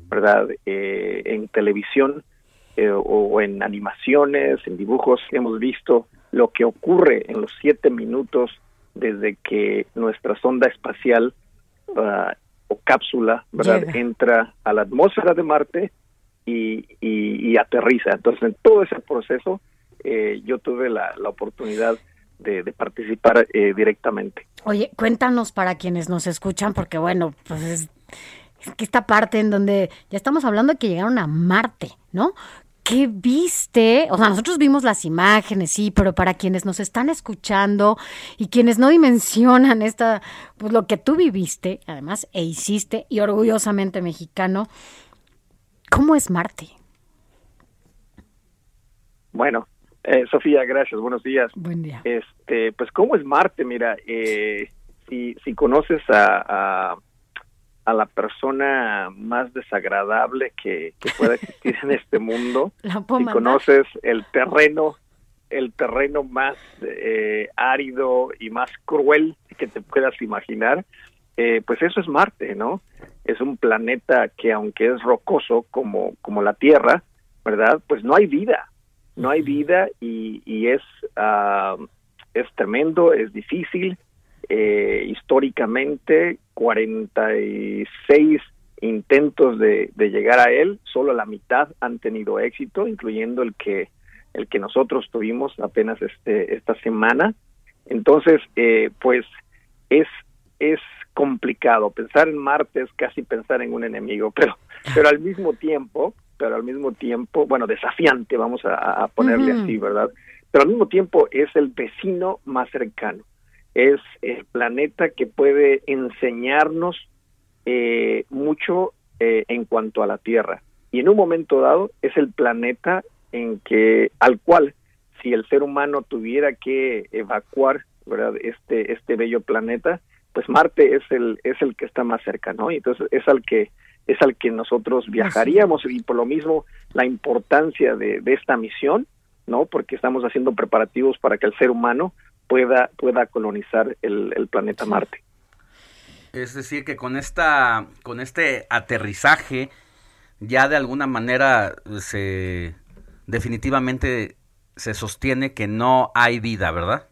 ¿verdad? Eh, en televisión o en animaciones, en dibujos, hemos visto lo que ocurre en los siete minutos desde que nuestra sonda espacial ah, o cápsula, ¿verdad? Llega. Entra a la atmósfera de Marte y, y, y aterriza. Entonces, en todo ese proceso, eh, yo tuve la, la oportunidad de, de participar eh, directamente. Oye, cuéntanos para quienes nos escuchan, porque bueno, pues es, es que esta parte en donde ya estamos hablando de que llegaron a Marte, ¿no? ¿Qué viste? O sea, nosotros vimos las imágenes, sí, pero para quienes nos están escuchando y quienes no dimensionan esta, pues lo que tú viviste, además, e hiciste, y orgullosamente mexicano, ¿cómo es Marte? Bueno, eh, Sofía, gracias, buenos días. Buen día. Este, pues, ¿cómo es Marte? Mira, eh, si, si conoces a, a, a la persona más desagradable que, que pueda existir en este mundo, La si conoces el terreno, el terreno más eh, árido y más cruel que te puedas imaginar, eh, pues eso es Marte, ¿no? Es un planeta que aunque es rocoso como, como la Tierra, ¿verdad? Pues no hay vida, no hay vida y, y es, ah, es tremendo, es difícil. Eh, históricamente, 46 intentos de, de llegar a él, solo la mitad han tenido éxito, incluyendo el que el que nosotros tuvimos apenas este esta semana. Entonces, eh, pues es es complicado pensar en Marte es casi pensar en un enemigo, pero pero al mismo tiempo, pero al mismo tiempo, bueno, desafiante, vamos a, a ponerle así, ¿verdad? Pero al mismo tiempo es el vecino más cercano, es el planeta que puede enseñarnos eh, mucho eh, en cuanto a la Tierra. Y en un momento dado es el planeta en que al cual si el ser humano tuviera que evacuar, ¿verdad? Este este bello planeta, pues Marte es el es el que está más cerca, ¿no? Y entonces es al que es al que nosotros viajaríamos y por lo mismo la importancia de, de esta misión, ¿no? Porque estamos haciendo preparativos para que el ser humano pueda pueda colonizar el, el planeta Marte. Es decir, que con esta, con este aterrizaje, ya de alguna manera se definitivamente se sostiene que no hay vida, ¿verdad?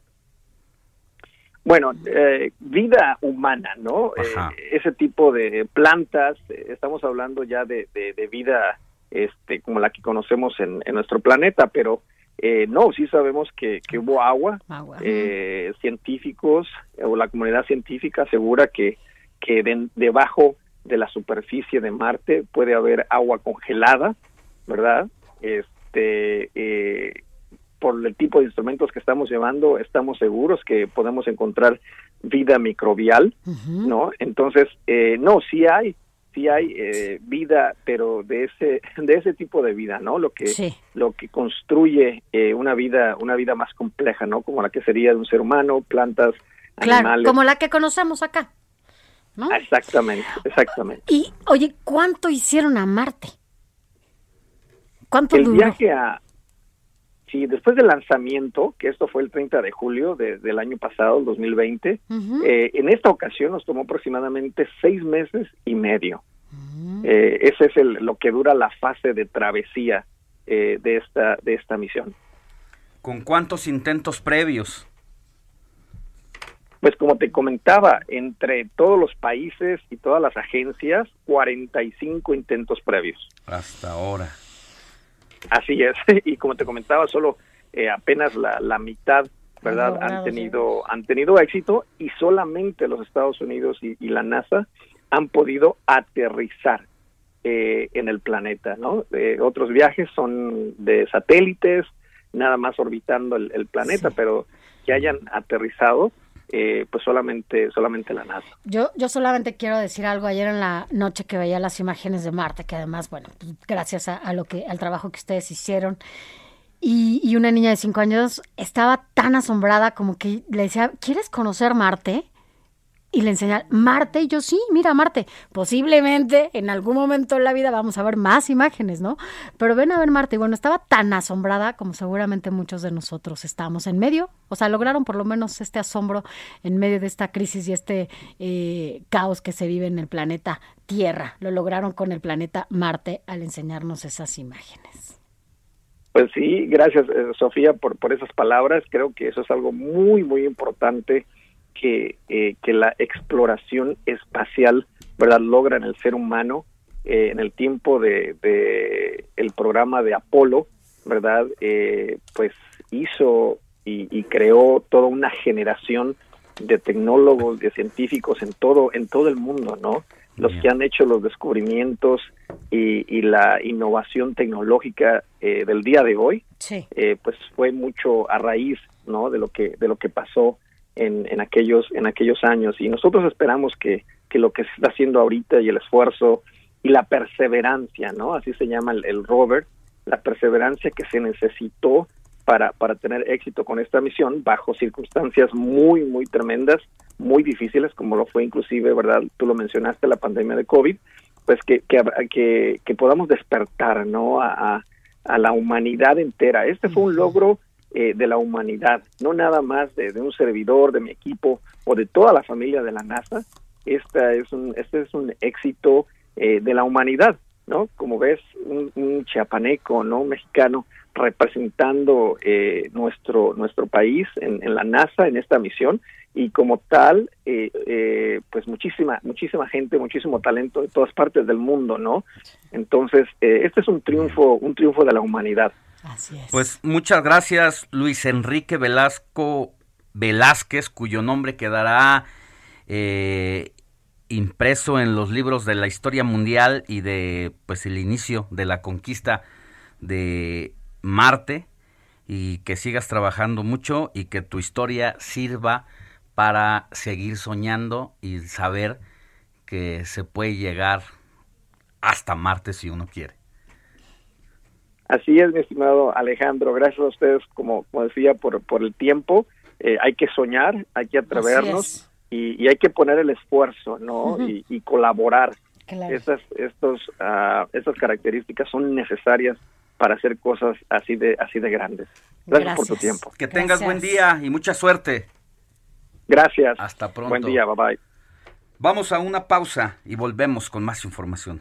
Bueno, eh, vida humana, ¿no? Eh, ese tipo de plantas, eh, estamos hablando ya de, de- de vida este, como la que conocemos en, en nuestro planeta, pero eh, no, sí sabemos que, que hubo agua. Eh, científicos o la comunidad científica asegura que, que de- debajo de la superficie de Marte puede haber agua congelada, ¿verdad? Este, eh, por el tipo de instrumentos que estamos llevando, estamos seguros que podemos encontrar vida microbial, ¿no? Entonces, eh, no, sí hay, sí hay eh, vida, pero de ese, de ese tipo de vida, ¿no? Lo que, Sí. lo que construye eh, una vida, una vida más compleja, ¿no? Como la que sería de un ser humano, plantas, Claro, animales. como la que conocemos acá. ¿no? Ah, Exactamente, exactamente. Y, oye, ¿cuánto hicieron a Marte? ¿Cuánto el duró? viaje a sí después del lanzamiento que esto fue el 30 de julio de- del año pasado el 2020 Ujú. eh, en esta ocasión nos tomó aproximadamente seis meses y medio Mm. Eh, ese es el, lo que dura la fase de travesía eh, de esta de esta misión ¿Con cuántos intentos previos? pues como te comentaba entre todos los países y todas las agencias 45 intentos previos Hasta ahora. Así es, y como te comentaba, solo eh, apenas la, la mitad, ¿verdad? Han tenido, han tenido éxito y solamente los Estados Unidos y, y la NASA han podido aterrizar eh, en el planeta, ¿no? Eh, otros viajes son de satélites, nada más orbitando el, el planeta, pero que hayan aterrizado, eh, pues solamente, solamente la NASA. Yo, yo solamente quiero decir algo ayer en la noche que veía las imágenes de Marte, que además, bueno, pues, gracias a, lo que, al trabajo que ustedes hicieron. Y, y una niña de cinco años estaba tan asombrada como que le decía, ¿quieres conocer Marte? Y le enseñaba Marte, y yo sí, mira Marte. Posiblemente en algún momento en la vida vamos a ver más imágenes, ¿no? Pero ven a ver Marte. Y bueno, estaba tan asombrada como seguramente muchos de nosotros estamos en medio. O sea, lograron por lo menos este asombro en medio de esta crisis y este eh, caos que se vive en el planeta Tierra. Lo lograron con el planeta Marte al enseñarnos esas imágenes. Pues sí, gracias eh, Sofía por, por esas palabras. Creo que eso es algo muy, muy importante que, eh, que la exploración espacial, ¿verdad?, logra en el ser humano eh, en el tiempo de, de el programa de Apolo, ¿verdad?, eh, pues hizo y, y creó toda una generación de tecnólogos, de científicos en todo, en todo el mundo, ¿no? los que han hecho los descubrimientos y, y la innovación tecnológica eh, del día de hoy, Sí. eh, pues fue mucho a raíz, ¿no? De lo que de lo que pasó en, en aquellos en aquellos años y nosotros esperamos que que lo que se está haciendo ahorita y el esfuerzo y la perseverancia, ¿no? Así se llama el, el rover, la perseverancia que se necesitó para, para tener éxito con esta misión bajo circunstancias muy, muy tremendas, muy difíciles, como lo fue inclusive, ¿verdad? Tú lo mencionaste, la pandemia de COVID, pues que, que, que, que podamos despertar, ¿no? A, a, a la humanidad entera. Este fue un logro eh, de la humanidad, no nada más de, un servidor, de mi equipo o de toda la familia de la NASA. Esta es un, este es un éxito eh, de la humanidad, ¿no? Como ves, un, un chiapaneco, ¿no? Un mexicano representando eh, nuestro nuestro país en, en la NASA en esta misión y como tal, eh, eh, pues muchísima muchísima gente, muchísimo talento de todas partes del mundo, ¿no? Entonces, eh, este es un triunfo un triunfo de la humanidad. Pues muchas gracias, Luis Enrique Velasco Velázquez, cuyo nombre quedará eh, impreso en los libros de la historia mundial y de pues el inicio de la conquista de Marte y que sigas trabajando mucho y que tu historia sirva para seguir soñando y saber que se puede llegar hasta Marte si uno quiere. Así es, mi estimado Alejandro. Gracias a ustedes, como, como decía, por, por el tiempo. Eh, hay que soñar, hay que atrevernos y, y hay que poner el esfuerzo, ¿no? Y, y colaborar. Claro. Esas, estos, ah, esas características son necesarias para hacer cosas así de, así de grandes. Gracias, por tu tiempo. Que tengas buen día y mucha suerte. Gracias. Hasta pronto. Buen día, bye bye. Vamos a una pausa y volvemos con más información.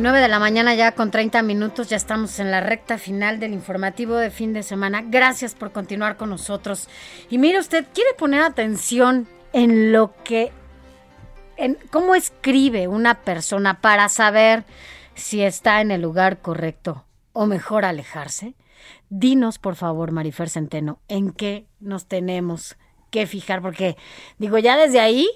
9 de la mañana ya con 30 minutos, ya estamos en la recta final del informativo de fin de semana. Gracias por continuar con nosotros. Y mire usted, quiere poner atención en lo que, en cómo escribe una persona para saber si está en el lugar correcto o mejor alejarse. Dinos, por favor, Marifer Centeno, en qué nos tenemos que fijar, porque digo, ya desde ahí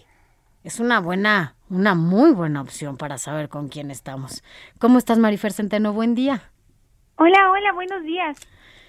es una buena, una muy buena opción para saber con quién estamos. ¿Cómo estás, Marifer Centeno? Buen día. Hola, hola, buenos días.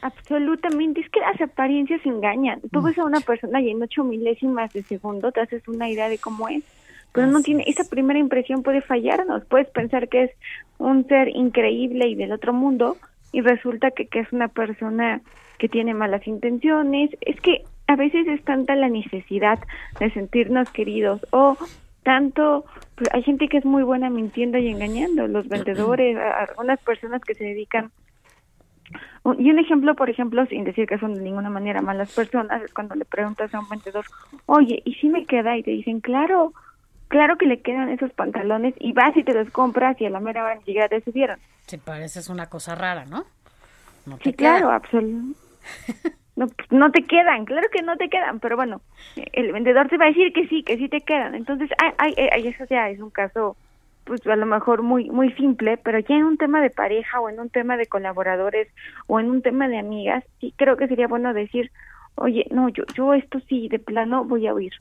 Absolutamente, es que las apariencias engañan. Tú ves a una persona y en ocho milésimas de segundo te haces una idea de cómo es, pero no tiene, esa primera impresión puede fallarnos. Puedes pensar que es un ser increíble y del otro mundo y resulta que, que es una persona que tiene malas intenciones. Es que a veces es tanta la necesidad de sentirnos queridos o tanto, pues, hay gente que es muy buena mintiendo y engañando, los vendedores, algunas personas que se dedican Y un ejemplo, por ejemplo, sin decir que son de ninguna manera malas personas, es cuando le preguntas a un vendedor, oye, ¿y si me queda? Y te dicen, claro, claro que le quedan esos pantalones y vas y te los compras y a la mera hora ni siquiera te subieron. Sí, parece es una cosa rara, ¿no? No Sí, queda. claro, absolutamente. No, pues, no te quedan, claro que no te quedan, pero bueno, el vendedor te va a decir que sí, que sí te quedan. Entonces, ay, ay, ay, eso ya es un caso, pues a lo mejor muy, muy simple, pero ya en un tema de pareja o en un tema de colaboradores o en un tema de amigas, sí creo que sería bueno decir, oye, no, yo, yo esto sí, de plano voy a oír.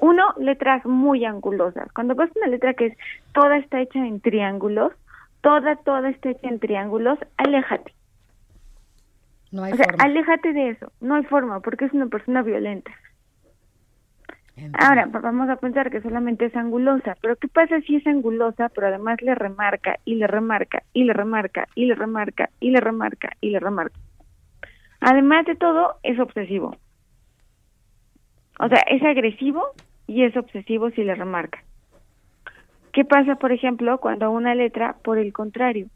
Uno, letras muy angulosas. Cuando ves una letra que es toda está hecha en triángulos, toda, toda está hecha en triángulos, aléjate. No hay o sea, forma. aléjate de eso. No hay forma, porque es una persona violenta. Ahora, va- vamos a pensar que solamente es angulosa, pero ¿qué pasa si es angulosa, pero además le remarca y le remarca y le remarca y le remarca y le remarca y le remarca? Además de todo, es obsesivo. O sea, es agresivo y es obsesivo si le remarca. ¿Qué pasa, por ejemplo, cuando una letra, por el contrario,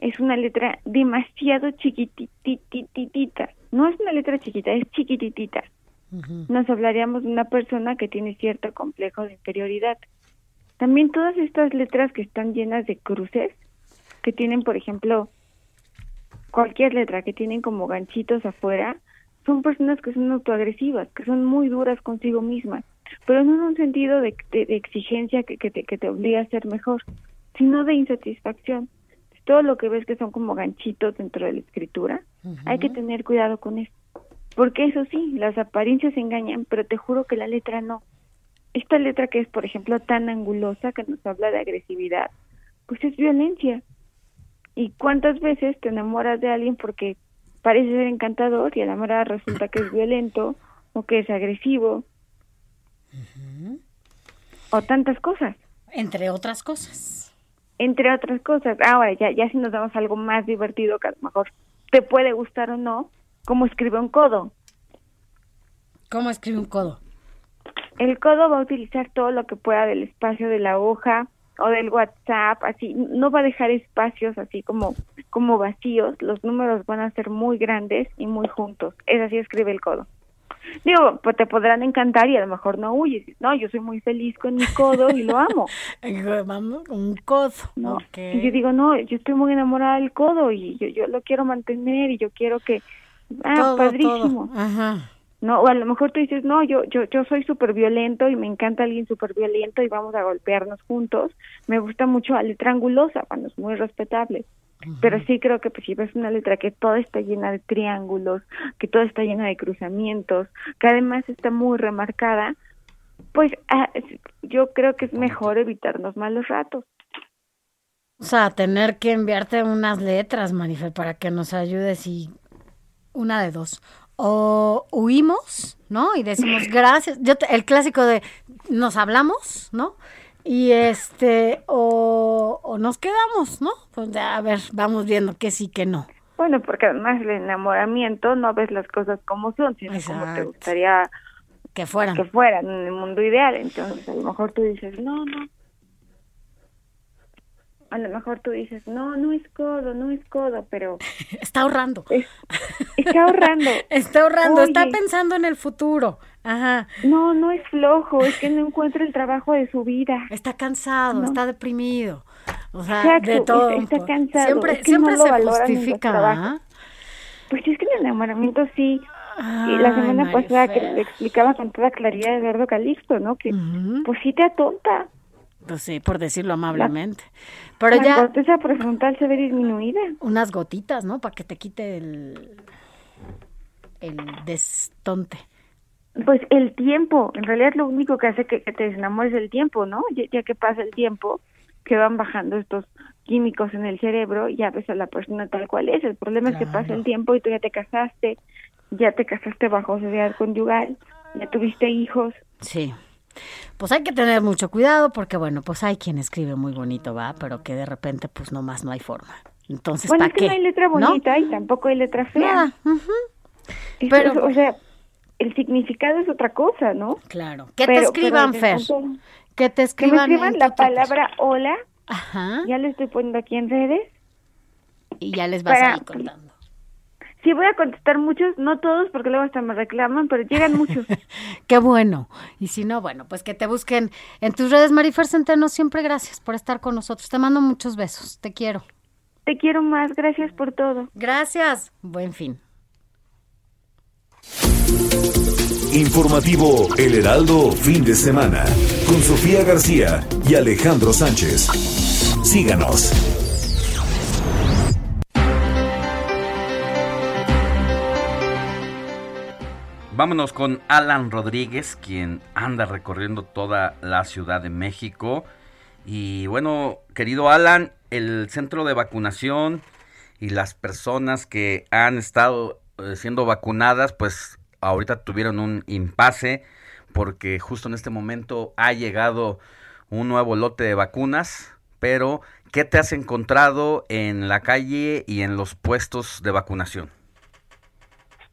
es una letra demasiado chiquititititita? No es una letra chiquita, es chiquititita. nos hablaríamos de una persona que tiene cierto complejo de inferioridad. También todas estas letras que están llenas de cruces, que tienen, por ejemplo, cualquier letra que tienen como ganchitos afuera, son personas que son autoagresivas, que son muy duras consigo mismas, pero no en un sentido de, de- de exigencia que, que te, que te obliga a ser mejor, sino de insatisfacción. Todo lo que ves que son como ganchitos dentro de la escritura, hay que tener cuidado con eso. Porque eso sí, las apariencias engañan, pero te juro que la letra no. Esta letra que es, por ejemplo, tan angulosa, que nos habla de agresividad, pues es violencia. ¿Y cuántas veces te enamoras de alguien porque parece ser encantador y a la hora resulta que es violento o que es agresivo? O tantas cosas. Entre otras cosas. Entre otras cosas. Ahora, ya, ya si nos damos algo más divertido que a lo mejor te puede gustar o no, como escribe un codo. ¿Cómo escribe un codo? El codo va a utilizar todo lo que pueda del espacio de la hoja o del WhatsApp, así, no va a dejar espacios así como, como vacíos, los números van a ser muy grandes y muy juntos, es así escribe el codo. Digo, pues te podrán encantar y a lo mejor no huyes, no, yo soy muy feliz con mi codo y lo amo. Un codo. No, y yo digo, no, yo estoy muy enamorada del codo y yo, yo lo quiero mantener y yo quiero que, ah, Todo, padrísimo. todo. Ajá. No, o a lo mejor tú dices, no, yo, yo, yo soy súper violento y me encanta alguien súper violento y vamos a golpearnos juntos. Me gusta mucho la letra angulosa, cuando es muy respetable. Pero sí creo que pues, si ves una letra que toda está llena de triángulos, que toda está llena de cruzamientos, que además está muy remarcada, pues ah, yo creo que es mejor evitarnos malos ratos. O sea, tener que enviarte unas letras, Marifer, para que nos ayudes y una de dos. O huimos, ¿no? Y decimos gracias. Yo te- el clásico de nos hablamos, ¿no? Y este, o, o nos quedamos, ¿no? Pues ya, a ver, vamos viendo que sí, que no. Bueno, porque además el enamoramiento no ves las cosas como son, sino como te Exacto. gustaría que fueran. que fueran en el mundo ideal. Entonces, a lo mejor tú dices, no, no. A lo mejor tú dices, no, no es codo, no es codo, pero... Está ahorrando. está ahorrando. Está ahorrando, está pensando en el futuro. Ajá. No, no es flojo, es que no encuentra el trabajo de su vida. Está cansado, está deprimido. O sea, Exacto, de todo. está, cansado. Siempre, es que siempre no lo se en justifica. ¿ah? Pues es que el enamoramiento sí. Y la Ay, semana pasada que le explicaba con toda claridad Eduardo Calixto, ¿no? Que pues sí te atonta. Pues sí, por decirlo amablemente. Pero la ya corteza prefrontal se ve disminuida. unas gotitas, ¿no? Para que te quite el, el destonte. Pues el tiempo, en realidad lo único que hace que, que te desenamores es el tiempo, ¿no? Ya, ya que pasa el tiempo, que van bajando estos químicos en el cerebro, ya ves a la persona tal cual es. El problema es que pasa el tiempo y tú ya te casaste, ya te casaste bajo sociedad conyugal, ya tuviste hijos. Sí. Pues hay que tener mucho cuidado porque, bueno, pues hay quien escribe muy bonito, ¿va? Pero que de repente, pues nomás no hay forma. Entonces, bueno, ¿para es que qué? no hay letra ¿No? bonita y tampoco hay letra fea. Nada, Pero- eso- o sea, el significado es otra cosa, ¿no? Claro. Que te escriban, pero Fer. Que te Que me escriban. escriban la palabra hola. Ajá. Ya le estoy poniendo aquí en redes. Y ya les vas Para- ahí contando. Sí, voy a contestar muchos, no todos, porque luego hasta me reclaman, pero llegan muchos. Qué bueno. Y si no, bueno, pues que te busquen en tus redes, Marifer Centeno. Siempre gracias por estar con nosotros. Te mando muchos besos. Te quiero. Te quiero más, gracias por todo. Gracias. Buen fin. Informativo El Heraldo Fin de Semana con Sofía García y Alejandro Sánchez. Síganos. Vámonos con Alan Rodríguez, quien anda recorriendo toda la Ciudad de México. Y bueno, querido Alan, el centro de vacunación y las personas que han estado eh, siendo vacunadas, pues ahorita tuvieron un impasse porque justo en este momento ha llegado un nuevo lote de vacunas. Pero, ¿qué te has encontrado en la calle y en los puestos de vacunación?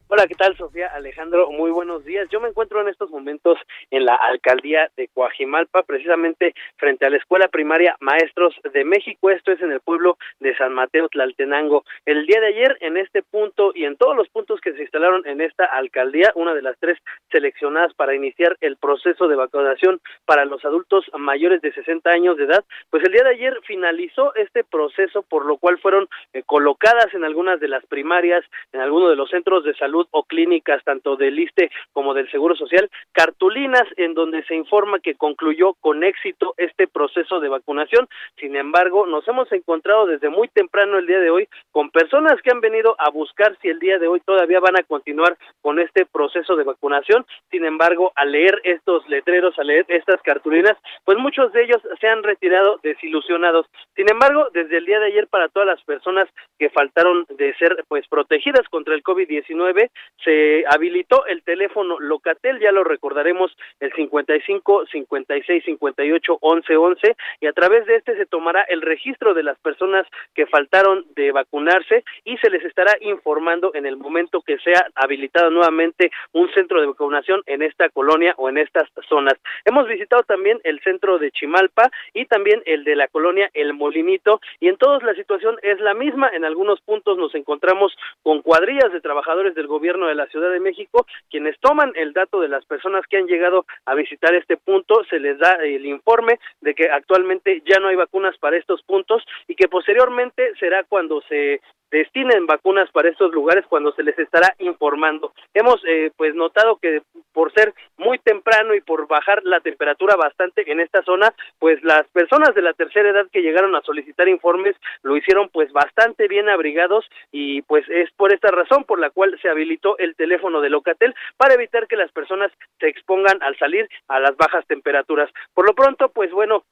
Hola, ¿qué tal, Sofía? Alejandro, muy buenos días. Yo me encuentro en estos momentos en la alcaldía de Coajimalpa, precisamente frente a la escuela primaria Maestros de México. Esto es en el pueblo de San Mateo Tlaltenango. El día de ayer, en este punto y en todos los puntos que se instalaron en esta alcaldía, una de las tres seleccionadas para iniciar el proceso de vacunación para los adultos mayores de 60 años de edad, pues el día de ayer finalizó este proceso, por lo cual fueron eh, colocadas en algunas de las primarias, en algunos de los centros de salud o clínicas tanto del ISTE como del Seguro Social, cartulinas en donde se informa que concluyó con éxito este proceso de vacunación. Sin embargo, nos hemos encontrado desde muy temprano el día de hoy con personas que han venido a buscar si el día de hoy todavía van a continuar con este proceso de vacunación. Sin embargo, al leer estos letreros, al leer estas cartulinas, pues muchos de ellos se han retirado desilusionados. Sin embargo, desde el día de ayer para todas las personas que faltaron de ser pues protegidas contra el COVID-19, se habilitó el teléfono Locatel, ya lo recordaremos, el 55 56 58 11 11 y a través de este se tomará el registro de las personas que faltaron de vacunarse y se les estará informando en el momento que sea habilitado nuevamente un centro de vacunación en esta colonia o en estas zonas. Hemos visitado también el centro de Chimalpa y también el de la colonia El Molinito y en todos la situación es la misma, en algunos puntos nos encontramos con cuadrillas de trabajadores del gobierno de la Ciudad de México, quienes toman el dato de las personas que han llegado a visitar este punto, se les da el informe de que actualmente ya no hay vacunas para estos puntos y que posteriormente será cuando se destinen vacunas para estos lugares cuando se les estará informando. Hemos eh, pues notado que por ser muy temprano y por bajar la temperatura bastante en esta zona, pues las personas de la tercera edad que llegaron a solicitar informes lo hicieron pues bastante bien abrigados y pues es por esta razón por la cual se habilitó el teléfono de Locatel para evitar que las personas se expongan al salir a las bajas temperaturas. Por lo pronto, pues bueno,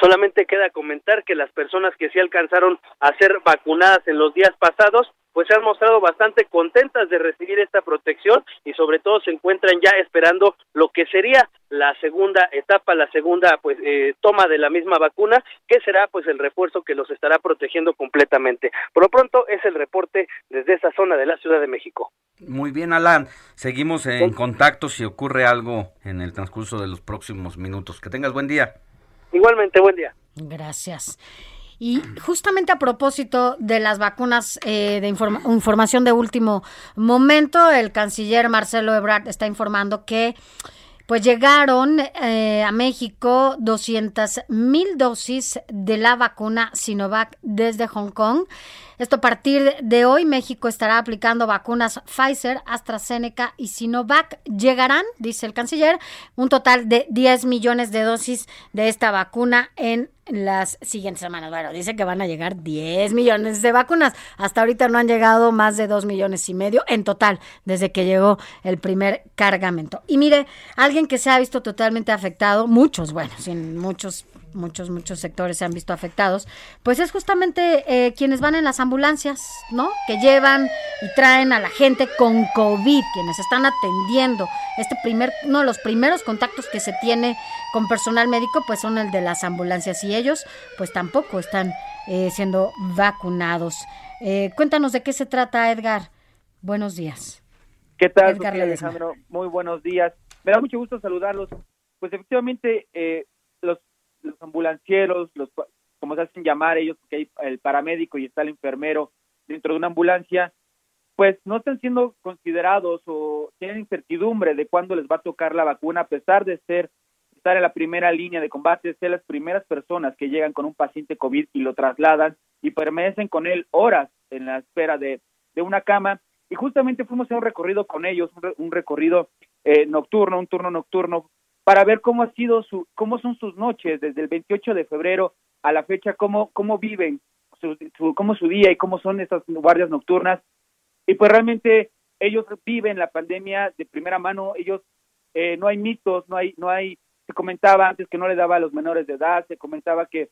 Solamente queda comentar que las personas que sí alcanzaron a ser vacunadas en los días pasados, pues se han mostrado bastante contentas de recibir esta protección y sobre todo se encuentran ya esperando lo que sería la segunda etapa, la segunda pues eh, toma de la misma vacuna, que será pues el refuerzo que los estará protegiendo completamente. Por lo pronto es el reporte desde esa zona de la Ciudad de México. Muy bien, Alan. Seguimos en contacto si ocurre algo en el transcurso de los próximos minutos. Que tengas buen día. Igualmente, buen día. Gracias. Y justamente a propósito de las vacunas eh, de informa- información de último momento, el canciller Marcelo Ebrard está informando que pues llegaron eh, a México 200 mil dosis de la vacuna Sinovac desde Hong Kong. Esto a partir de hoy, México estará aplicando vacunas Pfizer, AstraZeneca y Sinovac. Llegarán, dice el canciller, un total de 10 millones de dosis de esta vacuna en las siguientes semanas. Bueno, dice que van a llegar 10 millones de vacunas. Hasta ahorita no han llegado más de 2 millones y medio en total desde que llegó el primer cargamento. Y mire, alguien que se ha visto totalmente afectado, muchos, bueno, sin muchos muchos, muchos sectores se han visto afectados, pues es justamente eh, quienes van en las ambulancias, ¿no? Que llevan y traen a la gente con COVID, quienes están atendiendo. Este primer, uno de los primeros contactos que se tiene con personal médico, pues son el de las ambulancias y ellos, pues tampoco están eh, siendo vacunados. Eh, cuéntanos de qué se trata, Edgar. Buenos días. ¿Qué tal, Edgar. Alejandro? Muy buenos días. Me da mucho gusto saludarlos. Pues efectivamente, eh, los, los ambulancieros, los como se hacen llamar ellos, porque hay el paramédico y está el enfermero dentro de una ambulancia, pues no están siendo considerados o tienen incertidumbre de cuándo les va a tocar la vacuna, a pesar de ser estar en la primera línea de combate, ser las primeras personas que llegan con un paciente COVID y lo trasladan y permanecen con él horas en la espera de, de una cama. Y justamente fuimos a un recorrido con ellos, un recorrido eh, nocturno, un turno nocturno, para ver cómo ha sido su, cómo son sus noches desde el 28 de febrero a la fecha, cómo, cómo viven, su, su- cómo su día y cómo son estas guardias nocturnas. Y pues realmente ellos viven la pandemia de primera mano, ellos eh, no hay mitos, no hay, no hay, se comentaba antes que no le daba a los menores de edad, se comentaba que,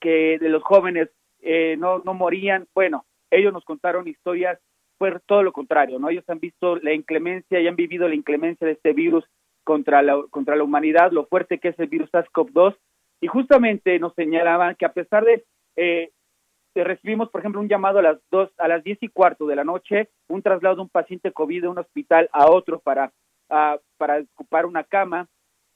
que de los jóvenes eh, no, no morían. Bueno, ellos nos contaron historias, pues todo lo contrario, ¿no? Ellos han visto la inclemencia y han vivido la inclemencia de este virus contra la, contra la humanidad, lo fuerte que es el virus SARS-CoV-2, y justamente nos señalaban que a pesar de eh, recibimos, por ejemplo, un llamado a las dos, a las diez y cuarto de la noche, un traslado de un paciente COVID de un hospital a otro para, para ocupar una cama.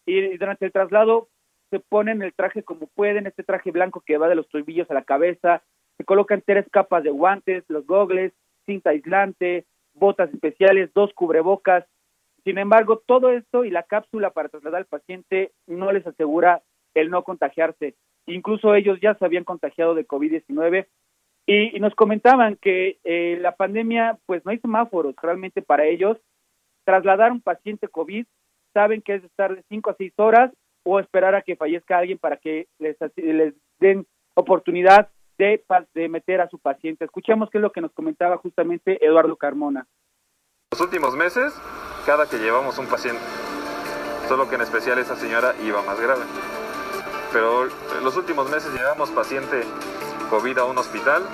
Y durante el traslado se ponen el traje como pueden, este traje blanco que va de los tobillos a la cabeza, se colocan tres capas de guantes, los gogles, cinta aislante, botas especiales, dos cubrebocas. Sin embargo, todo esto y la cápsula para trasladar al paciente no les asegura el no contagiarse. Incluso ellos ya se habían contagiado de COVID-19 y, nos comentaban que eh, la pandemia, pues no hay semáforos realmente para ellos. Trasladar un paciente COVID, saben que es estar de 5 a 6 horas o esperar a que fallezca alguien para que les, les den oportunidad de, de meter a su paciente. Escuchemos qué es lo que nos comentaba justamente Eduardo Carmona. Los últimos meses, cada que llevamos un paciente, solo que en especial esa señora iba más grave. Pero en los últimos meses llevamos paciente COVID a un hospital,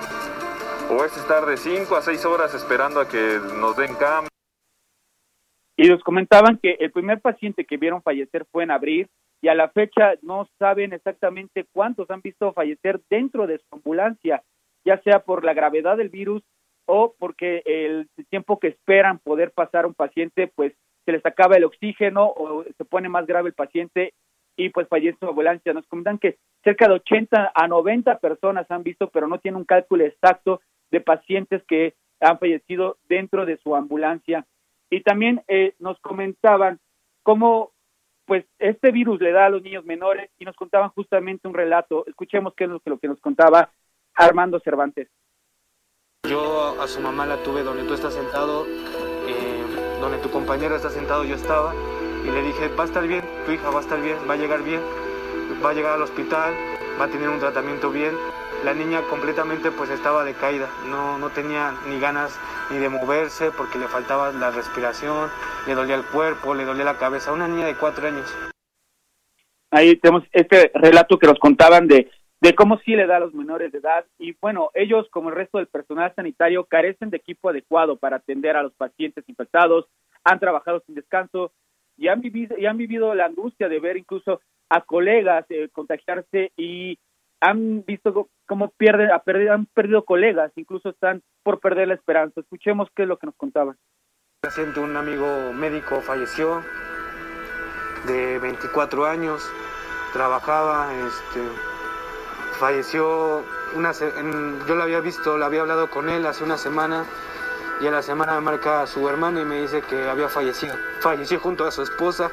o es estar de 5 a 6 horas esperando a que nos den cama. Y nos comentaban que el primer paciente que vieron fallecer fue en abril y a la fecha no saben exactamente cuántos han visto fallecer dentro de su ambulancia, ya sea por la gravedad del virus o porque el tiempo que esperan poder pasar un paciente, pues se les acaba el oxígeno o se pone más grave el paciente y pues fallece su ambulancia. Nos comentan que cerca de 80 a 90 personas han visto, pero no tienen un cálculo exacto de pacientes que han fallecido dentro de su ambulancia. Y también eh, nos comentaban cómo pues este virus le da a los niños menores y nos contaban justamente un relato. Escuchemos qué es lo que nos contaba Armando Cervantes. Yo a su mamá la tuve donde tú estás sentado, eh, donde tu compañero está sentado, yo estaba, y le dije, va a estar bien, tu hija va a estar bien, va a llegar bien, va a llegar al hospital, va a tener un tratamiento bien. La niña completamente pues estaba decaída, no, no tenía ni ganas ni de moverse porque le faltaba la respiración, le dolía el cuerpo, le dolía la cabeza. Una niña de cuatro años. Ahí tenemos este relato que nos contaban de, de cómo sí le da a los menores de edad. Y bueno, ellos, como el resto del personal sanitario, carecen de equipo adecuado para atender a los pacientes infectados, han trabajado sin descanso y han vivido, y han vivido la angustia de ver incluso a colegas eh, contagiarse y han visto cómo pierden, han perdido colegas, incluso están por perder la esperanza. Escuchemos qué es lo que nos contaban. Reciente un amigo médico falleció de 24 años, trabajaba, este, falleció una en- yo lo había visto, lo había hablado con él hace una semana y a la semana me marca a su hermano y me dice que había fallecido. Falleció junto a su esposa.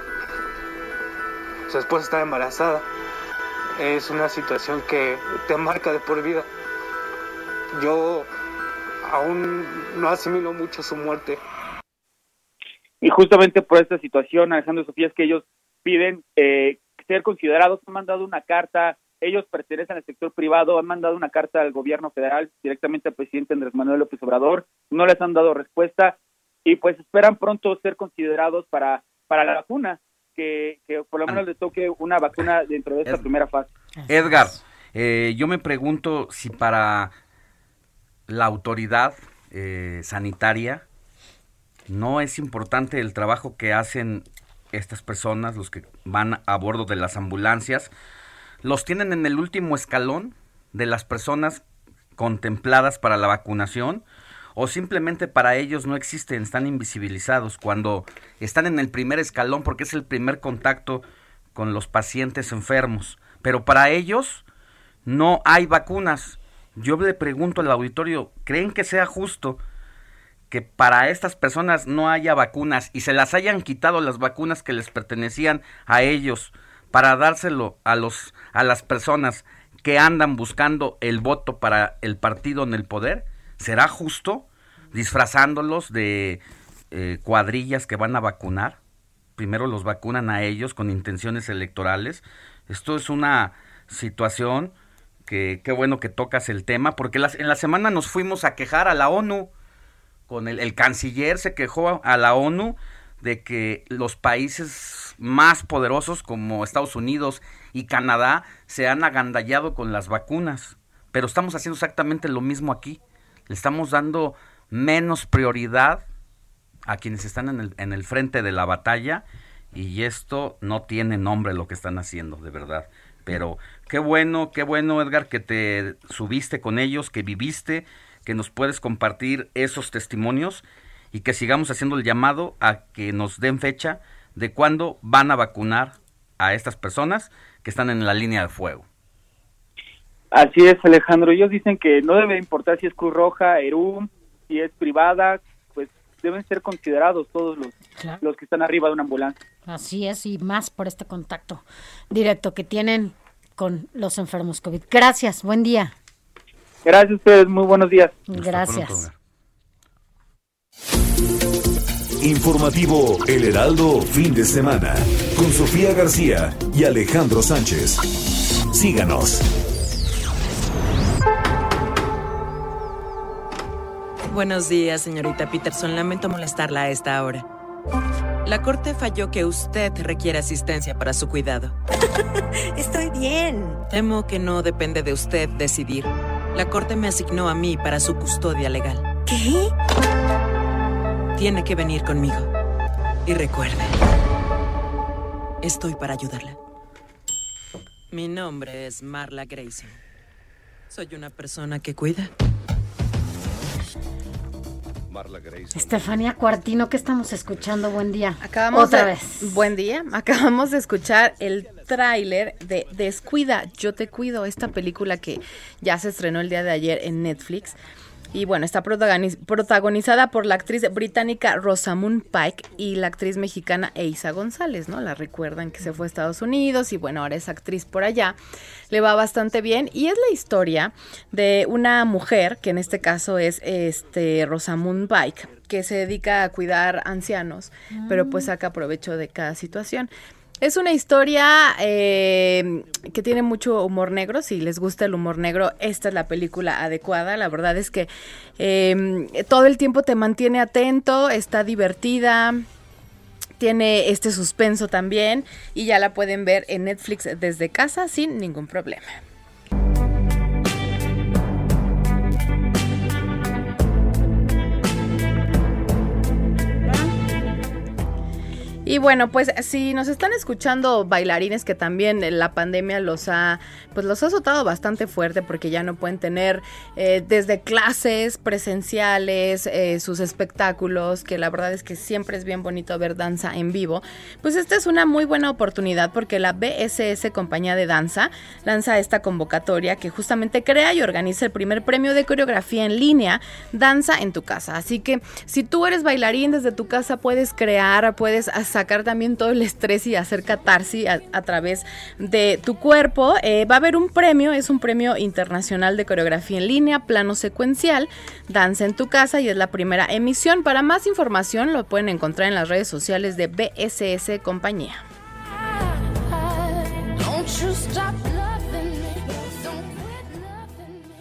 Su esposa estaba embarazada. Es una situación que te marca de por vida. Yo aún no asimilo mucho su muerte. Y justamente por esta situación, Alejandro Sofía, es que ellos piden eh, ser considerados, han mandado una carta, ellos pertenecen al sector privado, han mandado una carta al gobierno federal, directamente al presidente Andrés Manuel López Obrador, no les han dado respuesta y pues esperan pronto ser considerados para, para la vacuna, que, que por lo menos le toque una vacuna dentro de esta primera fase. Edgar, eh, yo me pregunto si para la autoridad eh, sanitaria no es importante el trabajo que hacen estas personas, los que van a bordo de las ambulancias, los tienen en el último escalón de las personas contempladas para la vacunación o simplemente para ellos no existen, están invisibilizados cuando están en el primer escalón porque es el primer contacto con los pacientes enfermos. Pero para ellos no hay vacunas. Yo le pregunto al auditorio, ¿creen que sea justo que para estas personas no haya vacunas y se las hayan quitado las vacunas que les pertenecían a ellos para dárselo a los a las personas que andan buscando el voto para el partido en el poder? ¿Será justo disfrazándolos de eh, cuadrillas que van a vacunar? Primero los vacunan a ellos con intenciones electorales. Esto es una situación que qué bueno que tocas el tema, porque en la semana nos fuimos a quejar a la ONU con el canciller se quejó a la ONU de que los países más poderosos como Estados Unidos y Canadá se han agandallado con las vacunas. Pero estamos haciendo exactamente lo mismo aquí. Le estamos dando menos prioridad a quienes están en el, en el frente de la batalla y esto no tiene nombre lo que están haciendo, de verdad. Pero qué bueno, qué bueno, Edgar, que te subiste con ellos, que viviste, que nos puedes compartir esos testimonios y que sigamos haciendo el llamado a que nos den fecha de cuándo van a vacunar a estas personas que están en la línea de fuego. Así es, Alejandro. Ellos dicen que no debe importar si es Cruz Roja, ERUM, si es privada, pues deben ser considerados todos los, Claro. los que están arriba de una ambulancia. Así es, y más por este contacto directo que tienen con los enfermos COVID. Gracias, buen día. Gracias a ustedes, muy buenos días. Gracias. Informativo El Heraldo fin de semana con Sofía García y Alejandro Sánchez. Síganos. Buenos días, señorita Peterson. Lamento molestarla a esta hora. La corte falló que usted requiere asistencia para su cuidado. Estoy bien. Temo que no depende de usted decidir. La corte me asignó a mí para su custodia legal. ¿Qué? Tiene que venir conmigo. Y recuerde, estoy para ayudarla. Mi nombre es Marla Grayson. Soy una persona que cuida. Marla Grayson. Estefanía Cuartino, ¿qué estamos escuchando? Buen día. Acabamos Otra de- vez. Buen día. Acabamos de escuchar el tráiler de Descuida, yo te cuido, esta película que ya se estrenó el día de ayer en Netflix. Y bueno, está protagoniz- protagonizada por la actriz británica Rosamund Pike y la actriz mexicana Eiza González, ¿no? La recuerdan que se fue a Estados Unidos y bueno, ahora es actriz por allá. Le va bastante bien y es la historia de una mujer, que en este caso es este Rosamund Pike, que se dedica a cuidar ancianos, pero pues saca provecho de cada situación. Es una historia eh, que tiene mucho humor negro. Si les gusta el humor negro, esta es la película adecuada. La verdad es que eh, todo el tiempo te mantiene atento, está divertida. Tiene este suspenso también y ya la pueden ver en Netflix desde casa sin ningún problema. Y bueno, pues si nos están escuchando bailarines que también la pandemia los ha, pues los ha azotado bastante fuerte porque ya no pueden tener eh, desde clases presenciales, eh, sus espectáculos, que la verdad es que siempre es bien bonito ver danza en vivo. Pues esta es una muy buena oportunidad porque la BSS Compañía de Danza lanza esta convocatoria que justamente crea y organiza el primer premio de coreografía en línea, Danza en tu casa. Así que si tú eres bailarín desde tu casa puedes crear, puedes sacar también todo el estrés y hacer catarsis a, a través de tu cuerpo. Eh, va a haber un premio, es un premio internacional de coreografía en línea, plano secuencial, Danza en tu casa y es la primera emisión. Para más información lo pueden encontrar en las redes sociales de BSS Compañía.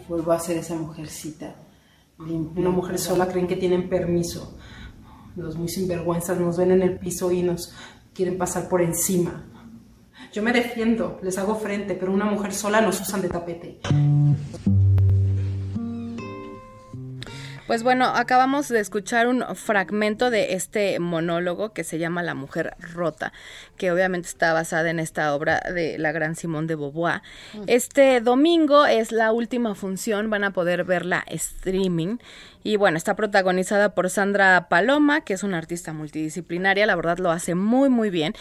vuelvo a ser esa mujercita. Una mujer sola creen que tienen permiso. Los muy sinvergüenzas nos ven en el piso y nos quieren pasar por encima. Yo me defiendo, les hago frente, pero una mujer sola nos usan de tapete. Pues bueno, acabamos de escuchar un fragmento de este monólogo que se llama La mujer rota, que obviamente está basada en esta obra de la gran Simone de Beauvoir. Este domingo es la última función, van a poder verla streaming. Y bueno, está protagonizada por Sandra Paloma, que es una artista multidisciplinaria, la verdad lo hace muy, muy bien.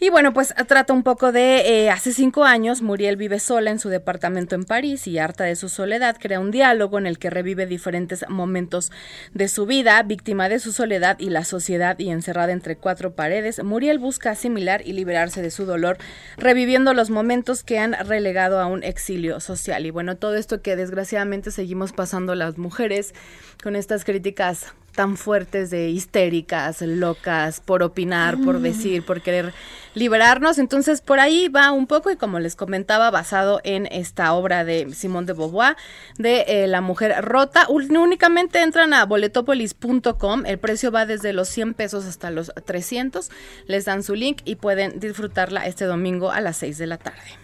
Y bueno, pues trata un poco de, eh, hace cinco años, Muriel vive sola en su departamento en París y harta de su soledad, crea un diálogo en el que revive diferentes momentos de su vida, víctima de su soledad y la sociedad y encerrada entre cuatro paredes. Muriel busca asimilar y liberarse de su dolor, reviviendo los momentos que han relegado a un exilio social. Y bueno, todo esto que desgraciadamente seguimos pasando las mujeres con estas críticas tan fuertes de histéricas, locas, por opinar, por Mm. decir, por querer liberarnos. Entonces, por ahí va un poco y como les comentaba, basado en esta obra de Simone de Beauvoir, de eh, La Mujer Rota. Únicamente entran a boletopolis.com, el precio va desde los 100 pesos hasta los 300. Les dan su link y pueden disfrutarla este domingo a las 6 de la tarde.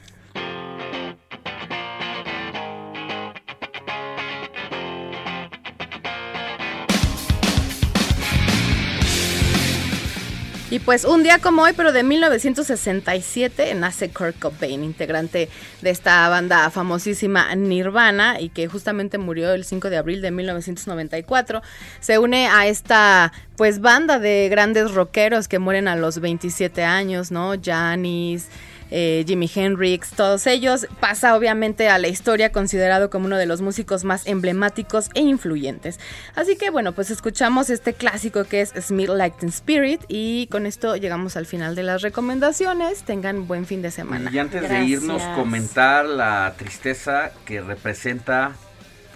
Y pues un día como hoy, pero de 1967, nace Kurt Cobain, integrante de esta banda famosísima Nirvana y que justamente murió el 5 de abril de 1994. Se une a esta pues banda de grandes rockeros que mueren a los 27 años, ¿no? Janis, eh, Jimi Hendrix, todos ellos, pasa obviamente a la historia considerado como uno de los músicos más emblemáticos e influyentes. Así que bueno, pues escuchamos este clásico que es Smith Like Teen Spirit y con esto llegamos al final de las recomendaciones. Tengan buen fin de semana. Y antes de irnos, comentar la tristeza que representa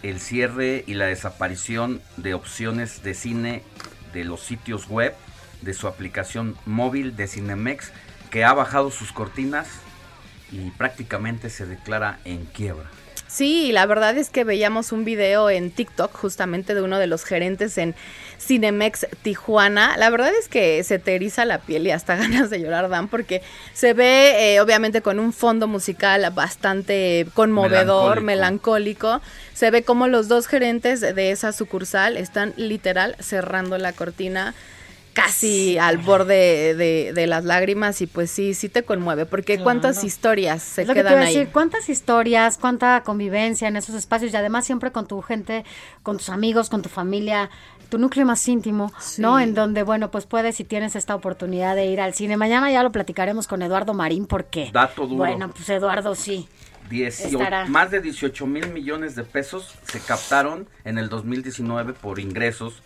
el cierre y la desaparición de opciones de cine de los sitios web, de su aplicación móvil de Cinemex, que ha bajado sus cortinas y prácticamente se declara en quiebra. Sí, la verdad es que veíamos un video en TikTok justamente de uno de los gerentes en Cinemex Tijuana. La verdad es que se te eriza la piel y hasta ganas de llorar dan porque se ve eh, obviamente con un fondo musical bastante conmovedor, Melancólico. melancólico. Se ve como los dos gerentes de esa sucursal están literal cerrando la cortina casi al borde de, de las lágrimas y pues sí, sí te conmueve, porque cuántas historias se Es lo que te quedan iba a ahí. decir, cuántas historias, cuánta convivencia en esos espacios y además siempre con tu gente, con tus amigos, con tu familia, tu núcleo más íntimo, ¿no? En donde, bueno, pues puedes si tienes esta oportunidad de ir al cine. Mañana ya lo platicaremos con Eduardo Marín porque... Dato duro. Bueno, pues Eduardo sí. 18 Estará. más de 18 mil millones de pesos se captaron en el 2019 por ingresos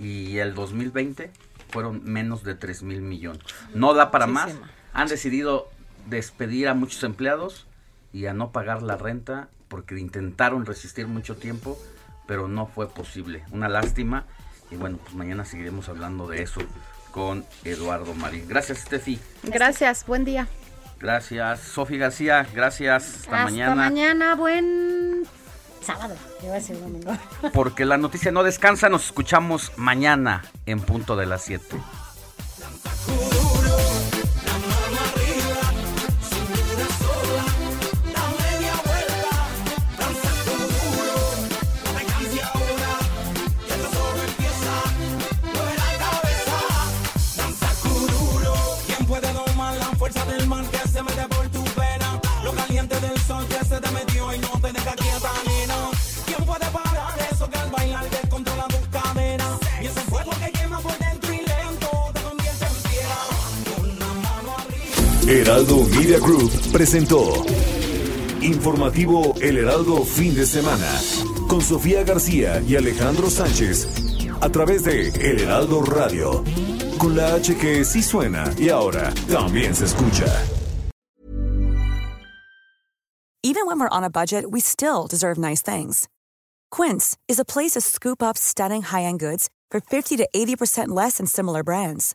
y el 2020 fueron menos de 3 mil millones. No da para más. Han decidido despedir a muchos empleados y a no pagar la renta porque intentaron resistir mucho tiempo, pero no fue posible. Una lástima. Y bueno, pues mañana seguiremos hablando de eso con Eduardo Marín. Gracias, Steffi. Gracias, buen día. Gracias, Sofi García. Gracias. Hasta, Hasta mañana. mañana, buen sábado. Iba a decir domingo. Porque la noticia no descansa, nos escuchamos mañana en punto de las 7. Heraldo Media Group presentó Informativo El Heraldo Fin de Semana con Sofía García y Alejandro Sánchez a través de El Heraldo Radio con la H que sí suena y ahora también se escucha. Even when we're on a budget, we still deserve nice things. Quince is a place to scoop up stunning high-end goods for 50 to 80% less than similar brands.